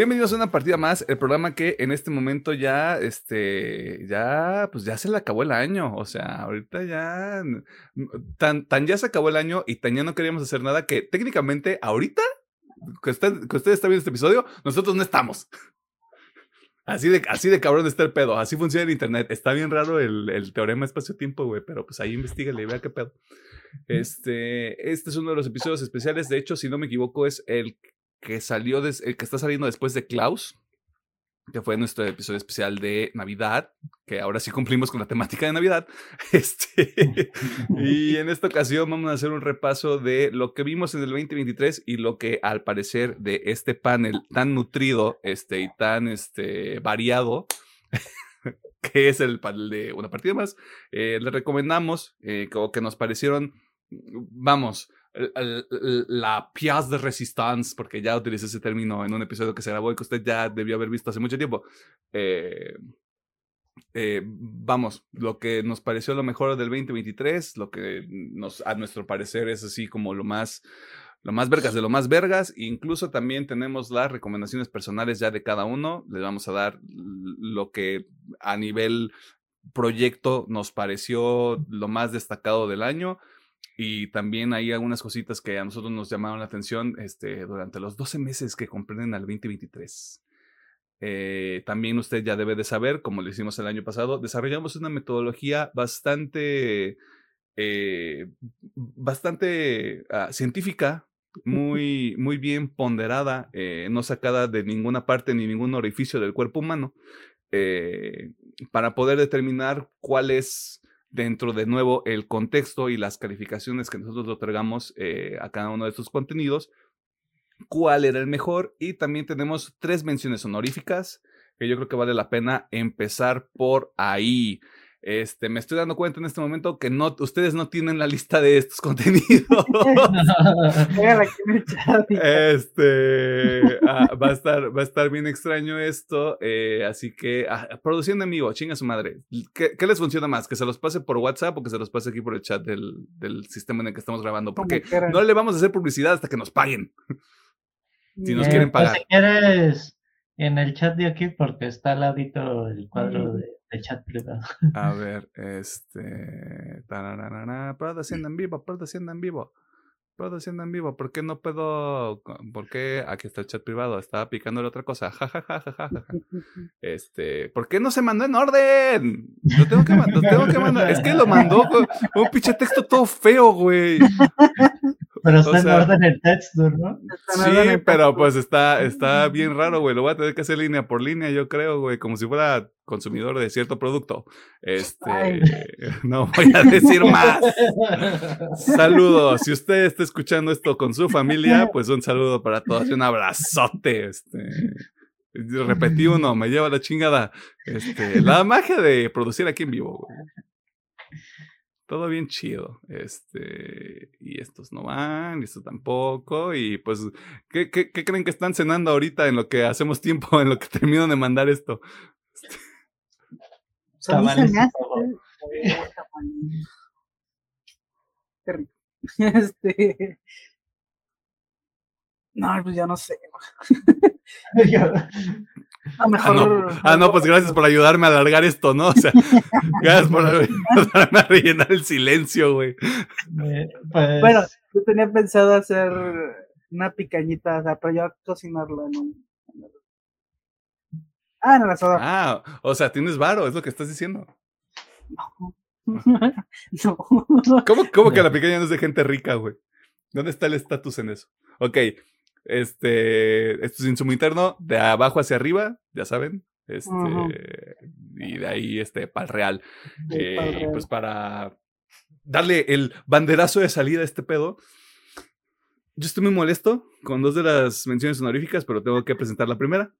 Bienvenidos a una partida más, el programa que en este momento ya, este, ya, pues ya se le acabó el año, o sea, ahorita ya, tan, tan ya se acabó el año y tan ya no queríamos hacer nada que técnicamente ahorita, que, usted, que usted está viendo este episodio, nosotros no estamos. Así de, así de cabrón está el pedo, así funciona el internet. Está bien raro el, el teorema espacio-tiempo, güey, pero pues ahí investigale y vea qué pedo. Este, este es uno de los episodios especiales, de hecho, si no me equivoco, es el que salió, el que está saliendo después de Klaus, que fue nuestro episodio especial de Navidad, que ahora sí cumplimos con la temática de Navidad. Este, y en esta ocasión vamos a hacer un repaso de lo que vimos en el 2023 y lo que al parecer de este panel tan nutrido este, y tan este, variado, que es el panel de una partida más, eh, le recomendamos eh, que nos parecieron, vamos, la pièce de resistance, porque ya utilicé ese término en un episodio que se grabó y que usted ya debió haber visto hace mucho tiempo. Eh, eh, vamos, lo que nos pareció lo mejor del 2023, lo que nos, a nuestro parecer es así como lo más, lo más vergas de lo más vergas. Incluso también tenemos las recomendaciones personales ya de cada uno. Les vamos a dar lo que a nivel proyecto nos pareció lo más destacado del año y también hay algunas cositas que a nosotros nos llamaron la atención este, durante los 12 meses que comprenden al 2023. Eh, también usted ya debe de saber, como lo hicimos el año pasado, desarrollamos una metodología bastante, eh, bastante ah, científica, muy, muy bien ponderada, eh, no sacada de ninguna parte ni ningún orificio del cuerpo humano, para poder determinar cuál es dentro de nuevo el contexto y las calificaciones que nosotros otorgamos eh, a cada uno de estos contenidos, cuál era el mejor y también tenemos tres menciones honoríficas que yo creo que vale la pena empezar por ahí. Este, me estoy dando cuenta en este momento que no, ustedes no tienen la lista de estos contenidos. este, ah, va, a estar, va a estar bien extraño esto. Eh, así que, ah, produciendo en vivo, chinga su madre. ¿Qué, ¿Qué, les funciona más? ¿Que se los pase por WhatsApp o que se los pase aquí por el chat del, del sistema en el que estamos grabando? Porque no le vamos a hacer publicidad hasta que nos paguen. si nos quieren pues, pagar. si quieres, en el chat de aquí, porque está al ladito el cuadro de de chat privado. A ver, este. Produciendo en vivo, produciendo en vivo. Produciendo en vivo. ¿Por qué no puedo.? ¿Por qué? Aquí está el chat privado. Estaba picándole otra cosa. Ja, ja, ja, ja, ja, ja. Este. ¿Por qué no se mandó en orden? Lo tengo que, lo tengo que mandar. Es que lo mandó con un pinche texto todo feo, güey. Pero está en orden el texto, ¿no? Sí, pero pues está, está bien raro, güey. Lo voy a tener que hacer línea por línea, yo creo, güey. Como si fuera consumidor de cierto producto. Este, no voy a decir más. Saludos. Si usted está escuchando esto con su familia, pues un saludo para todos y un abrazote. Este, repetí uno, me lleva la chingada. Este, la magia de producir aquí en vivo, güey. Todo bien chido. Este, y estos no van, y esto tampoco. Y pues, ¿qué, qué, qué creen que están cenando ahorita en lo que hacemos tiempo, en lo que termino de mandar esto? Este. No, pues ya no sé. A mejor... ah, no. ah, no, pues gracias por ayudarme a alargar esto, ¿no? O sea, gracias por ayudarme a rellenar el silencio, güey. Eh, pues... Bueno, yo tenía pensado hacer una picañita, o sea, pero yo cocinarla en un, Ah, en el asador. Ah, o sea, tienes varo, es lo que estás diciendo. No. no. ¿Cómo, cómo que la pequeña no es de gente rica, güey? ¿Dónde está el estatus en eso? Ok, este, esto es insumo interno, de abajo hacia arriba, ya saben. Este, y de ahí, este, pal real. Eh, Pues para darle el banderazo de salida a este pedo. Yo estoy muy molesto con dos de las menciones honoríficas, pero tengo que presentar la primera.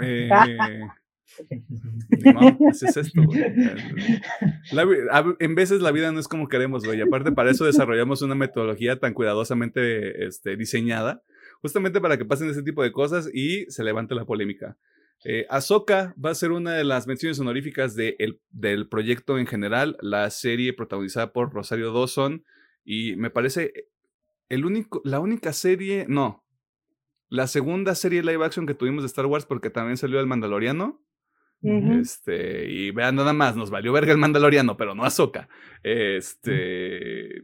Eh, es esto, en veces la vida no es como queremos, güey. Aparte, para eso desarrollamos una metodología tan cuidadosamente este, diseñada, justamente para que pasen ese tipo de cosas y se levante la polémica. Eh, Ahsoka va a ser una de las menciones honoríficas de el, del proyecto en general, la serie protagonizada por Rosario Dawson, y me parece el único, la única serie, no, la segunda serie live action que tuvimos de Star Wars, porque también salió el Mandaloriano. Este, y vean nada más, nos valió verga el Mandaloriano, pero no Ahsoka. Este.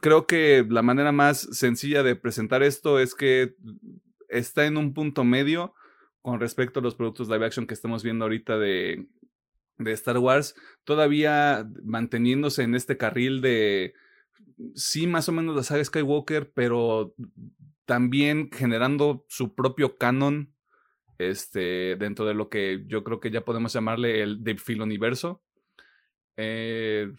Creo que la manera más sencilla de presentar esto es que está en un punto medio con respecto a los productos live action que estamos viendo ahorita de, de Star Wars, todavía manteniéndose en este carril de sí, más o menos la saga Skywalker, pero también generando su propio canon este, dentro de lo que yo creo que ya podemos llamarle el Deep Field Universo. Eh,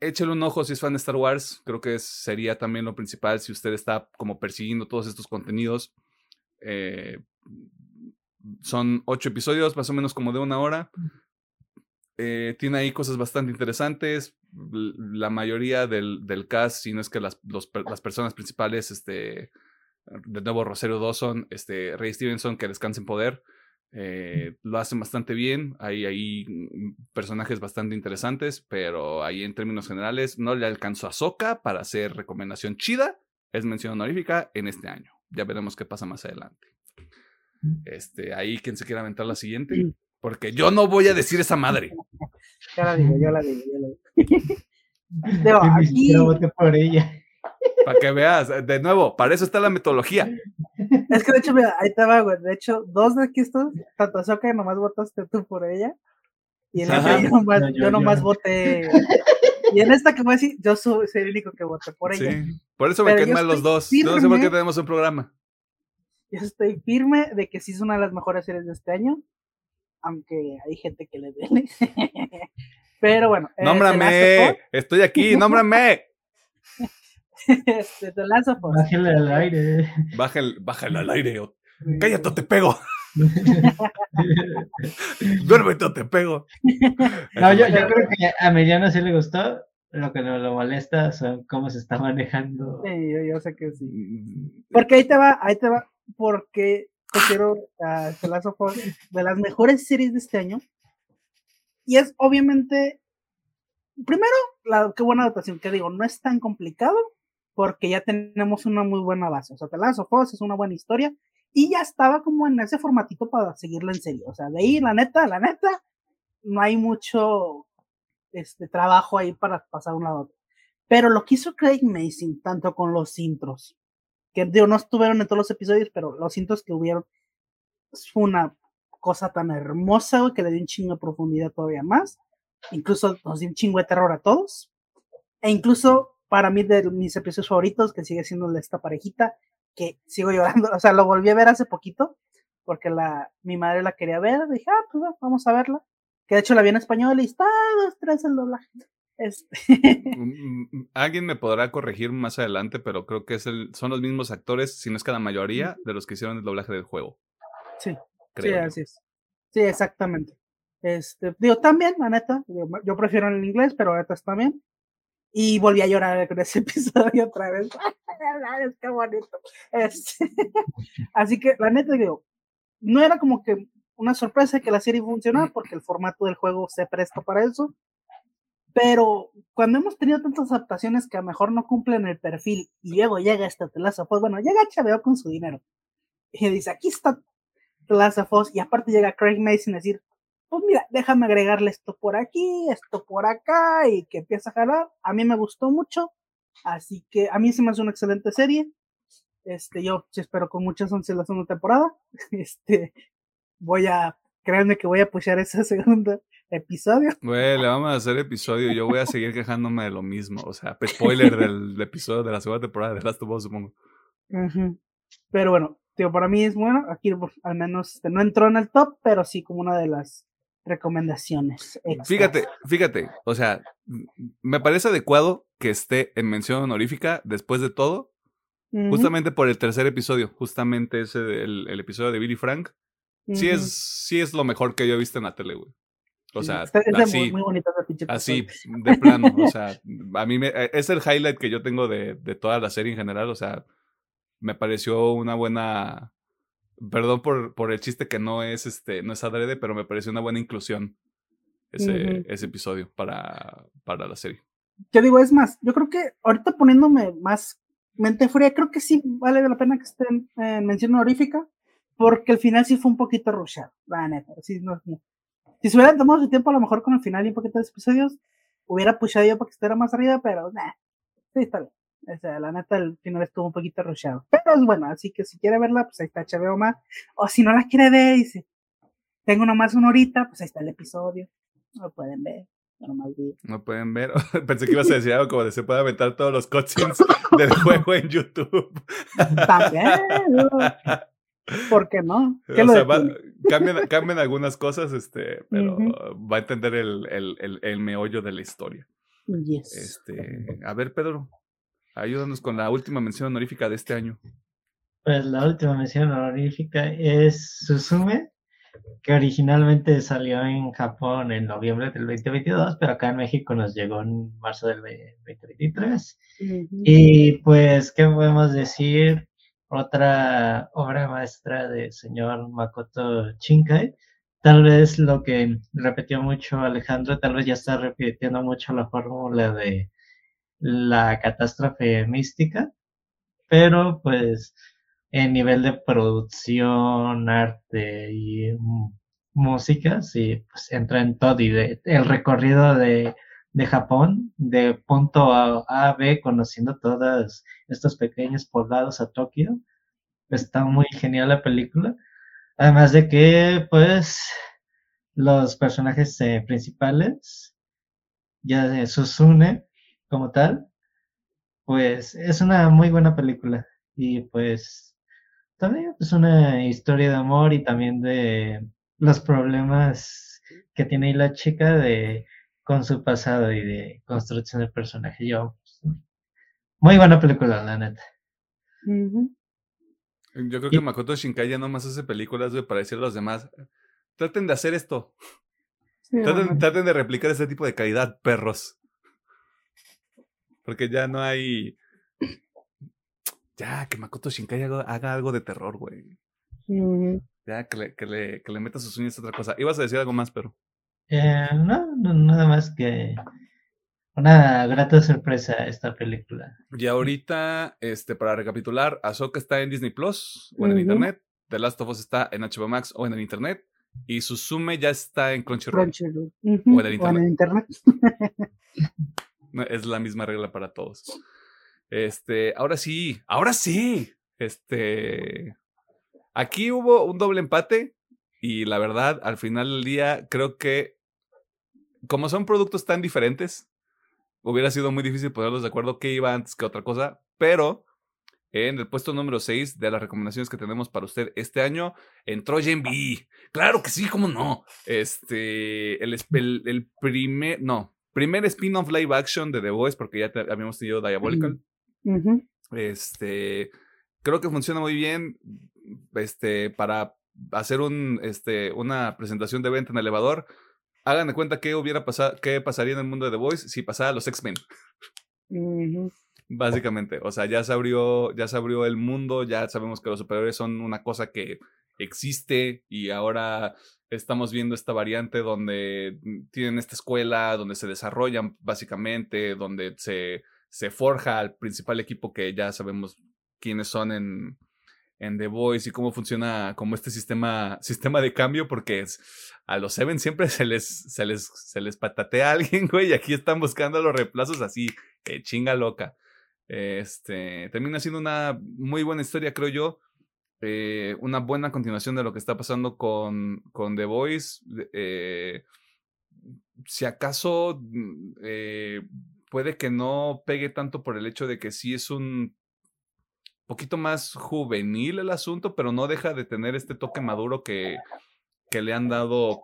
échale un ojo si es fan de Star Wars, creo que sería también lo principal si usted está como persiguiendo todos estos contenidos. Eh, son ocho episodios, más o menos como de una hora. Eh, tiene ahí cosas bastante interesantes. La mayoría del, del cast, si no es que las, las personas principales, este, de nuevo Rosario Dawson, este, Ray Stevenson, que descansa en poder, eh, lo hacen bastante bien. Hay ahí personajes bastante interesantes, pero ahí en términos generales no le alcanzó a Soca para hacer recomendación chida. Es mención honorífica en este año. Ya veremos qué pasa más adelante. Este, ahí quien se quiera aventar la siguiente. Porque yo no voy a decir esa madre. Ya la digo, yo la digo, yo la digo. aquí... voté por ella. Para que veas, de nuevo, para eso está la metodología. Es que de hecho, mira, ahí te va, güey. De hecho, dos de aquí estos, tanto que nomás votaste tú por ella. Y en esta yo nomás, yo, nomás voté. Y en esta que voy a decir, yo soy, el único que voté por ella. Sí, por eso me quedan mal los dos. no sé por qué tenemos un programa. Yo estoy firme de que sí es una de las mejores series de este año aunque hay gente que le duele. Pero bueno. Eh, ¡Nómbrame! ¡Estoy aquí! ¡Nómbrame! este, Last of Us. Bájale al aire. Bájale, bájale al aire. ¡Cállate te pego! Duérmete o te pego. No, yo, yo, creo que a Mediano sí le gustó. Lo que no lo molesta son cómo se está manejando. Sí, yo, yo sé que sí. Mm, porque ahí te va, ahí te va. Porque considero a The Last of Us de las mejores series de este año. Y es obviamente, primero, la, qué buena adaptación, que digo, no es tan complicado porque ya tenemos una muy buena base. O sea, The Last of Us es una buena historia y ya estaba como en ese formatito para seguirla en serio. O sea, de ahí, la neta, la neta, no hay mucho este, trabajo ahí para pasar un lado a otro. Pero lo que hizo Craig Mason, tanto con los intros, que digo, no estuvieron en todos los episodios, pero los cintos que hubieron fue una cosa tan hermosa, que le dio un chingo de profundidad todavía más. Incluso nos dio un chingo de terror a todos. E incluso para mí, de mis episodios favoritos, que sigue siendo esta parejita, que sigo llorando, o sea, lo volví a ver hace poquito, porque la, mi madre la quería ver, dije, ah, pues vamos a verla. Que de hecho la vi en español y está dos, tres el doblaje. Este. Alguien me podrá corregir más adelante, pero creo que es el, son los mismos actores, si no es que la mayoría, de los que hicieron el doblaje del juego. Sí, sí, así es. Sí, exactamente. Este, digo, también, la neta, yo prefiero en inglés, pero neta está bien. Y volví a llorar con ese episodio otra vez. es que bonito. Este, así que, la neta, digo, no era como que una sorpresa que la serie funcionara, porque el formato del juego se presta para eso. Pero cuando hemos tenido tantas adaptaciones que a lo mejor no cumplen el perfil y luego llega este telazo, pues bueno, llega HBO con su dinero y dice, aquí está Telazo y aparte llega Craig Mason a decir, pues mira, déjame agregarle esto por aquí, esto por acá y que empieza a jalar. A mí me gustó mucho, así que a mí se me hace una excelente serie. Este, yo espero con muchas once la segunda temporada. Este, voy a, créanme que voy a apoyar esa segunda episodio. Güey, le vamos a hacer episodio. Yo voy a seguir quejándome de lo mismo. O sea, spoiler del episodio de la segunda temporada de Last of Us, supongo. Pero bueno, tío, para mí es bueno. Aquí al menos este, no entró en el top, pero sí como una de las recomendaciones. Fíjate, fíjate. O sea, me parece adecuado que esté en mención honorífica después de todo. Justamente por el tercer episodio, justamente ese, el, el episodio de Billy Frank. Sí es, sí es lo mejor que yo he visto en la tele, güey. O sea, así, muy, así, de plano, o sea, a mí me, e, es el highlight que yo tengo de, de, toda la serie en general, o sea, me pareció una buena, perdón por, por el chiste que no es, este, no es adrede, pero me pareció una buena inclusión ese, ese episodio para, para la serie. Yo digo, es más, yo creo que ahorita poniéndome más Mente Fría creo que sí vale la pena que esté en, mención honorífica, porque el final sí fue un poquito rushado, la neta. Sí, no, Si se hubieran tomado su tiempo, a lo mejor con el final y un poquito de episodios, hubiera pushado yo para que estuviera más arriba, pero nah, sí está bien. O sea, la neta, el final estuvo un poquito rushado. Pero es bueno, así que si quiere verla, pues ahí está HBO más. O si no la quiere ver, dice, tengo nomás una horita, pues ahí está el episodio. Lo pueden ver. No pueden ver. Pensé que ibas a decir algo como de se puede aventar todos los cutscenes del juego en YouTube. También. ¿Por qué no? cambian, algunas cosas, este, pero va a entender el, el, el, meollo de la historia. Este, a ver, Pedro, ayúdanos con la última mención honorífica de este año. Pues la última mención honorífica es Susume, que originalmente salió en Japón en noviembre del 2022, pero acá en México nos llegó en marzo del 2023. Y pues, ¿qué podemos decir? Otra obra maestra del señor Makoto Shinkai. Tal vez lo que repitió mucho Alejandro, tal vez ya está repitiendo mucho la fórmula de la catástrofe mística, pero pues en nivel de producción, arte y música, sí, pues entra en todo y el recorrido de, Japón, de punto a, a, B, conociendo todos estos pequeños poblados a Tokio, está muy genial la película. Además de que, pues, los personajes eh, principales, ya de Susune como tal, pues es una muy buena película. Y pues también es una historia de amor y también de los problemas que tiene la chica de con su pasado y de construcción del personaje. Yo, muy buena película, la neta. Yo creo que Makoto Shinkai ya nomás hace películas de para decir a los demás, traten de hacer esto. traten, traten, de replicar ese tipo de calidad, perros. Porque ya no hay ya, que Makoto Shinkai haga, algo de terror, güey. Ya, que le, que, le, que le meta sus uñas a otra cosa. Ibas a decir algo más, pero. Eh, no, nada más que una grata sorpresa esta película. Y ahorita, este, para recapitular, Ahsoka está en Disney Plus o en el internet. The Last of Us está en HBO Max o en el internet. Y Suzume ya está en Crunchyroll. Crunchyroll. O en el internet. en el internet. es la misma regla para todos. Este, ahora sí, ahora sí. Este, aquí hubo un doble empate y la verdad, al final del día, creo que como son productos tan diferentes, hubiera sido muy difícil ponerlos de acuerdo qué iba antes que otra cosa, pero en el puesto número 6 de las recomendaciones que tenemos para usted este año entró Gen B. Claro que sí, cómo no. Este, el, el, primer, no, primer spin-off live action de The Voice, porque ya habíamos tenido Diabolical. Este, creo que funciona muy bien este, para hacer un, este, una presentación de venta en elevador. Hagan de cuenta qué hubiera pasado, qué pasaría en el mundo de The Voice si pasara los X-Men. Básicamente, o sea, ya se abrió, ya se abrió el mundo, ya sabemos que los superiores son una cosa que existe y ahora estamos viendo esta variante donde tienen esta escuela, donde se desarrollan básicamente, donde se se forja al principal equipo que ya sabemos quiénes son en, en The Voice y cómo funciona como este sistema, sistema de cambio, porque a los Seven siempre se les, se les, se les patatea a alguien, güey, y aquí están buscando los reemplazos así, chinga loca. Este, termina siendo una muy buena historia, creo yo. Eh, una buena continuación de lo que está pasando con, con The Voice. Eh, si acaso mm, eh, puede que no pegue tanto por el hecho de que sí es un poquito más juvenil el asunto, pero no deja de tener este toque maduro que, que le han dado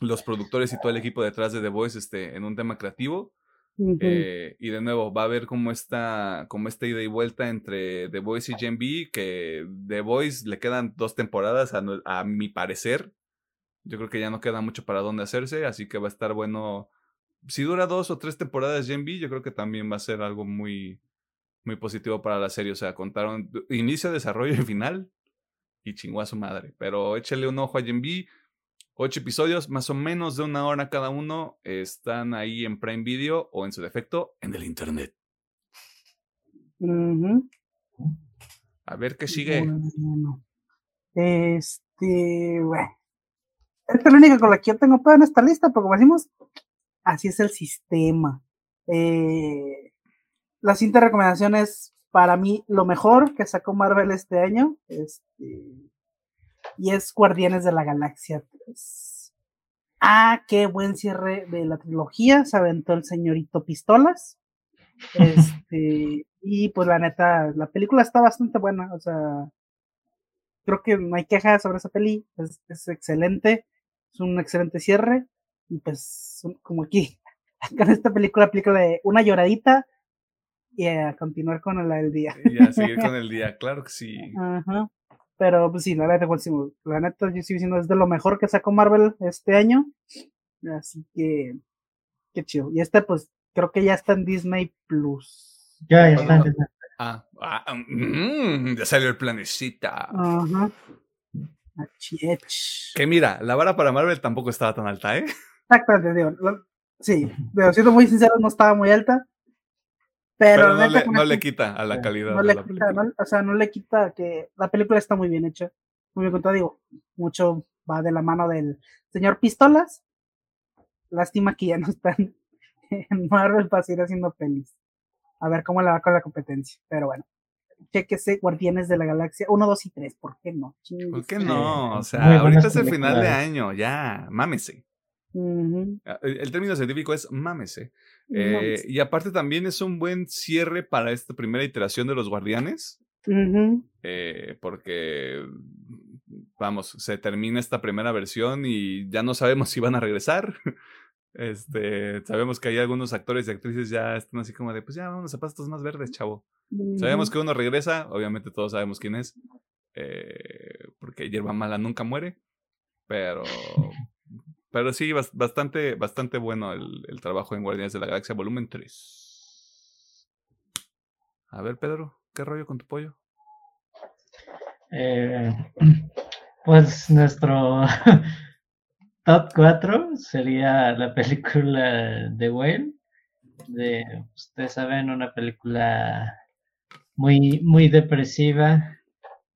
los productores y todo el equipo detrás de The Voice este, en un tema creativo. Eh, y de nuevo, va a haber como esta, como esta ida y vuelta entre The Voice y Gen B, que The Voice le quedan dos temporadas a, a mi parecer. Yo creo que ya no queda mucho para dónde hacerse, así que va a estar bueno si dura dos o tres temporadas Gen B, yo creo que también va a ser algo muy, muy positivo para la serie. O sea, contaron inicio, desarrollo y final. Y chingó a su madre. Pero échale un ojo a B. Ocho episodios, más o menos de una hora cada uno, están ahí en Prime Video o en su defecto en el internet. A ver qué sigue. Este, bueno. Esta es la única con la que yo tengo pedo en esta lista, porque como decimos, así es el sistema. Eh, la cinta de recomendación es para mí lo mejor que sacó Marvel este año. Este, y es Guardianes de la Galaxia 3. Ah, qué buen cierre de la trilogía. Se aventó el señorito Pistolas. Este, y pues la neta, la película está bastante buena. O sea, creo que no hay quejas sobre esa peli. Es, excelente. Es un excelente cierre. Y pues, como aquí, con esta película, película de una lloradita y a continuar con la del día. Y a seguir con el día, claro que sí. Ajá. Pero pues sí, la neta, la neta, yo sigo diciendo es de lo mejor que sacó Marvel este año. Así que, qué chido. Y este, pues, creo que ya está en Disney Plus. Ya, ya está en Disney. Ah, ah mm, ya salió el planecita. Ajá. Que mira, la vara para Marvel tampoco estaba tan alta, ¿eh? Exactamente, digo. sí, pero siendo muy sincero, no estaba muy alta. Pero, no, le, quita a la calidad. No le quita, o sea, no le quita que la película está muy bien hecha. Muy bien contada, digo, mucho va de la mano del señor Pistolas. Lástima que ya no están en Marvel para seguir haciendo pelis. A ver cómo le va con la competencia. Pero bueno, chequese Guardianes de la Galaxia 1, 2 y 3. ¿Por qué no? ¿Por qué no? O sea, ahorita es el final de año, ya, mámese. Ah, el, término científico es mámese. Eh, y aparte también es un buen cierre para esta primera iteración de los guardianes. Eh, porque, vamos, se termina esta primera versión y ya no sabemos si van a regresar. Este, sabemos que hay algunos actores y actrices ya están así como de, pues ya vamos a pastos más verdes, chavo. Sabemos que uno regresa, obviamente todos sabemos quién es, eh, porque hierba mala nunca muere, pero pero sí, bastante, bastante bueno el, el, trabajo en Guardianes de la Galaxia Volumen 3. A ver, Pedro, ¿qué rollo con tu pollo? Eh, pues nuestro top 4 sería la película The Whale. De, ustedes saben, una película muy, muy depresiva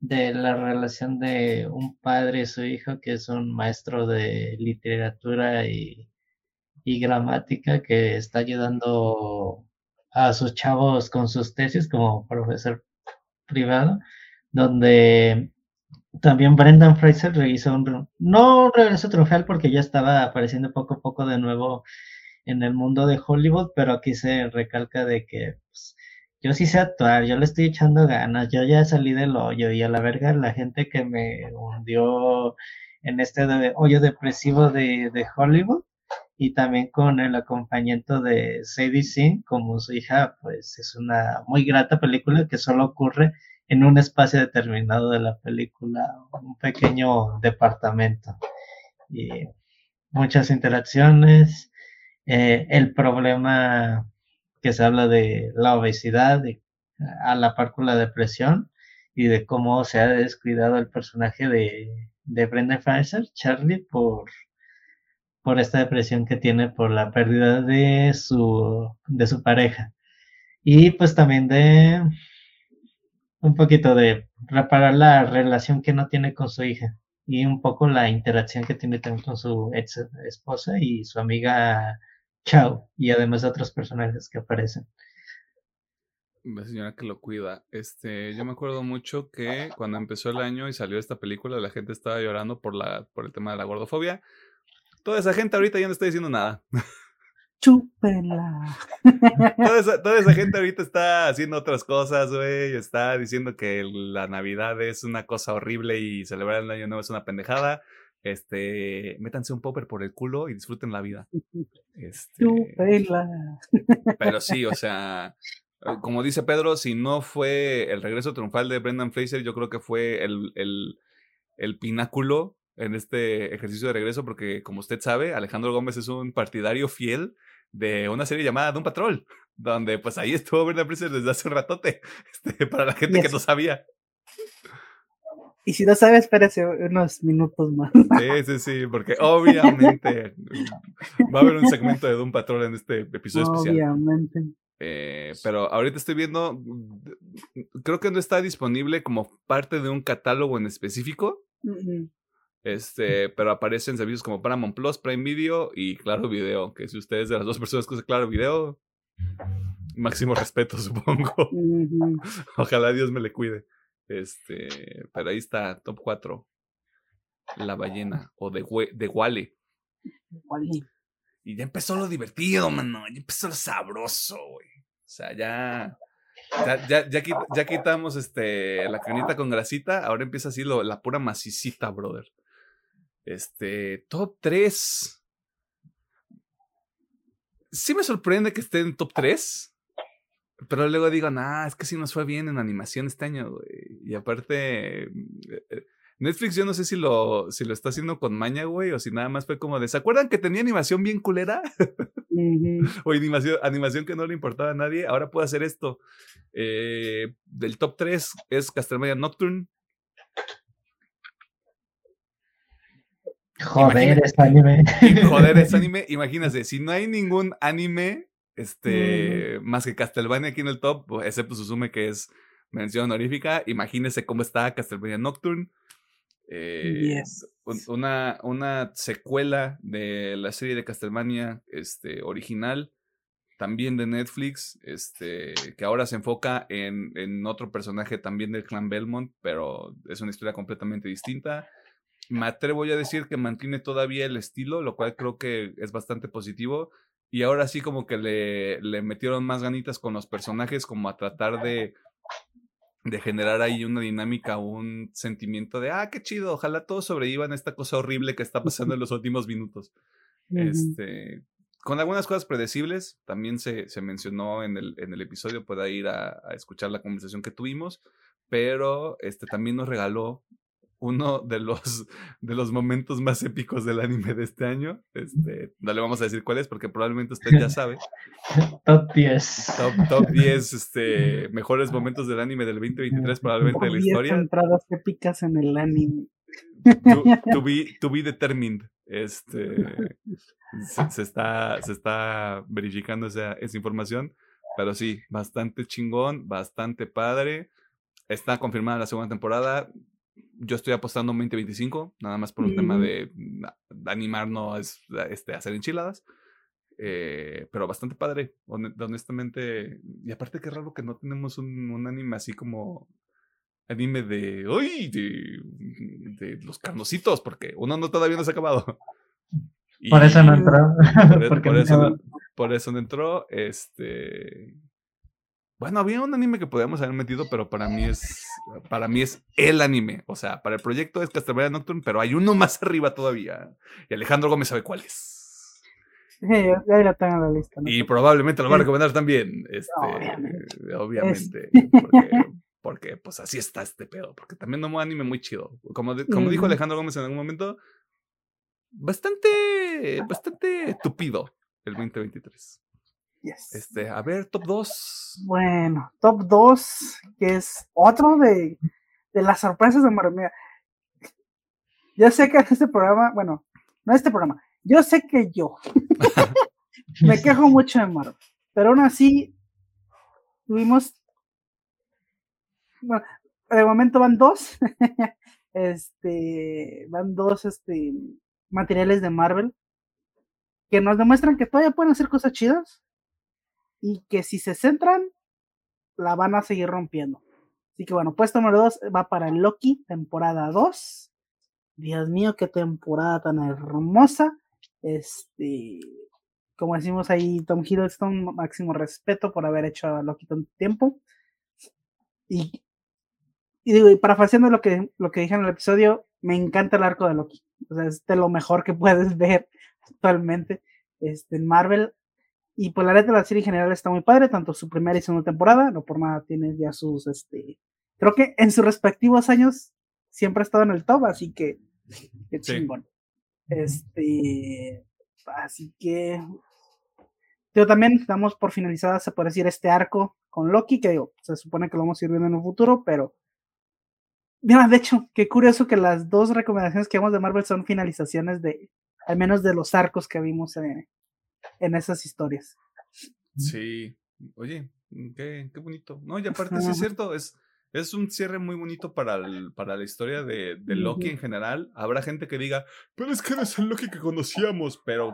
de la relación de un padre y su hijo, que es un maestro de literatura y, gramática, que está ayudando a sus chavos con sus tesis como profesor privado, donde también Brendan Fraser hizo un, no regreso triunfal porque ya estaba apareciendo poco a poco de nuevo en el mundo de Hollywood, pero aquí se recalca de que pues, yo sí sé actuar, yo le estoy echando ganas, yo ya salí del hoyo y a la verga la gente que me hundió en este hoyo depresivo de, Hollywood y también con el acompañamiento de Sadie Sink como su hija, pues es una muy grata película que solo ocurre en un espacio determinado de la película, un pequeño departamento. Y muchas interacciones, eh, el problema que se habla de la obesidad, a la par con la depresión y de cómo se ha descuidado el personaje de, de Brendan Fraser, Charlie, por, por esta depresión que tiene por la pérdida de su, de su pareja. Y pues también de un poquito de reparar la relación que no tiene con su hija y un poco la interacción que tiene también con su ex esposa y su amiga Chao, y además de otros personajes que aparecen. La señora que lo cuida. Este, yo me acuerdo mucho que cuando empezó el año y salió esta película, la gente estaba llorando por la, por el tema de la gordofobia. Toda esa gente ahorita ya no está diciendo nada. Chúpela. Toda esa, toda esa gente ahorita está haciendo otras cosas, güey. Está diciendo que la Navidad es una cosa horrible y celebrar el año nuevo es una pendejada este, métanse un popper por el culo y disfruten la vida. Este, pero sí, o sea, eh, como dice Pedro, si no fue el regreso triunfal de Brendan Fraser, yo creo que fue el, el, el pináculo en este ejercicio de regreso, porque como usted sabe, Alejandro Gómez es un partidario fiel de una serie llamada Doom Patrol, donde pues ahí estuvo Brendan Fraser desde hace un ratote, este, para la gente que no sabía. Y si no sabes, espérese unos minutos más. Sí, sí, sí, porque obviamente va a haber un segmento de Doom Patrol en este episodio especial. Obviamente. Eh, pero ahorita estoy viendo, creo que no está disponible como parte de un catálogo en específico. Este, pero aparecen servicios como Paramount Plus, Prime Video y Claro Video. Que si ustedes de las dos personas que usan Claro Video, máximo respeto, supongo. Ojalá Dios me le cuide. Este, pero ahí está, top 4. La ballena o de, de Wally. Y ya empezó lo divertido, mano. Ya empezó lo sabroso, güey. O sea, ya. Ya, ya, ya, quitamos este, la canita con grasita. Ahora empieza así lo, la pura macicita, brother. Este, top 3. Sí me sorprende que esté en top 3. Pero luego digo, nah, es que sí nos fue bien en animación este año, güey. Y aparte, eh, eh, Netflix yo no sé si lo, si lo está haciendo con maña, güey, o si nada más fue como de, ¿se acuerdan que tenía animación bien culera? o animación, animación que no le importaba a nadie, ahora puedo hacer esto. Eh, del top 3 es Castlevania Nocturne. Joder, es anime. Joder, es anime. Imagínense, si no hay ningún anime este, más que Castlevania aquí en el top, excepto Susume que es mención honorífica, imagínense cómo está Castlevania Nocturne. Eh, una, una secuela de la serie de Castlevania este, original, también de Netflix, este, que ahora se enfoca en, en otro personaje también del clan Belmont, pero es una historia completamente distinta. Me atrevo a decir que mantiene todavía el estilo, lo cual creo que es bastante positivo. Y ahora sí como que le, le metieron más ganitas con los personajes, como a tratar de de generar ahí una dinámica, un sentimiento de, ah, qué chido, ojalá todos sobrevivan a esta cosa horrible que está pasando en los últimos minutos. Este, con algunas cosas predecibles, también se, se mencionó en el, en el episodio, pueda ir a, a, escuchar la conversación que tuvimos, pero este, también nos regaló uno de los, de los momentos más épicos del anime de este año. Este, no le vamos a decir cuál es porque probablemente usted ya sabe. top 10. Top, 10 este, mejores momentos del anime del 2023 probablemente de la historia. entradas épicas en el anime. To, be, to be determined. Este, se, está, se está verificando esa, esa información. Pero sí, bastante chingón, bastante padre. Está confirmada la segunda temporada yo estoy apostando un 2025, nada más por un tema de, animarnos este, a hacer enchiladas. Eh, pero bastante padre, honestamente. Y aparte, qué raro que no tenemos un, un anime así como anime de. ¡Uy! De, los carnositos, porque uno no todavía no se ha acabado. por eso no entró. por, eso, por eso no entró. Este. Bueno, había un anime que podíamos haber metido, pero para mí es para mí es el anime. O sea, para el proyecto es Castlevania Nocturne, pero hay uno más arriba todavía. Y Alejandro Gómez sabe cuál es. Sí, ahí la tengo en la lista. y probablemente lo va a recomendar también. Este, obviamente. Porque, pues así está este pedo. Porque también no un anime muy chido. Como, como dijo Alejandro Gómez en algún momento, bastante, bastante tupido el 2023. Este, a ver, top 2. Bueno, top 2, que es otro de, de las sorpresas de Marvel. Yo sé que este programa, bueno, no este programa, yo sé que yo me quejo mucho de Marvel, pero aún así tuvimos, bueno, de momento van dos, este, van dos, este, materiales de Marvel que nos demuestran que todavía pueden hacer cosas chidas y que si se centran, la van a seguir rompiendo. Así que bueno, puesto número 2 va para Loki, temporada 2. Dios mío, qué temporada tan hermosa. Este, como decimos ahí, Tom Hiddleston, máximo respeto por haber hecho a Loki tanto tiempo. Y, y digo, y lo que, lo que dije en el episodio, me encanta el arco de Loki. O sea, es de lo mejor que puedes ver actualmente este, en Marvel. Y pues la neta la serie en general está muy padre, tanto su primera y segunda temporada, no por nada tiene ya sus, este, creo que en sus respectivos años siempre ha estado en el top, así que qué chingón. Este, así que yo también damos por finalizada, se puede decir, este arco con Loki, que digo, se supone que lo vamos a ir viendo en un futuro, pero mira, de hecho, qué curioso que las dos recomendaciones que vamos de Marvel son finalizaciones de, al menos de los arcos que vimos en, en esas historias. Sí. Oye, qué, qué bonito. No, y aparte sí es cierto, es, es un cierre muy bonito para, el, para la historia de, de Loki en general. Habrá gente que diga, pero es que no es el Loki que conocíamos, pero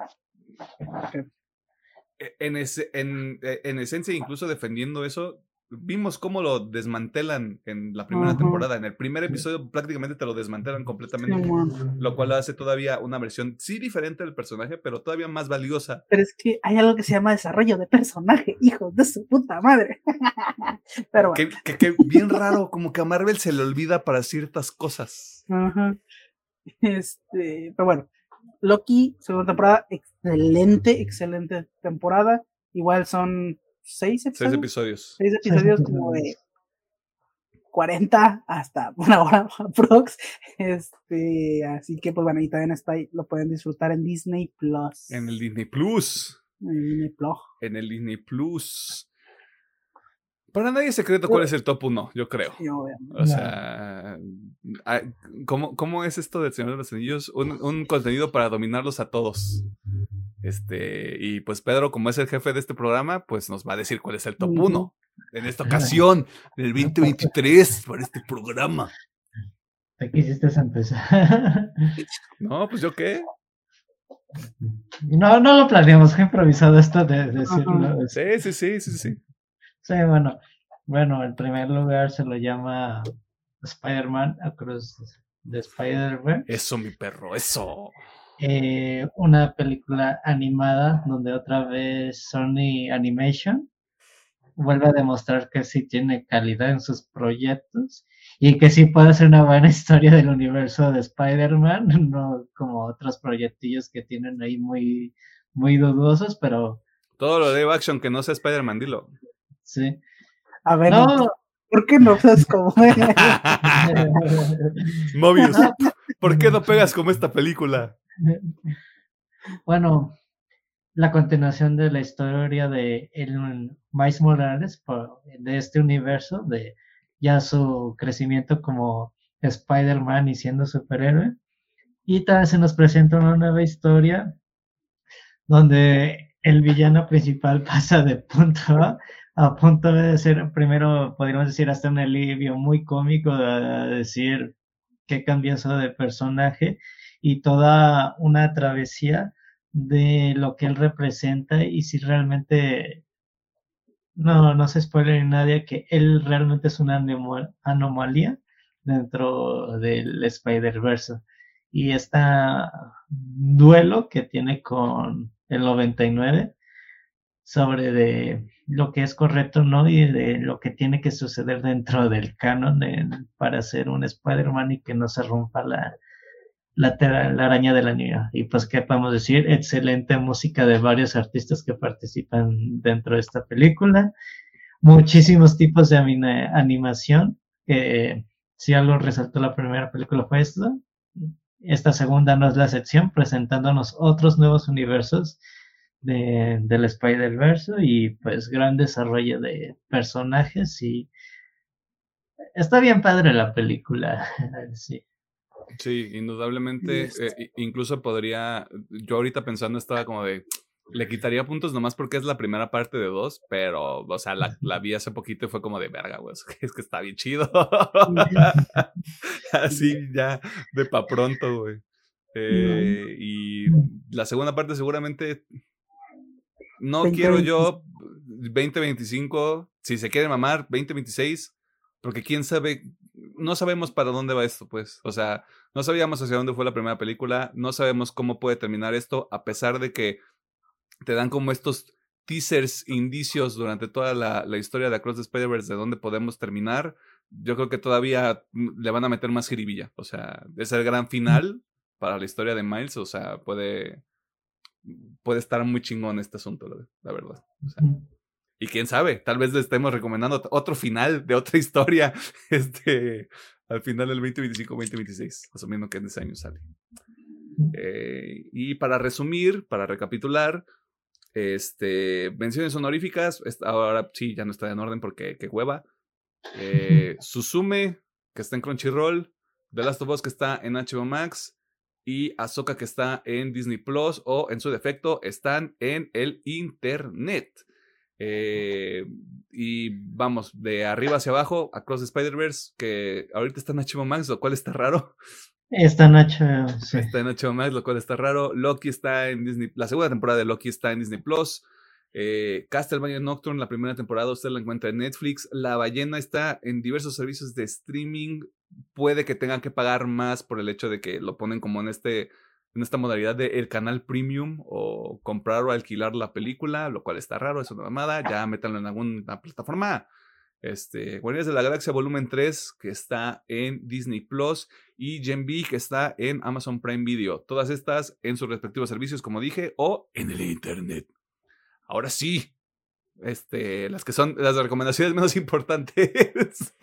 e, en, ese, en, e, en esencia, incluso defendiendo eso, vimos cómo lo desmantelan en la primera temporada. En el primer episodio prácticamente te lo desmantelan completamente, lo cual hace todavía una versión, sí diferente del personaje, pero todavía más valiosa. Pero es que hay algo que se llama desarrollo de personaje, hijos de su puta madre. pero bueno. que, bien raro, como que a Marvel se le olvida para ciertas cosas. Este, pero bueno, Loki, segunda temporada, excelente, excelente temporada. Igual son seis episodios. Seis episodios. Seis episodios como de 40 hasta una hora prox. Este, así que pues bueno, ahí también está ahí, lo pueden disfrutar en Disney Plus. En el Disney Plus. En el Disney Plus. En el Disney Plus. Para nadie es secreto cuál es el top 1, yo creo. o sea, ¿cómo, ¿cómo, es esto del Señor de los Anillos? Un, un contenido para dominarlos a todos. Este, y pues Pedro, como es el jefe de este programa, pues nos va a decir cuál es el top 1 en esta ocasión, del 2023, para este programa. ¿Te quisiste empezar? no, pues yo qué. No, no lo planeamos, fue improvisado esto de, decirlo. Sí, sí, sí, sí, sí. Sí, bueno, bueno, en primer lugar se lo llama Spider-Man Across the Spider-Man. Eso, mi perro, eso. Eh, una película animada donde otra vez Sony Animation vuelve a demostrar que sí tiene calidad en sus proyectos y que sí puede ser una buena historia del universo de Spider-Man, no como otros proyectillos que tienen ahí muy, muy dudosos, pero... Todo lo de action que no sea Spider-Man, dilo. Sí. A ver, no. ¿por qué no pegas como Mobius, ¿por qué no pegas como esta película? Bueno, la continuación de la historia de el Miles Morales de este universo, de ya su crecimiento como Spider-Man y siendo superhéroe. Y también se nos presenta una nueva historia donde el villano principal pasa de punto a, a punto de ser, primero podríamos decir, hasta un alivio muy cómico de, decir que cambió eso de personaje y toda una travesía de lo que él representa y si realmente no, no se spoiler en nadie que él realmente es una anomalía dentro del Spider-Verse. Y este duelo que tiene con el 99 sobre de lo que es correcto no y de lo que tiene que suceder dentro del canon para ser un Spider-Man y que no se rompa la, la, la araña de la niña. Y pues, ¿qué podemos decir? Excelente música de varios artistas que participan dentro de esta película. Muchísimos tipos de animación. si algo resaltó la primera película fue esto. Esta segunda no es la sección, presentándonos otros nuevos universos de, del Spider-Verse y pues gran desarrollo de personajes y está bien padre la película. sí. Sí, indudablemente, eh, incluso podría, yo ahorita pensando estaba como de, le quitaría puntos nomás porque es la primera parte de dos, pero, o sea, la, la vi hace poquito y fue como de verga, güey, es que está bien chido. Así ya, de pa' pronto, güey. Eh, y la segunda parte seguramente, no quiero yo 2025, si se quiere mamar, 2026, porque quién sabe no sabemos para dónde va esto, pues. O sea, no sabíamos hacia dónde fue la primera película, no sabemos cómo puede terminar esto, a pesar de que te dan como estos teasers, indicios durante toda la, historia de Across the Spider-Verse de dónde podemos terminar. Yo creo que todavía le van a meter más jiribilla. O sea, es el gran final para la historia de Miles. O sea, puede, puede estar muy chingón este asunto, la, verdad. O sea, y quién sabe, tal vez le estemos recomendando otro final de otra historia este, al final del 2025-2026, asumiendo que en ese año sale. Eh, y para resumir, para recapitular, este, menciones honoríficas, ahora sí, ya no está en orden porque qué hueva. Eh, Susume, que está en Crunchyroll, The Last of Us, que está en HBO Max, y Ahsoka, que está en Disney Plus, o en su defecto, están en el Internet. Eh, y vamos, de arriba hacia abajo, Across the Spider-Verse, que ahorita está en HBO Max, lo cual está raro. Está en HBO, sí. Está en HBO Max, lo cual está raro. Loki está en Disney, la segunda temporada de Loki está en Disney Plus. Eh, Castlevania Nocturne, la primera temporada, usted la encuentra en Netflix. La ballena está en diversos servicios de streaming. Puede que tengan que pagar más por el hecho de que lo ponen como en este en esta modalidad de el canal premium o comprar o alquilar la película, lo cual está raro, es una mamada. Ya métanlo en alguna plataforma. Este, Guardianes de la Galaxia Volumen 3, que está en Disney Plus, y Gen B, que está en Amazon Prime Video. Todas estas en sus respectivos servicios, como dije, o en el Internet. Ahora sí, este, las que son las recomendaciones menos importantes.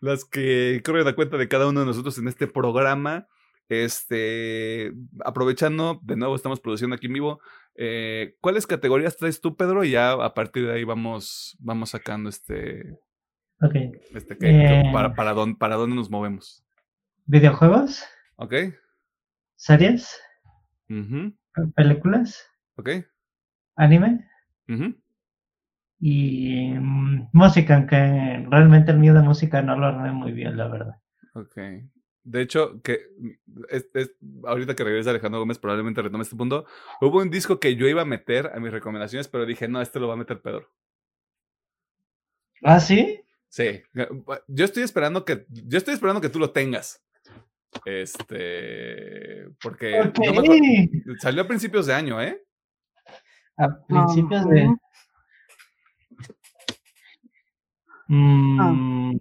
las que corren a cuenta de cada uno de nosotros en este programa. Este, aprovechando, de nuevo estamos produciendo aquí en vivo. Eh, ¿Cuáles categorías traes tú, Pedro? Y ya a partir de ahí vamos, vamos sacando este. Ok. Este, que, para, para, dónde, para dónde nos movemos. ¿Videojuegos? Ok. ¿Series? ¿Películas? Ok. ¿Anime? Y mm, música, aunque realmente el mío de música no lo armé muy bien, la verdad. Ok. De hecho, que es, ahorita que regresa Alejandro Gómez, probablemente retome este punto. Hubo un disco que yo iba a meter a mis recomendaciones, pero dije, no, este lo va a meter Pedro. ¿Ah, sí? Sí. Yo estoy esperando que. Yo estoy esperando que tú lo tengas. Este. Porque salió a principios de año, ¿eh? A principios de. Mm,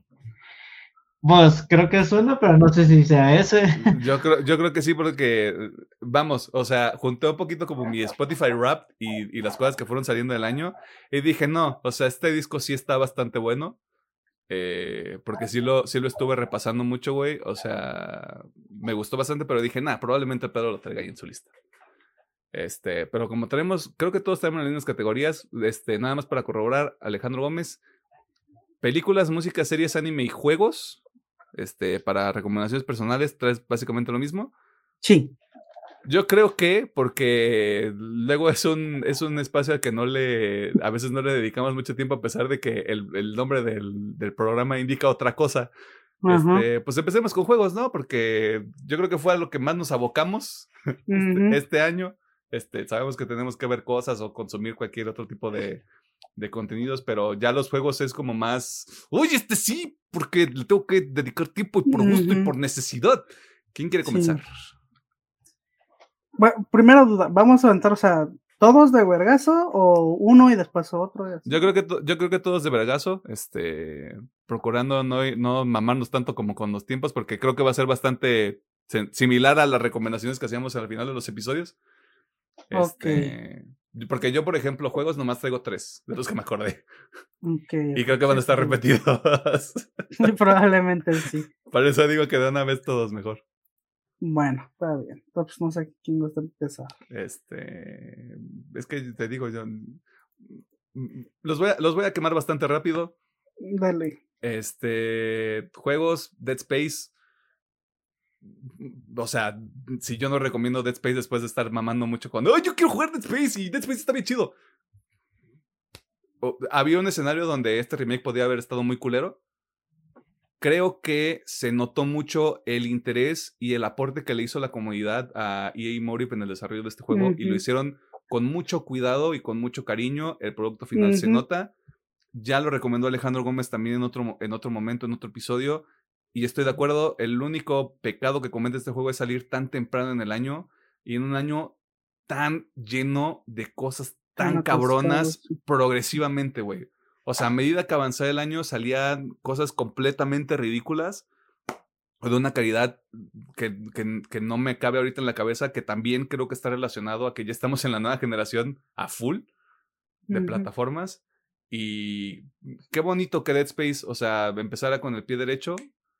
pues creo que suena, pero no sé si sea ese. Yo creo, yo creo que sí, porque, vamos, o sea, junté un poquito como mi Spotify rap y, y, las cosas que fueron saliendo del año y dije, no, o sea, este disco sí está bastante bueno. Eh, porque sí lo, sí lo estuve repasando mucho, güey. O sea, me gustó bastante, pero dije, nah, probablemente Pedro lo traiga ahí en su lista. Este, pero como tenemos, creo que todos tenemos las mismas categorías. Este, nada más para corroborar, Alejandro Gómez, películas, música, series, anime y juegos. Este, para recomendaciones personales, traes básicamente lo mismo. Sí. Yo creo que, porque luego es un, es un espacio al que no le, a veces no le dedicamos mucho tiempo, a pesar de que el, el nombre del, del, programa indica otra cosa. Este, pues empecemos con juegos, ¿no? Porque yo creo que fue a lo que más nos abocamos este, este, año. Este, sabemos que tenemos que ver cosas o consumir cualquier otro tipo de, de contenidos, pero ya los juegos es como más, oye, este sí, porque le tengo que dedicar tiempo y por gusto y por necesidad. ¿Quién quiere comenzar? Bueno, primera duda, vamos a aventar, o sea, ¿todos de vergazo o uno y después otro? Yo creo que yo creo que todos de vergazo, este, procurando no, no mamarnos tanto como con los tiempos, porque creo que va a ser bastante similar a las recomendaciones que hacíamos al final de los episodios. Este, porque yo, por ejemplo, juegos nomás traigo tres, de los que me acordé. y creo que van a estar repetidos. Probablemente sí. Por eso digo que de una vez todos mejor. Bueno, está bien. Entonces no sé quién gusta empezar. Este. Es que te digo, yo. Los voy a, los voy a quemar bastante rápido. Dale. Este. Juegos, Dead Space. O sea, si yo no recomiendo Dead Space después de estar mamando mucho cuando. ¡Ay, yo quiero jugar Dead Space! Y Dead Space está bien chido. había un escenario donde este remake podía haber estado muy culero creo que se notó mucho el interés y el aporte que le hizo la comunidad a EA Motive en el desarrollo de este juego y lo hicieron con mucho cuidado y con mucho cariño. El producto final se nota. Ya lo recomendó Alejandro Gómez también en otro, en otro momento, en otro episodio. Y estoy de acuerdo, el único pecado que comete este juego es salir tan temprano en el año y en un año tan lleno de cosas tan cabronas progresivamente, güey. O sea, a medida que avanzaba el año salían cosas completamente ridículas de una calidad que, que, no me cabe ahorita en la cabeza, que también creo que está relacionado a que ya estamos en la nueva generación a full de plataformas. Y qué bonito que Dead Space, o sea, empezara con el pie derecho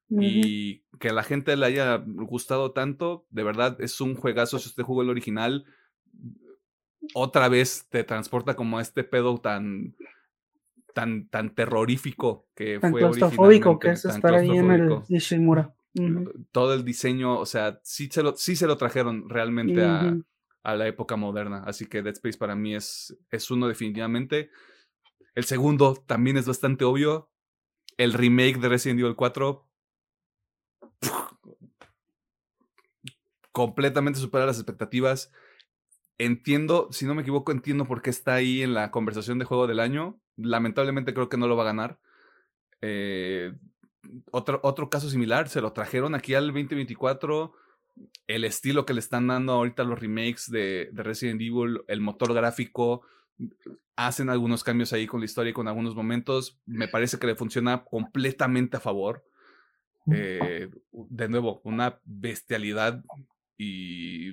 y que a la gente le haya gustado tanto. De verdad, es un juegazo. Si usted jugó el original, otra vez te transporta como a este pedo tan tan, tan terrorífico que tan fue claustrofóbico que es estar ahí en el Ishimura. Todo el diseño, o sea, sí se lo, sí se lo trajeron realmente a, a la época moderna. Así que Dead Space para mí es, es uno definitivamente. El segundo también es bastante obvio. El remake de Resident Evil 4 completamente supera las expectativas. Entiendo, si no me equivoco, entiendo por qué está ahí en la conversación de juego del año. Lamentablemente creo que no lo va a ganar. Eh, otro, otro caso similar, se lo trajeron aquí al 2024. El estilo que le están dando ahorita los remakes de, de Resident Evil, el motor gráfico, hacen algunos cambios ahí con la historia y con algunos momentos. Me parece que le funciona completamente a favor. Eh, de nuevo, una bestialidad y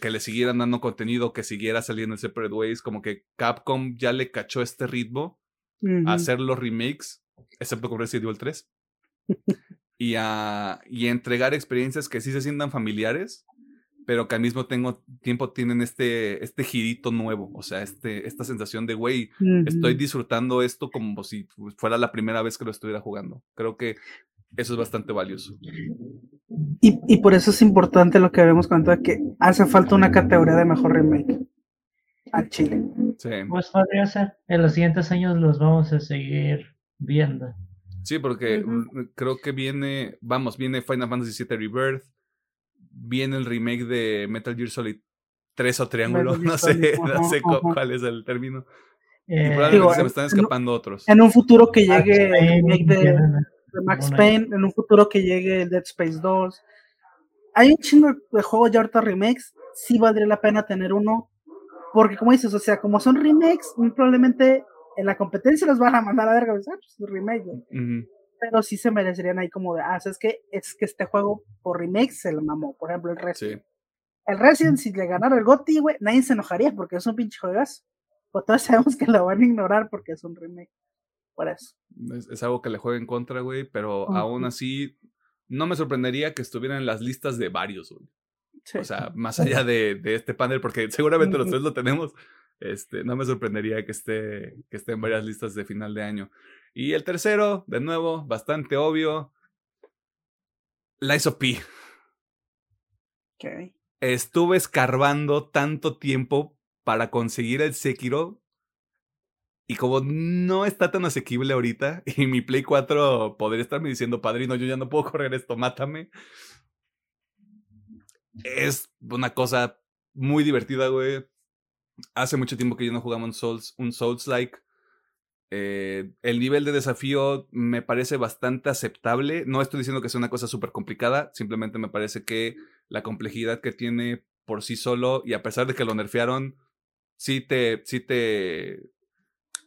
que le siguieran dando contenido, que siguiera saliendo en Separate Ways, como que Capcom ya le cachó este ritmo a hacer los remakes, excepto con Resident Evil 3, y a, y entregar experiencias que sí se sientan familiares, pero que al mismo tiempo tienen este, este girito nuevo, o sea, este, esta sensación de, güey, estoy disfrutando esto como si fuera la primera vez que lo estuviera jugando. Creo que eso es bastante valioso. Y, y por eso es importante lo que habíamos comentado, que hace falta una categoría de mejor remake a Chile. Sí. Pues podría ser. En los siguientes años los vamos a seguir viendo. Sí, porque creo que viene, vamos, viene Final Fantasy VII Rebirth, viene el remake de Metal Gear Solid 3 o Triángulo, no sé, no sé cuál es el término. y eh, probablemente se me están escapando otros. En un futuro que llegue el remake de, Max Payne, en un futuro que llegue el Dead Space 2. Hay un chingo de juegos ya ahorita remakes, sí valdría la pena tener uno, porque como dices, o sea, como son remakes, muy probablemente en la competencia los van a mandar a ver, pues, ah, pues remake, Pero sí se merecerían ahí como de, ah, es que es que este juego por remake se lo mamó, por ejemplo, el Resident. El Resident, si le ganara el GOTY, güey, nadie se enojaría porque es un pinche juegas. Pues todos sabemos que lo van a ignorar porque es un remake. Eso. Es, algo que le juega en contra, güey, pero aún así no me sorprendería que estuvieran en las listas de varios, güey. O sea, más allá de, este panel, porque seguramente los tres lo tenemos, este, no me sorprendería que esté, que esté en varias listas de final de año. Y el tercero, de nuevo, bastante obvio, la P. Okay. Estuve escarbando tanto tiempo para conseguir el Sekiro y como no está tan asequible ahorita, y mi Play 4 podría estarme diciendo, padrino, yo ya no puedo correr esto, mátame. Es una cosa muy divertida, güey. Hace mucho tiempo que yo no jugaba un Souls, un Souls-like. Eh, el nivel de desafío me parece bastante aceptable. No estoy diciendo que sea una cosa súper complicada, simplemente me parece que la complejidad que tiene por sí solo, y a pesar de que lo nerfearon, sí te, sí te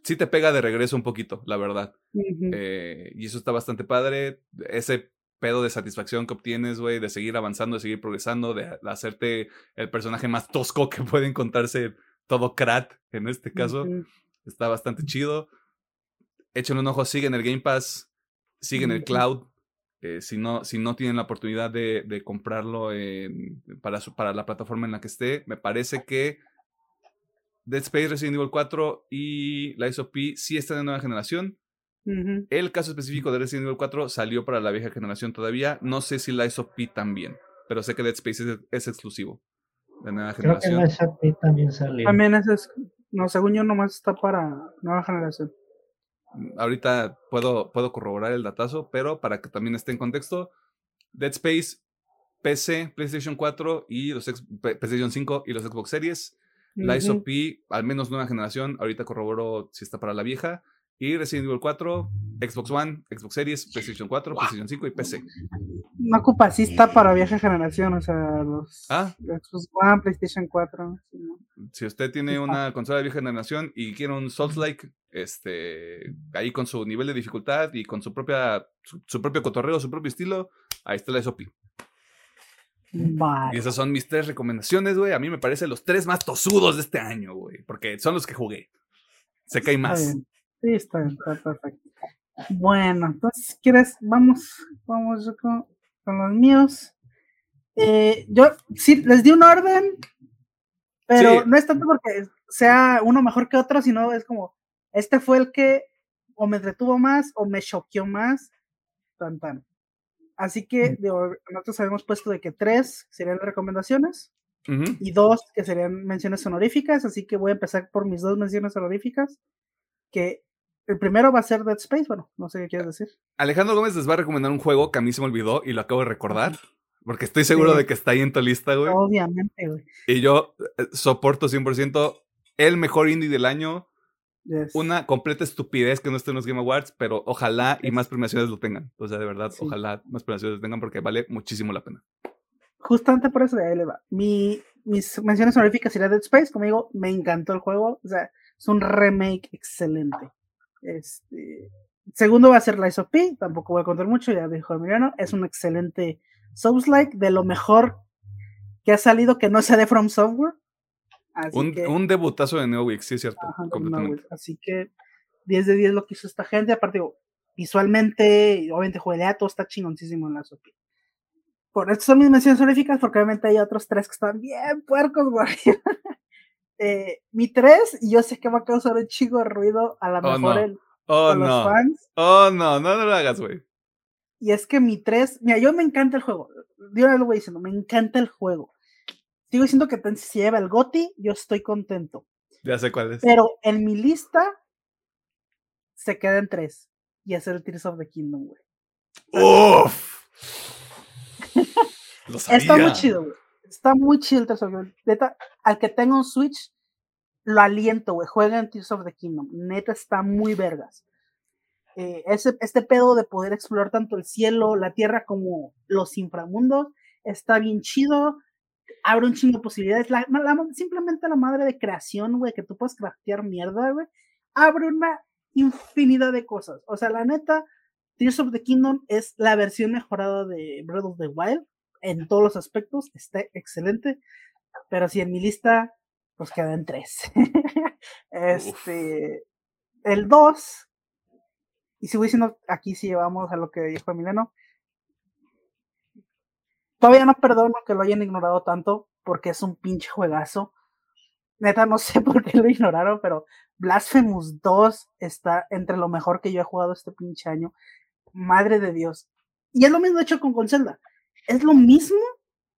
sí te pega de regreso un poquito, la verdad. Eh, y eso está bastante padre. Ese pedo de satisfacción que obtienes, güey, de seguir avanzando, de seguir progresando, de, hacerte el personaje más tosco que puede encontrarse todo Krat, en este caso, está bastante chido. Échenle un ojo, siguen el Game Pass, siguen el Cloud. Eh, si, no, si no tienen la oportunidad de, de comprarlo para, para la plataforma en la que esté, me parece que Dead Space, Resident Evil 4 y la SOP sí están de nueva generación. El caso específico de Resident Evil 4 salió para la vieja generación todavía. No sé si la SOP también, pero sé que Dead Space es, exclusivo de nueva generación. Creo que la SOP también salió. También es, no, según yo nomás está para nueva generación. Ahorita puedo, puedo corroborar el datazo, pero para que también esté en contexto, Dead Space, PC, PlayStation 4 y los PlayStation 5 y los Xbox Series. La ISOP, al menos nueva generación, ahorita corroboro si está para la vieja. Y Resident Evil 4, Xbox One, Xbox Series, PlayStation 4, PlayStation 5 y PC. No ocupa, sí está para vieja generación, o sea, los ¿Ah? Xbox One, PlayStation 4. Si usted tiene una consola de vieja generación y quiere un Souls-like, este, ahí con su nivel de dificultad y con su propia, su, propio cotorreo, su propio estilo, ahí está la Y esas son mis tres recomendaciones, güey. A mí me parecen los tres más tosudos de este año, güey. Porque son los que jugué. Sé que hay más. Sí, está, está perfecto. Bueno, entonces, ¿quieres? Vamos, vamos con, los míos. Eh, yo sí, les di un orden, pero no es tanto porque sea uno mejor que otro, sino es como, este fue el que o me entretuvo más o me choqueó más. Tan, tan. Así que nosotros habíamos puesto de que tres serían recomendaciones. y dos que serían menciones honoríficas, así que voy a empezar por mis dos menciones honoríficas, que el primero va a ser Dead Space, bueno, no sé qué quieres decir. Alejandro Gómez les va a recomendar un juego que a mí se me olvidó y lo acabo de recordar. Porque estoy seguro de que está ahí en tu lista, güey. Obviamente, güey. Y yo eh, soporto 100% el mejor indie del año. Una completa estupidez que no esté en los Game Awards, pero ojalá y más premiaciones lo tengan. O sea, de verdad, ojalá más premiaciones lo tengan porque vale muchísimo la pena. Justamente por eso de ahí le va. Mi, mis menciones honoríficas sería Dead Space. Como digo, me encantó el juego. O sea, es un remake excelente. Este, segundo va a ser Lies of P. Tampoco voy a contar mucho, ya dijo Emiliano. Es un excelente Souls-like de lo mejor que ha salido que no sea de From Software. Un, debutazo de NeoWix, sí es cierto. Así que 10 de 10 lo que hizo esta gente. Aparte, visualmente, obviamente, juega todo está chingoncísimo en la SOP. Por esto son mis menciones honoríficas, porque obviamente hay otros tres que están bien puercos, güey. eh, mi tres, y yo sé que va a causar un chico de ruido a lo oh, mejor oh, los fans. Oh, no, no, no lo hagas, güey. Y es que mi 3, mira, yo me encanta el juego. Yo lo voy diciendo, me encanta el juego. Sigo diciendo que si lleva el GOTI, yo estoy contento. Ya sé cuál es. Pero en mi lista se queda en 3. Y es el Tears of the Kingdom, güey. ¡Uf! Está muy chido, güey. Está muy chido el Tears of the Kingdom. Neta, al que tenga un Switch, lo aliento, güey. Juega en Tears of the Kingdom. Neta, está muy vergas. Eh, ese, este pedo de poder explorar tanto el cielo, la tierra como los inframundos, está bien chido, abre un chingo de posibilidades. simplemente la madre de creación, güey, que tú puedes craftear mierda, güey, abre una infinidad de cosas. O sea, la neta, Tears of the Kingdom es la versión mejorada de Breath of the Wild en todos los aspectos, está excelente, pero si en mi lista, pues quedan tres. este, el 2 y sigo diciendo, aquí si llevamos a lo que dijo Emiliano. Todavía no perdono que lo hayan ignorado tanto, porque es un pinche juegazo. Neta, no sé por qué lo ignoraron, pero Blasphemous 2 está entre lo mejor que yo he jugado este pinche año. Madre de Dios. Y es lo mismo hecho con, Zelda. Es lo mismo,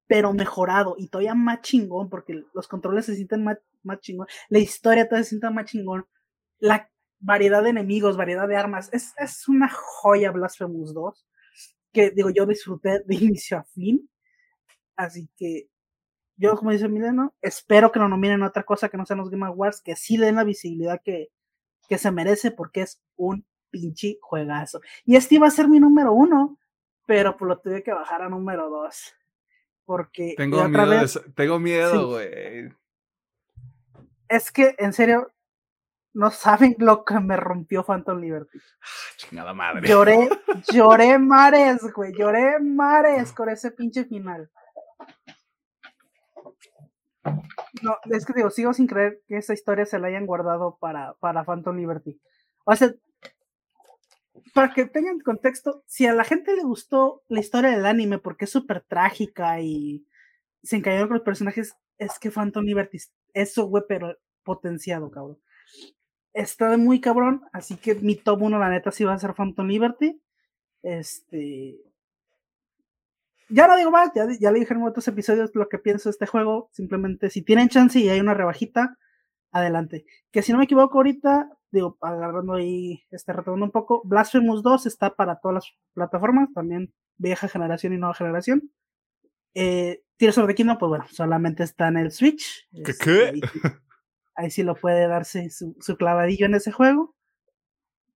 pero mejorado y todavía más chingón, porque los controles se sienten más, más chingón. La historia todavía se siente más chingón. La variedad de enemigos, variedad de armas. Es, es una joya Blasphemous 2, que digo, yo disfruté de inicio a fin. Así que yo, como dice Mileno, espero que lo nominen a otra cosa que no sean los Game Awards, que sí le den la visibilidad que, que se merece, porque es un pinche juegazo. Y este iba a ser mi número uno, pero pues lo tuve que bajar a número dos. Porque tengo miedo, tengo miedo, güey. Es que, en serio, no saben lo que me rompió Phantom Liberty. Ah, chingada madre. Lloré, lloré mares, güey. Lloré mares con ese pinche final. No, es que digo, sigo sin creer que esa historia se la hayan guardado para, para Phantom Liberty. O sea, para que tengan contexto, si a la gente le gustó la historia del anime porque es súper trágica y se encallaron con los personajes, es que Phantom Liberty, eso, güey, pero potenciado, cabrón está muy cabrón, así que mi top 1 la neta sí va a ser Phantom Liberty. Este ya no digo más, ya, ya le dije en otros episodios lo que pienso de este juego. Simplemente, si tienen chance y hay una rebajita, adelante. Que si no me equivoco ahorita, digo, agarrando ahí, este, retomando un poco, Blasphemous 2 está para todas las plataformas, también vieja generación y nueva generación. Eh, Tears of the Kingdom, pues bueno, solamente está en el Switch. ¿Qué? qué? Ahí sí lo puede darse su, clavadillo en ese juego.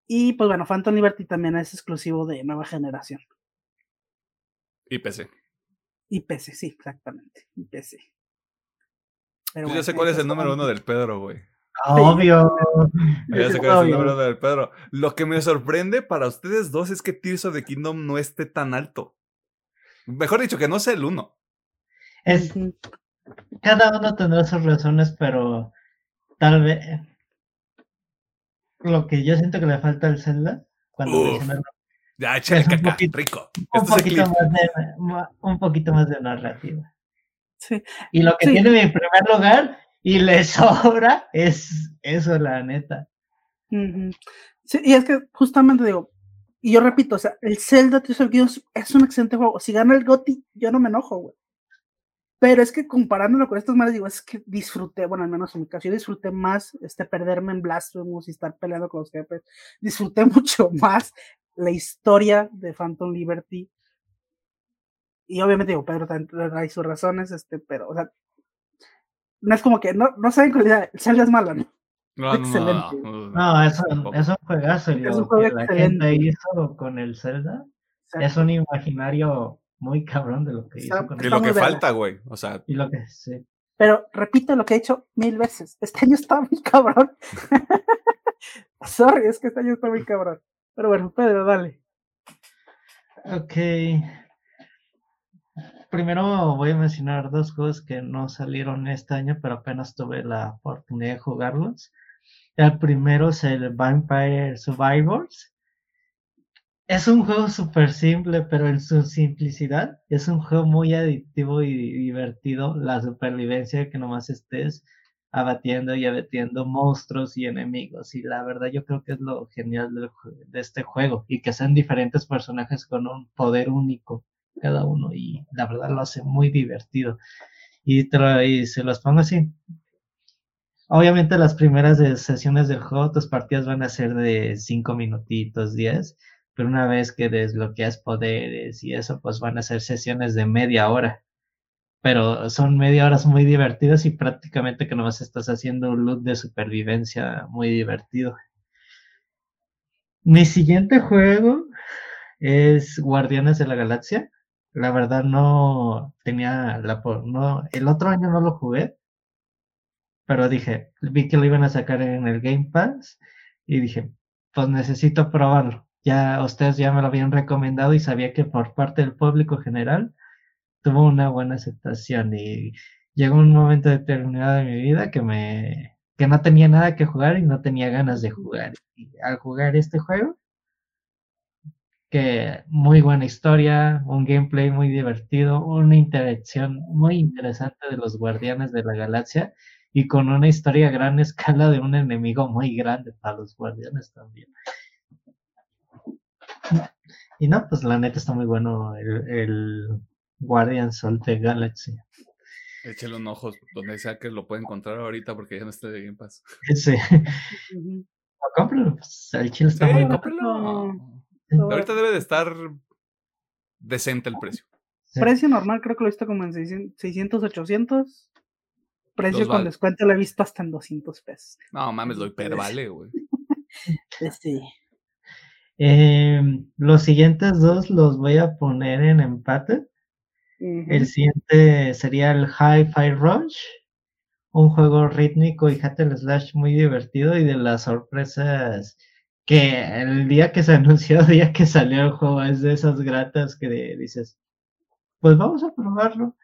Y pues bueno, Phantom Liberty también es exclusivo de nueva generación. Y PC. Y PC, sí, exactamente. Y PC. Pero Yo ya sé cuál es el número uno del Pedro, güey. Obvio. Ya sé cuál es el número uno del Pedro. Lo que me sorprende para ustedes dos es que Tears of the Kingdom no esté tan alto. Mejor dicho, que no sea el uno. Es. Cada uno tendrá sus razones, pero Tal vez. Lo que yo siento que le falta al Zelda, cuando Ya, échale caca, rico. Un poquito, más de, un poquito más de narrativa. Sí. Y lo que tiene en primer lugar y le sobra es eso, la neta. Sí, y es que justamente digo, y yo repito, o sea, el Zelda Tears of es un excelente juego. Si gana el GOTY, yo no me enojo, güey. Pero es que comparándolo con estos males, digo, es que disfruté, bueno, al menos en mi caso, yo disfruté más este, perderme en Blasphemous y estar peleando con los jefes. Disfruté mucho más la historia de Phantom Liberty. Y obviamente, digo, Pedro hay sus razones, este, pero, o sea, no es como que, no, no saben cuál es, Zelda es mala, ¿no? No, excelente. No, no, eso, es un juegazo. Es un juego que la gente hizo con el Zelda es un imaginario muy cabrón de lo que hizo. y lo que falta, güey. O sea. Y lo que, sí. Pero repito lo que he hecho mil veces. Este año está muy cabrón. Sorry, es que este año está muy cabrón. Pero bueno, Pedro, dale. Ok. Primero voy a mencionar dos juegos que no salieron este año, pero apenas tuve la oportunidad de jugarlos. El primero es el Vampire Survivors es un juego súper simple, pero en su simplicidad es un juego muy adictivo y divertido. La supervivencia que nomás estés abatiendo y abatiendo monstruos y enemigos. Y la verdad yo creo que es lo genial de, este juego. Y que sean diferentes personajes con un poder único cada uno. Y la verdad lo hace muy divertido. Y, y se los pongo así. Obviamente las primeras sesiones del juego, tus partidas van a ser de 5 minutitos, 10 pero una vez que desbloqueas poderes y eso, pues van a ser sesiones de media hora. Pero son media horas muy divertidas y prácticamente que nomás estás haciendo un look de supervivencia muy divertido. Mi siguiente juego es Guardianes de la Galaxia. La verdad no tenía la no el otro año no lo jugué, pero dije, vi que lo iban a sacar en el Game Pass y dije, pues necesito probarlo ya ustedes ya me lo habían recomendado y sabía que por parte del público general tuvo una buena aceptación y llegó un momento determinado de mi vida que me que no tenía nada que jugar y no tenía ganas de jugar. Y al jugar este juego, que muy buena historia, un gameplay muy divertido, una interacción muy interesante de los guardianes de la galaxia y con una historia a gran escala de un enemigo muy grande para los guardianes también. Y no, pues la neta está muy bueno el, el Guardian Salt de Galaxy. Échale un ojo donde sea que lo pueda encontrar ahorita porque ya no está de Game Pass. Sí. cómpralo, pues el chile está muy Ahorita debe de estar decente el precio. Precio normal creo que lo he visto como en 600, 800. Precio con descuento lo he visto hasta en 200 pesos. No mames, lo hiper vale, güey. sí. Eh, los siguientes dos los voy a poner en empate. El siguiente sería el Hi-Fi Rush, un juego rítmico y hack slash muy divertido y de las sorpresas que el día que se anunció, el día que salió el juego, es de esas gratas que dices, pues vamos a probarlo.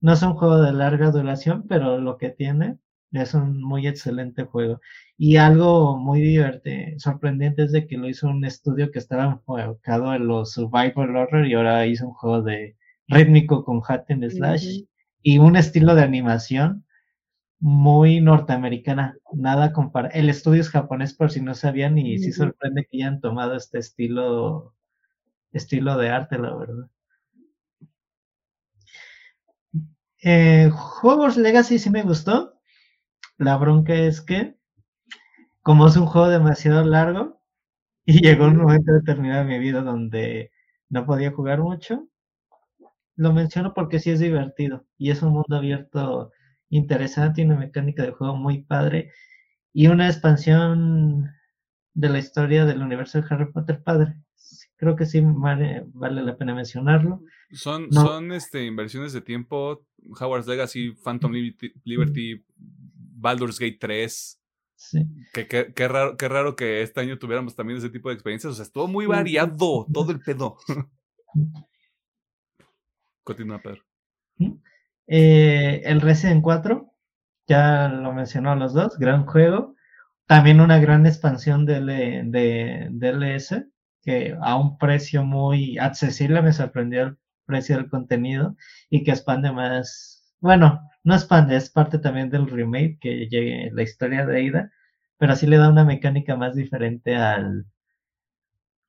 No es un juego de larga duración, pero lo que tiene es un muy excelente juego. Y algo muy divertido, sorprendente es de que lo hizo un estudio que estaba enfocado en los survival horror y ahora hizo un juego de rítmico con hat and slash y un estilo de animación muy norteamericana, nada compara. El estudio es japonés por si no sabían y sí sorprende que hayan tomado este estilo estilo de arte, la verdad. Eh, Juegos Legacy sí me gustó. La bronca es que como es un juego demasiado largo y llegó un momento determinado en mi vida donde no podía jugar mucho, lo menciono porque sí es divertido y es un mundo abierto interesante y una mecánica de juego muy padre y una expansión de la historia del universo de Harry Potter padre. Creo que sí vale, la pena mencionarlo. Son, son este, inversiones de tiempo, Howard's Legacy, Phantom Liberty, Baldur's Gate 3, Qué, raro, qué raro que este año tuviéramos también ese tipo de experiencias. O sea, estuvo muy variado todo el pedo. Continúa, Pedro. Eh, el Resident 4, ya lo mencionó los dos, gran juego. También una gran expansión de, de, DLS, que a un precio muy accesible me sorprendió el precio del contenido y que expande más. Bueno, no expande, es parte también del remake que llegue la historia de Aida, pero así le da una mecánica más diferente al,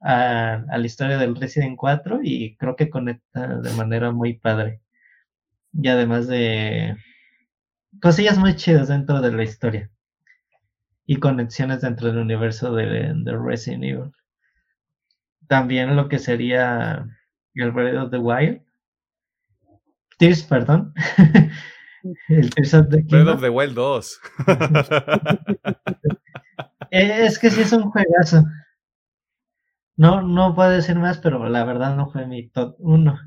a, la historia del Resident 4 y creo que conecta de manera muy padre. y además de cosillas muy chidas dentro de la historia y conexiones dentro del universo de, de Resident Evil. También lo que sería el Breath of the Wild. Tears, perdón. el Tears of the Breath of the Wild 2. es que sí es un juegazo. No, no puedo decir más, pero la verdad no fue mi top 1.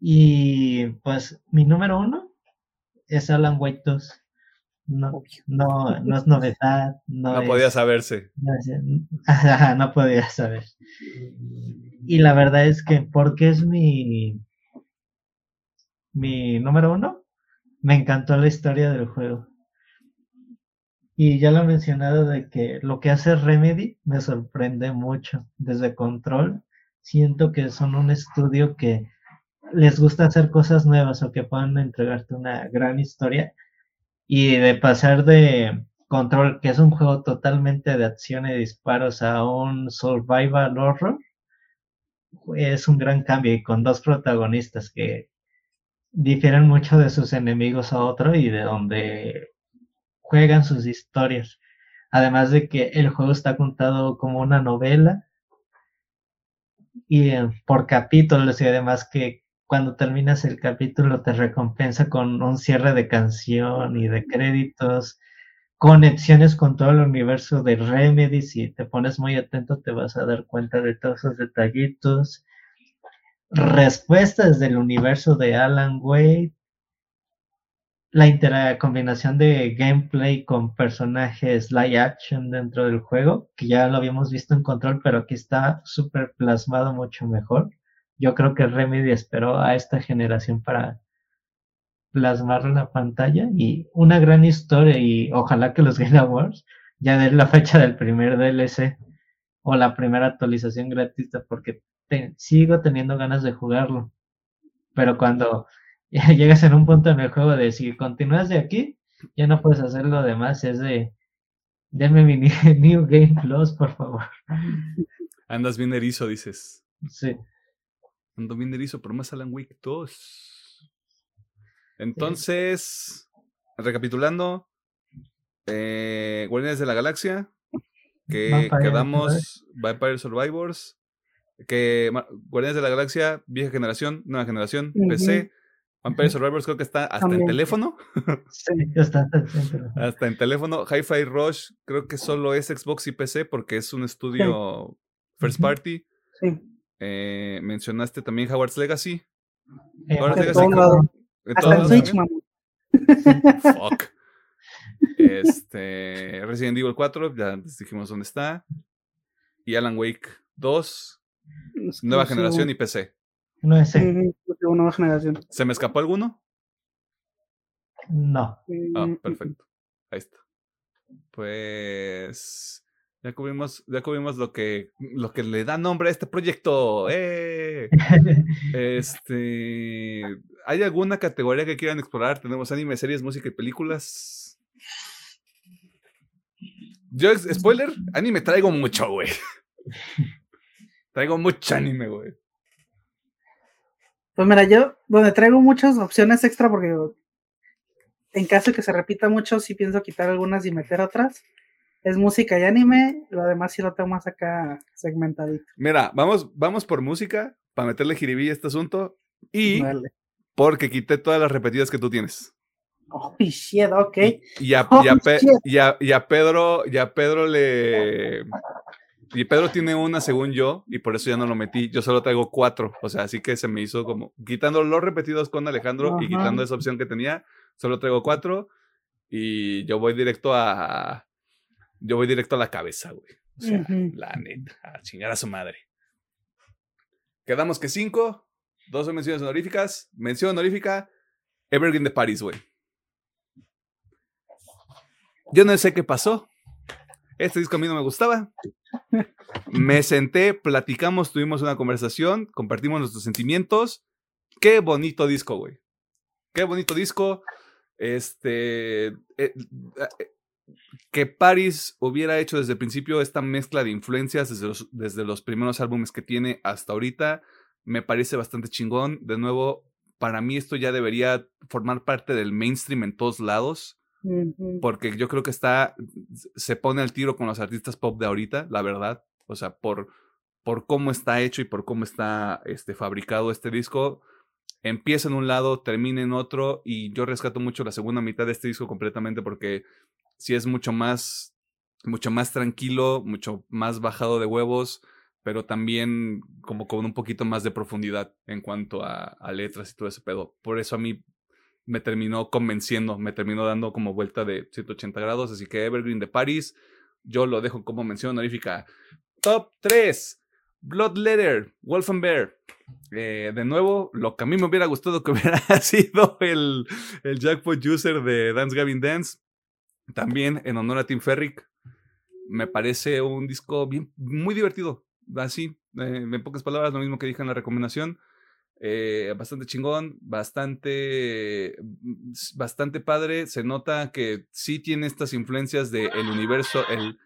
Y pues mi número uno es Alan Wake 2. No, no, no es novedad. No, podía saberse. No, no podía saber. Y la verdad es que, porque es mi, mi número uno, me encantó la historia del juego. Y ya lo he mencionado de que lo que hace Remedy me sorprende mucho. Desde Control, siento que son un estudio que les gusta hacer cosas nuevas o que puedan entregarte una gran historia y de pasar de Control, que es un juego totalmente de acción y disparos, a un survival horror, es un gran cambio y con dos protagonistas que difieren mucho de sus enemigos a otro y de donde juegan sus historias. Además de que el juego está contado como una novela y eh, por capítulos y además que cuando terminas el capítulo te recompensa con un cierre de canción y de créditos, conexiones con todo el universo de Remedy. Si te pones muy atento te vas a dar cuenta de todos esos detallitos. Respuestas del universo de Alan Wade. La combinación de gameplay con personajes live action dentro del juego, que ya lo habíamos visto en control, pero aquí está súper plasmado mucho mejor yo creo que Remedy esperó a esta generación para plasmar la pantalla y una gran historia y ojalá que los Game Awards ya den la fecha del primer DLC o la primera actualización gratuita porque sigo teniendo ganas de jugarlo. Pero cuando llegas en un punto en el juego de si continúas de aquí, ya no puedes hacer lo demás, es de denme mi New Game Plus, por favor. Andas bien erizo, dices. Sí. Ando bien erizo, pero más Alan Wake 2. Entonces, recapitulando, eh, Guardianes de la Galaxia, que quedamos Vampire Survivors, que Guardianes de la Galaxia, vieja generación, nueva generación, PC. Vampire Survivors creo que está hasta en teléfono. Sí, está hasta en teléfono. Hi-Fi Rush creo que solo es Xbox y PC porque es un estudio first party. Sí. Eh, mencionaste también Howard's Legacy. Eh, Howard's Legacy. Hasta en Switch, Fuck. Este, Resident Evil 4, ya les dijimos dónde está. Y Alan Wake 2, nueva generación y PC. No es nueva generación. ¿Se me escapó alguno? No. Ah, perfecto. Ahí está. Pues ya cubrimos, ya cubrimos lo que, lo que le da nombre a este proyecto. ¡Eh! Este, ¿Hay alguna categoría que quieran explorar? Tenemos anime, series, música y películas. Yo, spoiler, anime traigo mucho, güey. traigo mucho anime, güey. Pues mira, yo donde traigo muchas opciones extra porque en caso de que se repita mucho, sí pienso quitar algunas y meter otras es música y anime, lo demás sí lo tengo más acá segmentadito. Mira, vamos, vamos por música para meterle jiribilla a este asunto y porque quité todas las repetidas que tú tienes. Oh, shit, ok. Y, a, Pedro, ya Pedro le... Y Pedro tiene una según yo, y por eso ya no lo metí. Yo solo traigo cuatro. O sea, así que se me hizo como quitando los repetidos con Alejandro y quitando esa opción que tenía, solo traigo cuatro. Y yo voy directo a, yo voy directo a la cabeza, güey. O sea, la neta, a chingar a su madre. Quedamos que cinco, dos menciones honoríficas. Mención honorífica, Evergreen de Paris, güey. Yo no sé qué pasó. Este disco a mí no me gustaba. Me senté, platicamos, tuvimos una conversación, compartimos nuestros sentimientos. Qué bonito disco, güey. Qué bonito disco. Este. Eh, eh, que Paris hubiera hecho desde el principio esta mezcla de influencias desde los, desde los primeros álbumes que tiene hasta ahorita, me parece bastante chingón. De nuevo, para mí esto ya debería formar parte del mainstream en todos lados. Porque yo creo que está, se pone al tiro con los artistas pop de ahorita, la verdad. O sea, por, por cómo está hecho y por cómo está este, fabricado este disco. Empieza en un lado, termina en otro. Y yo rescato mucho la segunda mitad de este disco completamente porque sí es mucho más, mucho más tranquilo, mucho más bajado de huevos pero también como con un poquito más de profundidad en cuanto a, letras y todo ese pedo. Por eso a mí me terminó convenciendo, me terminó dando como vuelta de 180 grados, así que Evergreen de Paris, yo lo dejo como mención honorífica. Top 3, Bloodletter, Wolf and Bear. Eh, de nuevo, lo que a mí me hubiera gustado que hubiera sido el, el Jackpot User de Dance Gavin Dance. También en honor a Tim Ferrick. Me parece un disco bien, muy divertido así, eh, en pocas palabras, lo mismo que dije en la recomendación. Eh, bastante chingón, bastante, mm, bastante padre. Se nota que sí tiene estas influencias del el universo, el,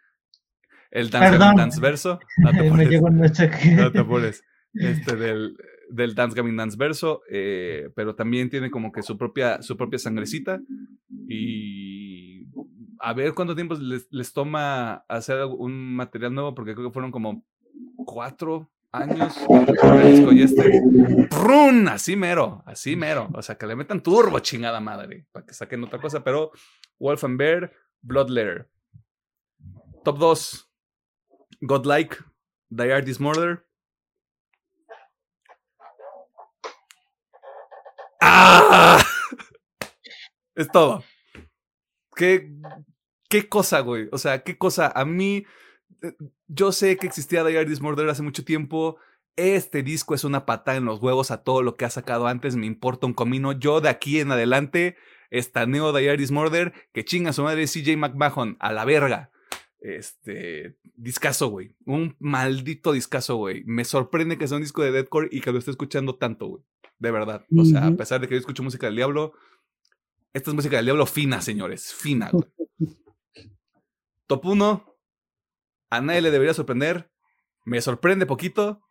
el dance, dance verso. No te no apures. Este del, del Dance Gavin Dance verso, eh, pero también tiene como que su propia, su propia sangrecita. Y a ver cuánto tiempo les, les toma hacer un material nuevo, porque creo que fueron como cuatro años y este así mero, así mero, o sea que le metan turbo chingada madre para que saquen otra cosa, pero Wolf and. Top 2, Godlike, The Artist Murder. ¡Ah! Es todo. ¿Qué, qué cosa, güey. O sea, qué cosa. A mí yo sé que existía The Artist Murder hace mucho tiempo. Este disco es una patada en los huevos a todo lo que ha sacado antes. Me importa un comino. Yo de aquí en adelante estaneo The Artist Murder. Que chinga su madre CJ McMahon. A la verga. Este. Discaso, güey. Un maldito discaso, güey. Me sorprende que sea un disco de deadcore y que lo esté escuchando tanto, güey. De verdad. O sea, a pesar de que yo escucho música del diablo. Esta es música del diablo fina, señores. Fina, güey. Top 1 a nadie le debería sorprender. Me sorprende poquito,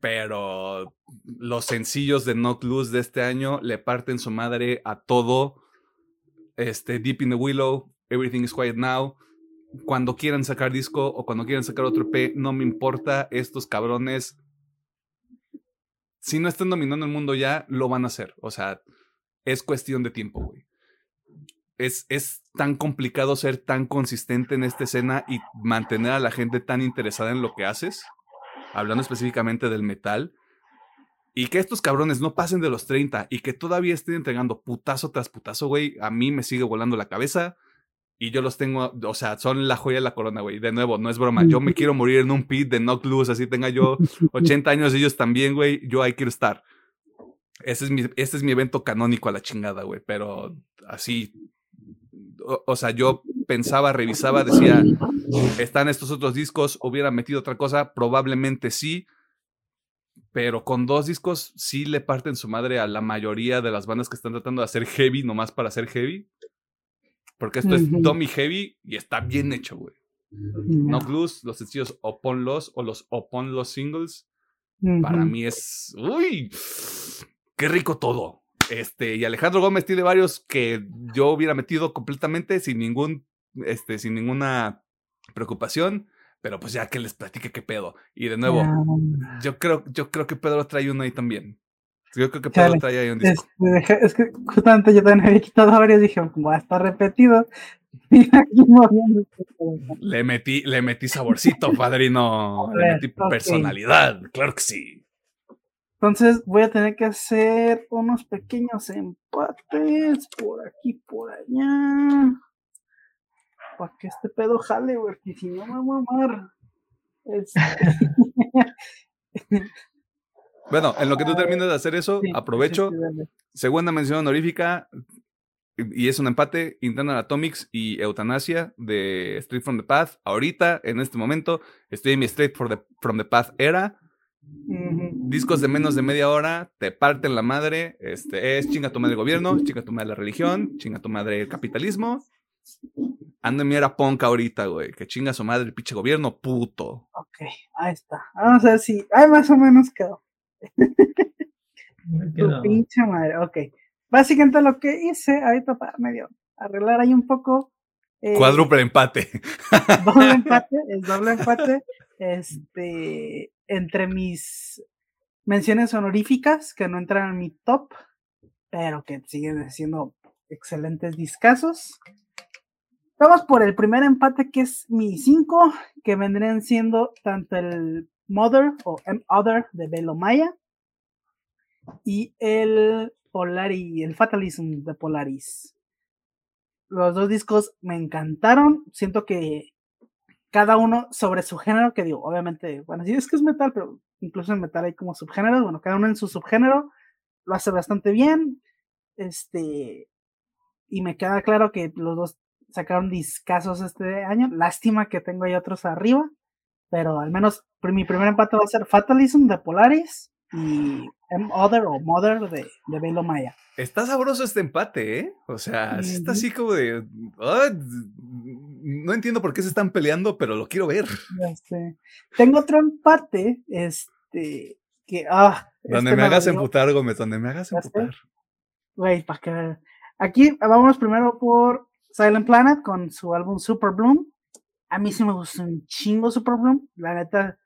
pero los sencillos de Not Loose de este año le parten su madre a todo. Este, Deep in the Willow, Everything is Quiet Now. Cuando quieran sacar disco o cuando quieran sacar otro P, no me importa. Estos cabrones, si no están dominando el mundo ya, lo van a hacer. O sea, es cuestión de tiempo, güey es, es tan complicado ser tan consistente en esta escena y mantener a la gente tan interesada en lo que haces, hablando específicamente del metal, y que estos cabrones no pasen de los 30 y que todavía estén entregando putazo tras putazo, güey, a mí me sigue volando la cabeza. Y yo los tengo, o sea, son la joya de la corona, güey. De nuevo, no es broma. Yo me quiero morir en un pit de knock loose, así tenga yo 80 años, ellos también, güey. Yo ahí quiero estar. Ese es mi, este es mi evento canónico a la chingada, güey. Pero así, o, sea, yo pensaba, revisaba, decía, ¿están estos otros discos? ¿Hubiera metido otra cosa? Probablemente sí, pero con dos discos sí le parten su madre a la mayoría de las bandas que están tratando de hacer heavy nomás para hacer heavy. Porque esto es dummy heavy y está bien hecho, güey. No blues, los sencillos o ponlos o los o pon los singles. Para mí es. ¡Uy! ¡Qué rico todo! Este, y Alejandro Gómez tiene varios que yo hubiera metido completamente sin ningún, este, sin ninguna preocupación. Pero pues ya que les platique qué pedo. Y de nuevo, yo creo, yo creo que Pedro trae uno ahí también. Yo creo que Pedro trae ahí un disco. Es, que justamente yo también había quitado varios, dije, como está repetido. le metí, le metí saborcito, padrino. le metí personalidad, claro que sí. Entonces voy a tener que hacer unos pequeños empates por aquí, por allá. Para que este pedo jale, porque si no me voy a amar. bueno, en lo que tú terminas de hacer eso, aprovecho. Segunda mención honorífica, y es un empate, Internal Atomics y Eutanasia de Street from the Path. Ahorita, en este momento, estoy en mi Straight from the Path era discos de menos de media hora, te parten la madre, este, es chinga tu madre el gobierno, chinga tu madre la religión, chinga tu madre el capitalismo. Ando en mi era punk ahorita, güey, que chinga su madre el pinche gobierno, puto. Ok, ahí está. Vamos a ver si, ahí más o menos quedó. Tu pinche madre, ok. Básicamente lo que hice ahorita para medio arreglar ahí un poco. Eh, Cuádruple empate. Doble empate, es doble empate. Este, entre mis menciones honoríficas que no entran en mi top, pero que siguen siendo excelentes discasos. Vamos por el primer empate que es mi 5, que vendrían siendo tanto el Mother o M Other de Velo Maya y el Polaris, el Fatalism de Polaris. Los dos discos me encantaron. Siento que cada uno sobre su género, que digo, obviamente, bueno, sí es que es metal, pero incluso en metal hay como subgéneros, bueno, cada uno en su subgénero lo hace bastante bien. Este, y me queda claro que los dos sacaron discasos este año. Lástima que tengo ahí otros arriba, pero al menos mi primer empate va a ser Fatalism de Polaris y M Other o Mother de, de Velo Maya. Está sabroso este empate, ¿eh? O sea, está así como de. no entiendo por qué se están peleando, pero lo quiero ver. Tengo otro empate, este, que. Ah, donde este me hagas emputar, Gómez, donde me hagas emputar. Güey, para que. Aquí vamos primero por Silent Planet con su álbum Super Bloom. A mí sí me gustó un chingo Super Bloom. La neta,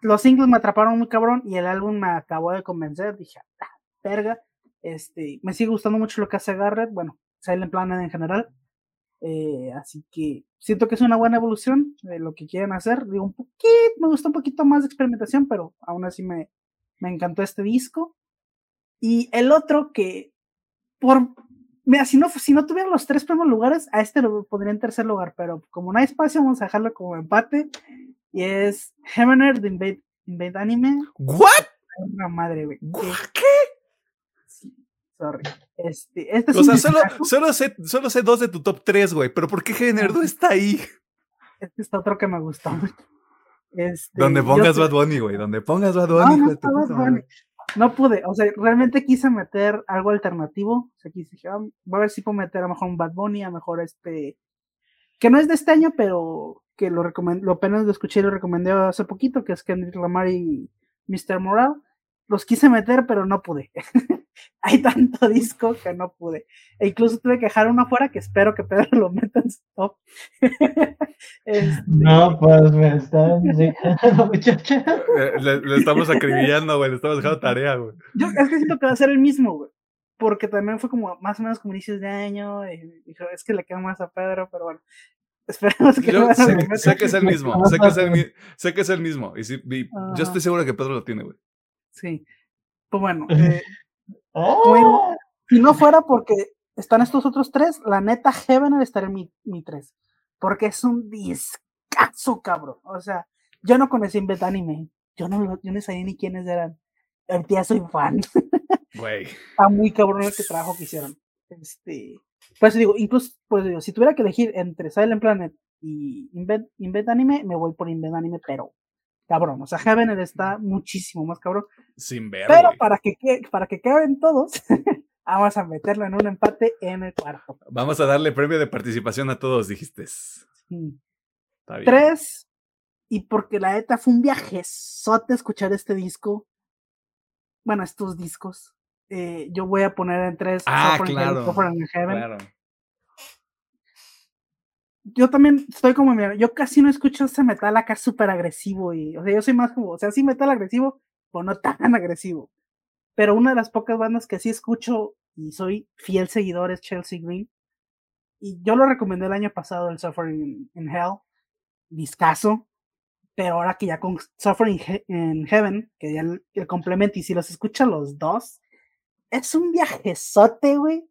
los singles me atraparon muy cabrón y el álbum me acabó de convencer. Dije, ah, verga. Este, me sigue gustando mucho lo que hace Garrett. Bueno, Silent Planet en general. Eh, así que siento que es una buena evolución de lo que quieren hacer. Digo, un poquito, me gusta un poquito más de experimentación, pero aún así me, me encantó este disco. Y el otro que, por, mira, si no, si no tuviera los tres primeros lugares, a este lo pondría en tercer lugar, pero como no hay espacio, vamos a dejarlo como empate. Y es Heavener de Invade, Invade Anime. ¿What? Una madre, güey. ¿Qué? Sí, sorry. Este, este es o sea, solo, solo, sé, solo sé dos de tu top tres, güey. Pero ¿por qué Heavener no está ahí? Este es otro que me gustó mucho. Este, Donde pongas Bad Bunny, güey. Donde pongas Bad Bunny, no, no, no pude, o sea, realmente quise meter algo alternativo. O sea, quise, dije, ah, voy a ver si puedo meter a lo mejor un Bad Bunny, a lo mejor este, que no es de este año, pero que lo recomendé, lo apenas lo escuché y lo recomendé hace poquito, que es Kendrick Lamar y Mr. Moral. Los quise meter, pero no pude. Hay tanto disco que no pude. E incluso tuve que dejar uno afuera que espero que Pedro lo meta en stop. este... No, pues me están muchacha. Le, le, estamos acribillando, güey. Le estamos dejando tarea, güey. Yo es que siento que va a ser el mismo, güey. Porque también fue como más o menos como inicios de año. Y dijo, es que le queda más a Pedro, pero bueno. Esperemos que yo sé, sé, que es el mismo, sé que es el, sé que es el mismo. Y, sí, y yo estoy seguro que Pedro lo tiene, güey. Sí. Pues bueno, eh, ¡Oh! si no fuera porque están estos otros tres, la neta Heaven estaría en mi, mi tres. Porque es un discazo, cabrón. O sea, yo no conocí en Anime. Yo no, yo no sabía ni quiénes eran. Ahorita soy fan. Güey. Está muy cabrón el trabajo que hicieron. Este, pues digo, incluso, pues digo, si tuviera que elegir entre Silent Planet y Invent, Anime, me voy por Invent Anime, pero cabrón. O sea, Heaven está muchísimo más cabrón. Sin ver. Pero para que, para que queden todos, vamos a meterlo en un empate en el cuarto. Vamos a darle premio de participación a todos, dijiste. Sí. Tres. Y porque la ETA fue un viaje sote escuchar este disco. Bueno, estos discos. Eh, yo voy a poner en tres. Ah, claro. claro yo también estoy como, mira, yo casi no escucho ese metal acá súper agresivo y, o sea, yo soy más como, o sea, sí metal agresivo, pero no tan agresivo. Pero una de las pocas bandas que sí escucho y soy fiel seguidor es Chelsea Green. Y yo lo recomendé el año pasado, el Suffering in Hell, discaso, pero ahora que ya con Suffering in Heaven, que ya el, el complemento, y si los escucho los dos, es un viajezote, güey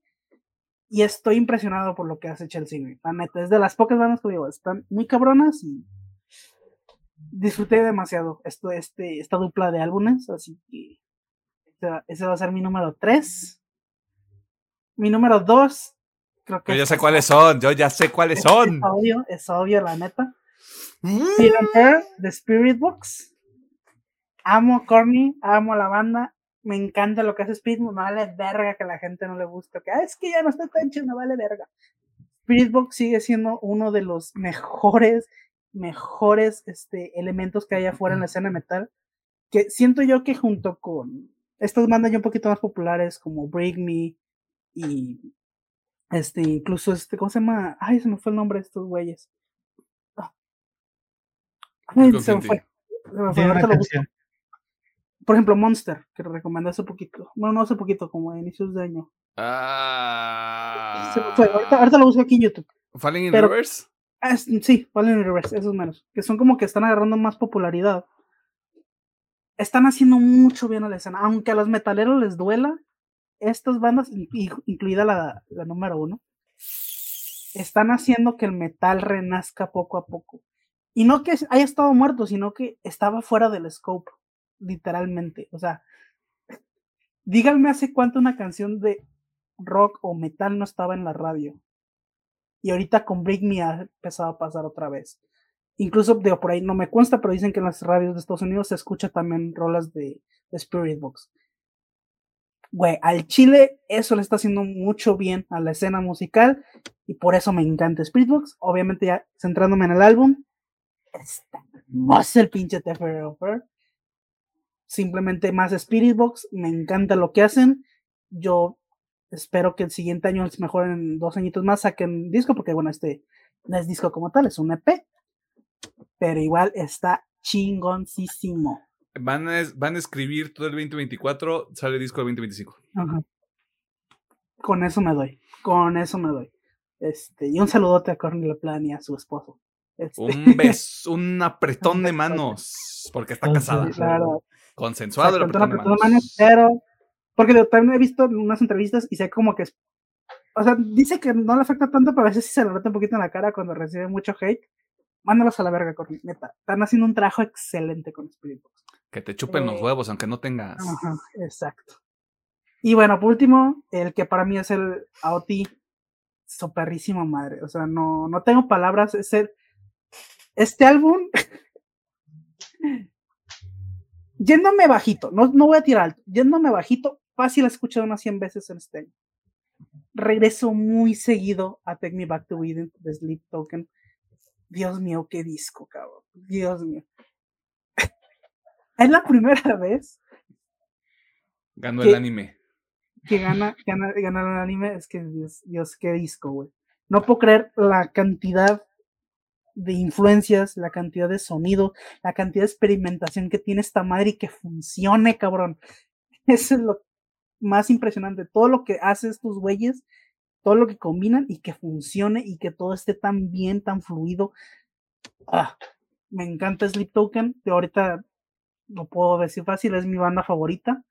y estoy impresionado por lo que hace Chelsea, La neta, es de las pocas bandas que digo, están muy cabronas y disfruté demasiado esto, este, esta dupla de álbumes, así que ese, va a ser mi número 3. Mi número 2, creo que... Yo ya sé cuáles son, yo ya sé cuáles son. Es obvio, es obvio, la neta. Mm. The Spirit Box. Amo Corny, amo la banda, me encanta lo que hace Speed, me vale verga que a la gente no le guste, que ah, es que ya no está tan chido, me vale verga. Spiritbox sigue siendo uno de los mejores, mejores este, elementos que hay afuera en la escena metal, que siento yo que junto con estas bandas ya un poquito más populares como Break Me y este, incluso este, ¿cómo se llama? Ay, se me fue el nombre de estos güeyes. Ay, se me fue. Se me fue. Ahorita lo busco. Por ejemplo, Monster, que recomendé hace poquito. Bueno, no hace poquito, como a inicios de año. Ah. Se fue. Ahorita, ahorita lo busco aquí en YouTube. Falling in Pero- Reverse. Es- sí, Fallen in Reverse, esos menos. Que son como que están agarrando más popularidad. Están haciendo mucho bien a la escena. Aunque a los metaleros les duela, estas bandas, in- in- incluida la, la número uno, están haciendo que el metal renazca poco a poco. Y no que haya estado muerto, sino que estaba fuera del scope, literalmente. O sea, díganme hace cuánto una canción de rock o metal no estaba en la radio. Y ahorita con Break Me ha empezado a pasar otra vez. Incluso, digo, por ahí no me consta, pero dicen que en las radios de Estados Unidos se escucha también rolas de, Spirit Box. Güey, al Chile eso le está haciendo mucho bien a la escena musical y por eso me encanta Spirit Box. Obviamente ya centrándome en el álbum, está el pinche Tefer Offer. Simplemente más Spirit Box, me encanta lo que hacen. Yo espero que el siguiente año, mejor en dos añitos más, saquen disco, porque bueno, este no es disco como tal, es un EP. Pero igual está chingoncísimo. Van a, van a escribir todo el 2024, sale disco el 2025. Ajá. Con eso me doy. Con eso me doy. Este, y un saludote a Corny Plan y a su esposo. Este, Un beso, un apretón de manos, porque está casada. claro. Consensuado pero porque también he visto unas entrevistas y sé como que es, o sea, dice que no le afecta tanto, pero a veces sí se le nota un poquito en la cara cuando recibe mucho hate. Mándalos a la verga, Corny, neta. Están haciendo un trabajo excelente con Spirit Box. Que te chupen los Eh, huevos, aunque no tengas. Ajá, exacto. Y bueno, por último, el que para mí es el AOT, su perrísima madre. O sea, no, no tengo palabras. Es el, este álbum, yéndome bajito, no, no voy a tirar alto, yéndome bajito, fácil he escuchado unas 100 veces en este año. Regreso muy seguido a Take Me Back to Eden de Sleep Token. Dios mío, qué disco, cabrón. Dios mío. es la primera vez Ganó el anime. que gana, gana, gana el anime, es que Dios, Dios, qué disco, güey. No puedo creer la cantidad de influencias, la cantidad de sonido, la cantidad de experimentación que tiene esta madre y que funcione, cabrón. Eso es lo más impresionante. Todo lo que hace estos güeyes, todo lo que combinan y que funcione y que todo esté tan bien, tan fluido. Ah, me encanta Sleep Token. De ahorita lo puedo decir fácil, es mi banda favorita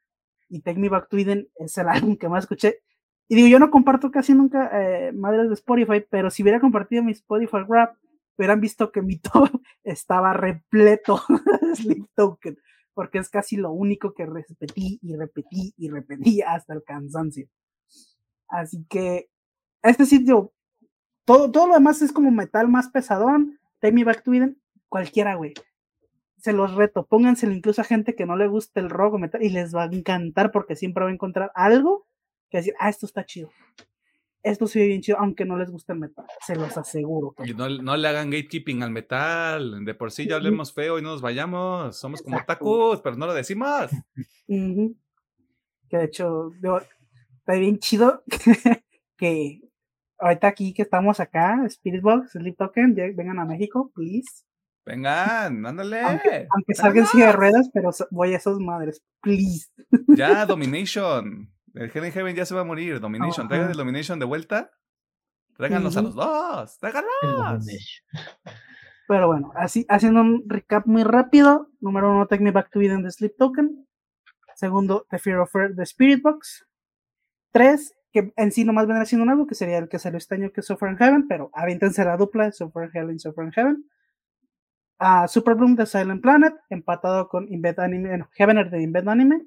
y Take Me Back to Eden es el álbum que más escuché. Y digo, yo no comparto casi nunca eh, madres de Spotify, pero si hubiera compartido mi Spotify Rap, hubieran visto que mi top estaba repleto de Sleep Token, porque es casi lo único que repetí y repetí y repetí hasta el cansancio. Así que, este sitio, todo, todo lo demás es como metal más pesadón. Take Me Back to Eden, cualquiera, güey se los reto, pónganselo incluso a gente que no le guste el rock o metal y les va a encantar porque siempre va a encontrar algo que decir, ah, esto está chido. Esto ve bien chido, aunque no les guste el metal, se los aseguro. Y no, no le hagan gatekeeping al metal. De por sí ya hablemos feo y no nos vayamos. Somos como tacos, pero no lo decimos. Que de hecho, digo, está bien chido que ahorita aquí que estamos acá, Spirit Box, Sleep Token, ya vengan a México, please. Vengan, ándale. Aunque, aunque salgan silla de ruedas, pero voy a esas madres, please. Ya, Domination. El Hell in Heaven ya se va a morir. Domination. Ajá. Traigan el Domination de vuelta. Tráiganlos a los dos. Tráiganlos. Pero bueno, así haciendo un recap muy rápido. Número uno, Take Me Back to Eden de Sleep Token. Segundo, The Fear of Earth de Spirit Box. Tres, que en sí nomás vendrá siendo álbum, que sería el que salió este año que es Suffer in Heaven, pero aviéntense la dupla de Suffer in Hell y Suffer in Heaven. Ah, Super Bloom de Silent Planet, empatado con Embed Anime, no, Heavener de Embed Anime.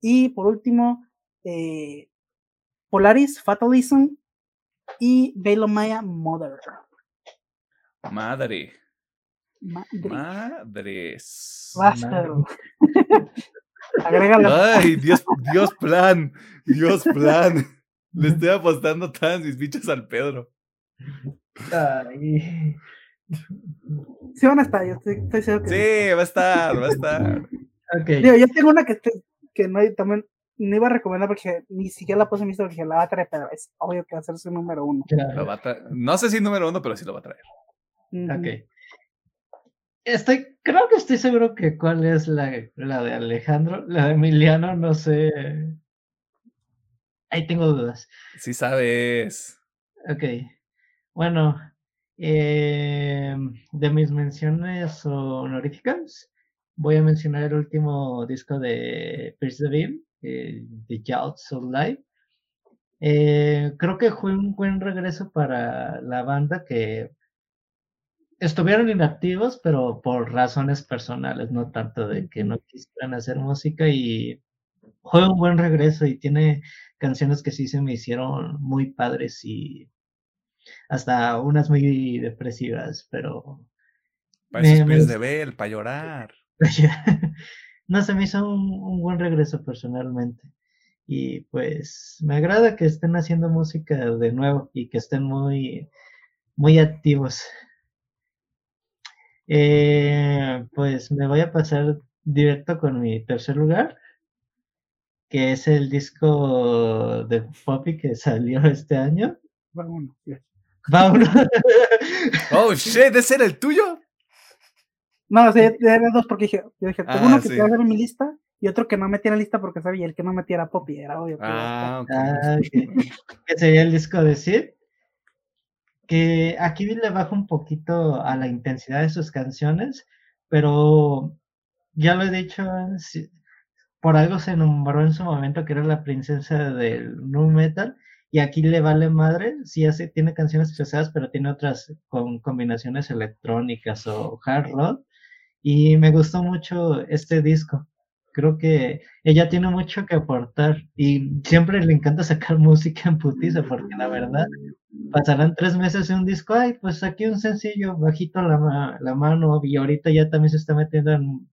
Y por último, eh, Polaris, Fatalism y Maya Mother. Madre. Madre. Madres. Madre. Agrégalo. Ay, Dios, Dios plan. Dios plan. Le estoy apostando todas mis bichas al Pedro. Ay. Sí van a estar, yo estoy, estoy seguro que sí. Va a estar, va a estar. Ok. Digo, yo tengo una que, que no también no iba a recomendar porque ni siquiera la puse en mi porque la va a traer, pero es obvio que va a ser su número uno. no sé si número uno, pero sí lo va a traer. Ok. Estoy, creo que estoy seguro que cuál es la, la de Alejandro, la de Emiliano, no sé. Ahí tengo dudas. Sí sabes. Ok. Bueno, eh, de mis menciones honoríficas, voy a mencionar el último disco de Pierce DeVille, eh, The of Life. Eh, creo que fue un buen regreso para la banda que estuvieron inactivos, pero por razones personales, no tanto de que no quisieran hacer música y fue un buen regreso y tiene canciones que sí se me hicieron muy padres y hasta unas muy depresivas, pero... Para eso de ver, para llorar. no, se me hizo un, buen regreso personalmente. Y pues me agrada que estén haciendo música de nuevo y que estén muy, muy activos. Eh, pues me voy a pasar directo con mi tercer lugar, que es el disco de Poppy que salió este año. Vámonos. Vámonos. oh shit, ¿ese era el tuyo? No, o sea, eran dos porque dije, yo dije, tengo uno ah, que te va a hacer en mi lista y otro que no metía en la lista porque sabía, el que no metiera Poppy era obvio. Ah, ok. Ah, que sería el disco de Sid. Que aquí le baja un poquito a la intensidad de sus canciones, pero ya lo he dicho, por algo se nombró en su momento que era la princesa del nu metal y aquí le vale madre, sí hace, tiene canciones pesadas, pero tiene otras con combinaciones electrónicas o hard rock y me gustó mucho este disco. Creo que ella tiene mucho que aportar y siempre le encanta sacar música en putiza porque la verdad pasarán tres meses en un disco, ay, pues aquí un sencillo, bajito la, la mano y ahorita ya también se está metiendo en,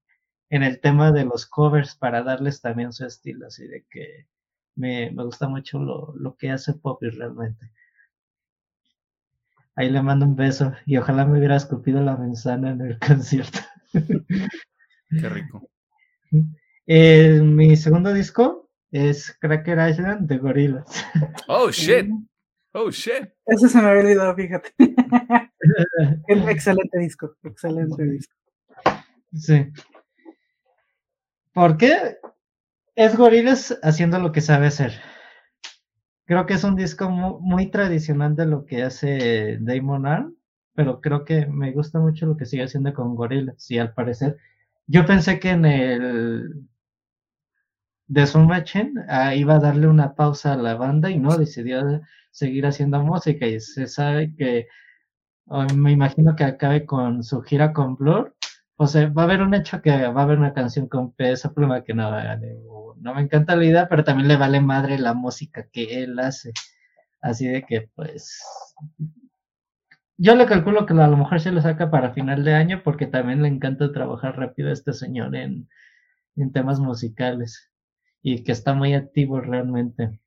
en, el tema de los covers para darles también su estilo, así de que me, me gusta mucho lo, lo que hace Poppy realmente. Ahí le mando un beso y ojalá me hubiera escupido la manzana en el concierto. Qué rico. Eh, mi segundo disco es Cracker Island de Gorillaz. Oh shit. Oh shit. Eso se me había olvidado, fíjate. excelente disco, excelente disco. Sí. ¿Por qué? Es Gorillaz haciendo lo que sabe hacer. Creo que es un disco muy, tradicional de lo que hace Damon Arm pero creo que me gusta mucho lo que sigue haciendo con Gorillaz y al parecer yo pensé que en el de Sun ah, iba a darle una pausa a la banda y no decidió seguir haciendo música y se sabe que me imagino que acabe con su gira con Blur o sea, va a haber un hecho que va a haber una canción con peso pluma que no, no me encanta la idea, pero también le vale madre la música que él hace. Así de que, pues, yo le calculo que a lo mejor se lo saca para final de año porque también le encanta trabajar rápido a este señor en, temas musicales y que está muy activo realmente.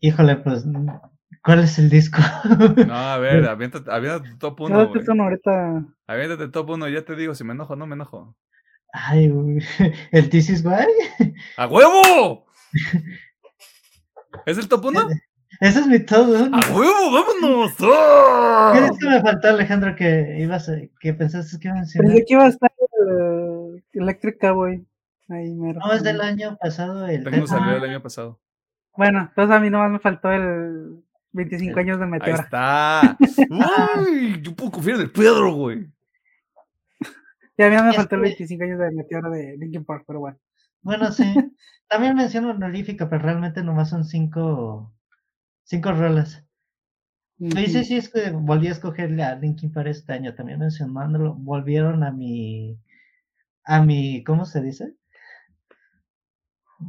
Híjole, pues, ¿cuál es el disco? No, a ver, aviéntate, aviéntate top 1. ahorita. Aviéntate top 1, ya te digo si me enojo no me enojo. Ay, ¿el This is ¡A huevo! ¿Es el top 1? Ese es mi todo. ¡A huevo, vámonos! ¿Qué es que me faltó, Alejandro, que ibas a, que pensaste que iba a mencionar? Pensé que iba a estar uh, Electric Cowboy. Ahí mero. No, es del año pasado. El Tengo salió el año pasado. Bueno, entonces a mí nomás me faltó el 25 años de Meteora. Ahí está. Uy, yo puedo confiar en el Pedro, güey. Y a mí no me faltó el 25 años de Meteora de Linkin Park, pero bueno. Bueno, sí. También menciono honorífica, pero realmente nomás son cinco Cinco rolas. No sé si es que volví a escogerle a Linkin para este año, también mencionándolo, volvieron a mi, a mi, ¿cómo se dice?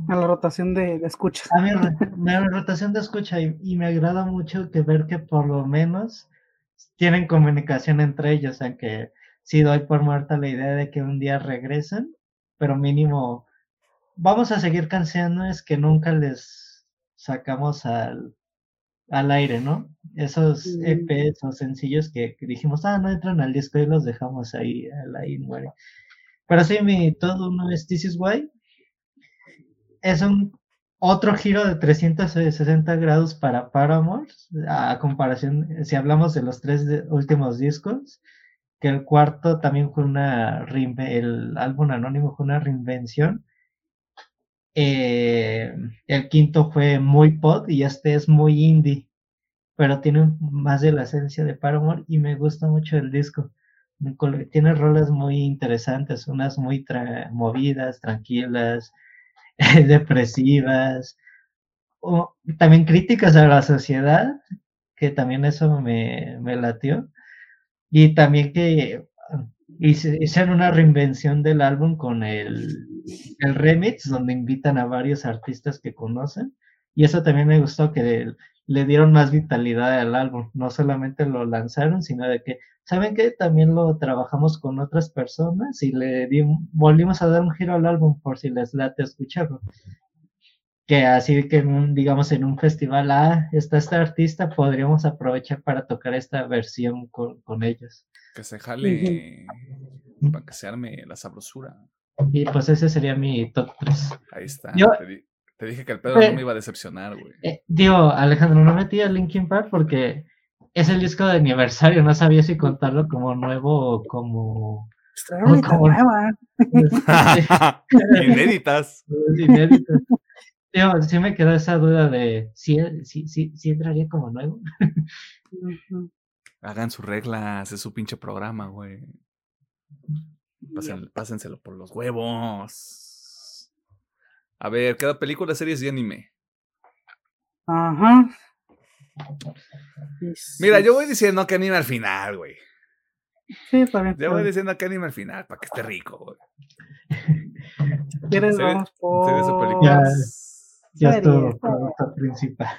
A la rotación de, escucha. A mi, rotación de escucha y, me agrada mucho que ver que por lo menos tienen comunicación entre ellos, aunque sí doy por muerta la idea de que un día regresen, pero mínimo vamos a seguir canciones que nunca les sacamos al, al aire, ¿no? Esos EPs o sencillos que, dijimos, ah, no entran al disco y los dejamos ahí, al aire muere. Pero sí, mi todo uno es This is Why. es un otro giro de 360 grados para Paramore, a comparación, si hablamos de los tres últimos discos, que el cuarto también fue una, el álbum anónimo fue una reinvención. Eh, el quinto fue muy pop y este es muy indie, pero tiene más de la esencia de Paramore y me gusta mucho el disco. Tiene rolas muy interesantes, unas muy movidas, tranquilas, depresivas, o también críticas a la sociedad, que también eso me, me latió, y también que hicieron una reinvención del álbum con el, el remix, donde invitan a varios artistas que conocen, y eso también me gustó que le dieron más vitalidad al álbum, no solamente lo lanzaron, sino de que, ¿saben que También lo trabajamos con otras personas y le volvimos a dar un giro al álbum por si les late escucharlo. Que así que, digamos, en un festival, ah, está este artista, podríamos aprovechar para tocar esta versión con, ellos. Que se jale, para que se arme la sabrosura. Y pues ese sería mi top 3. Ahí está. Te dije que el pedo no me iba a decepcionar, güey. Eh, digo, Alejandro, no metí a Linkin Park porque es el disco de aniversario, no sabía si contarlo como nuevo o como... como nueva. Inéditas. Inéditas. Digo, sí me quedó esa duda de si, si, si, si entraría como nuevo. Hagan sus reglas, es su pinche programa, güey. pásenselo por los huevos. A ver, cada película, series y anime. Ajá. Mira, yo voy diciendo que anime al final, güey. Sí, también. Yo voy diciendo que anime al final, para que esté rico, güey. ¿Quieres vamos por... Ya, ya es tu producto principal.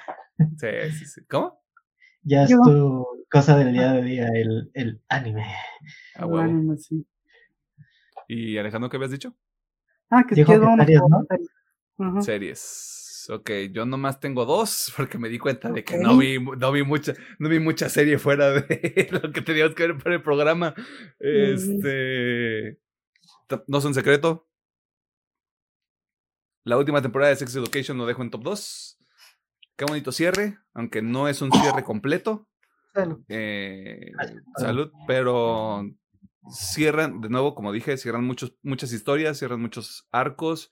Sí, sí, sí. ¿Cómo? Ya es tu cosa del día de día, el, el anime. Ah, el anime, sí. ¿Y Alejandro qué habías dicho? Ah, que, que vamos ¿no? Series. Ok, yo nomás tengo dos porque me di cuenta de que no vi, no vi mucha, no vi mucha serie fuera de lo que teníamos que ver para el programa. Este. No son secreto. La última temporada de Sex Education lo dejo en top 2. Qué bonito cierre, aunque no es un cierre completo. Salud. Eh, salud, pero cierran, de nuevo, como dije, cierran muchos, muchas historias, cierran muchos arcos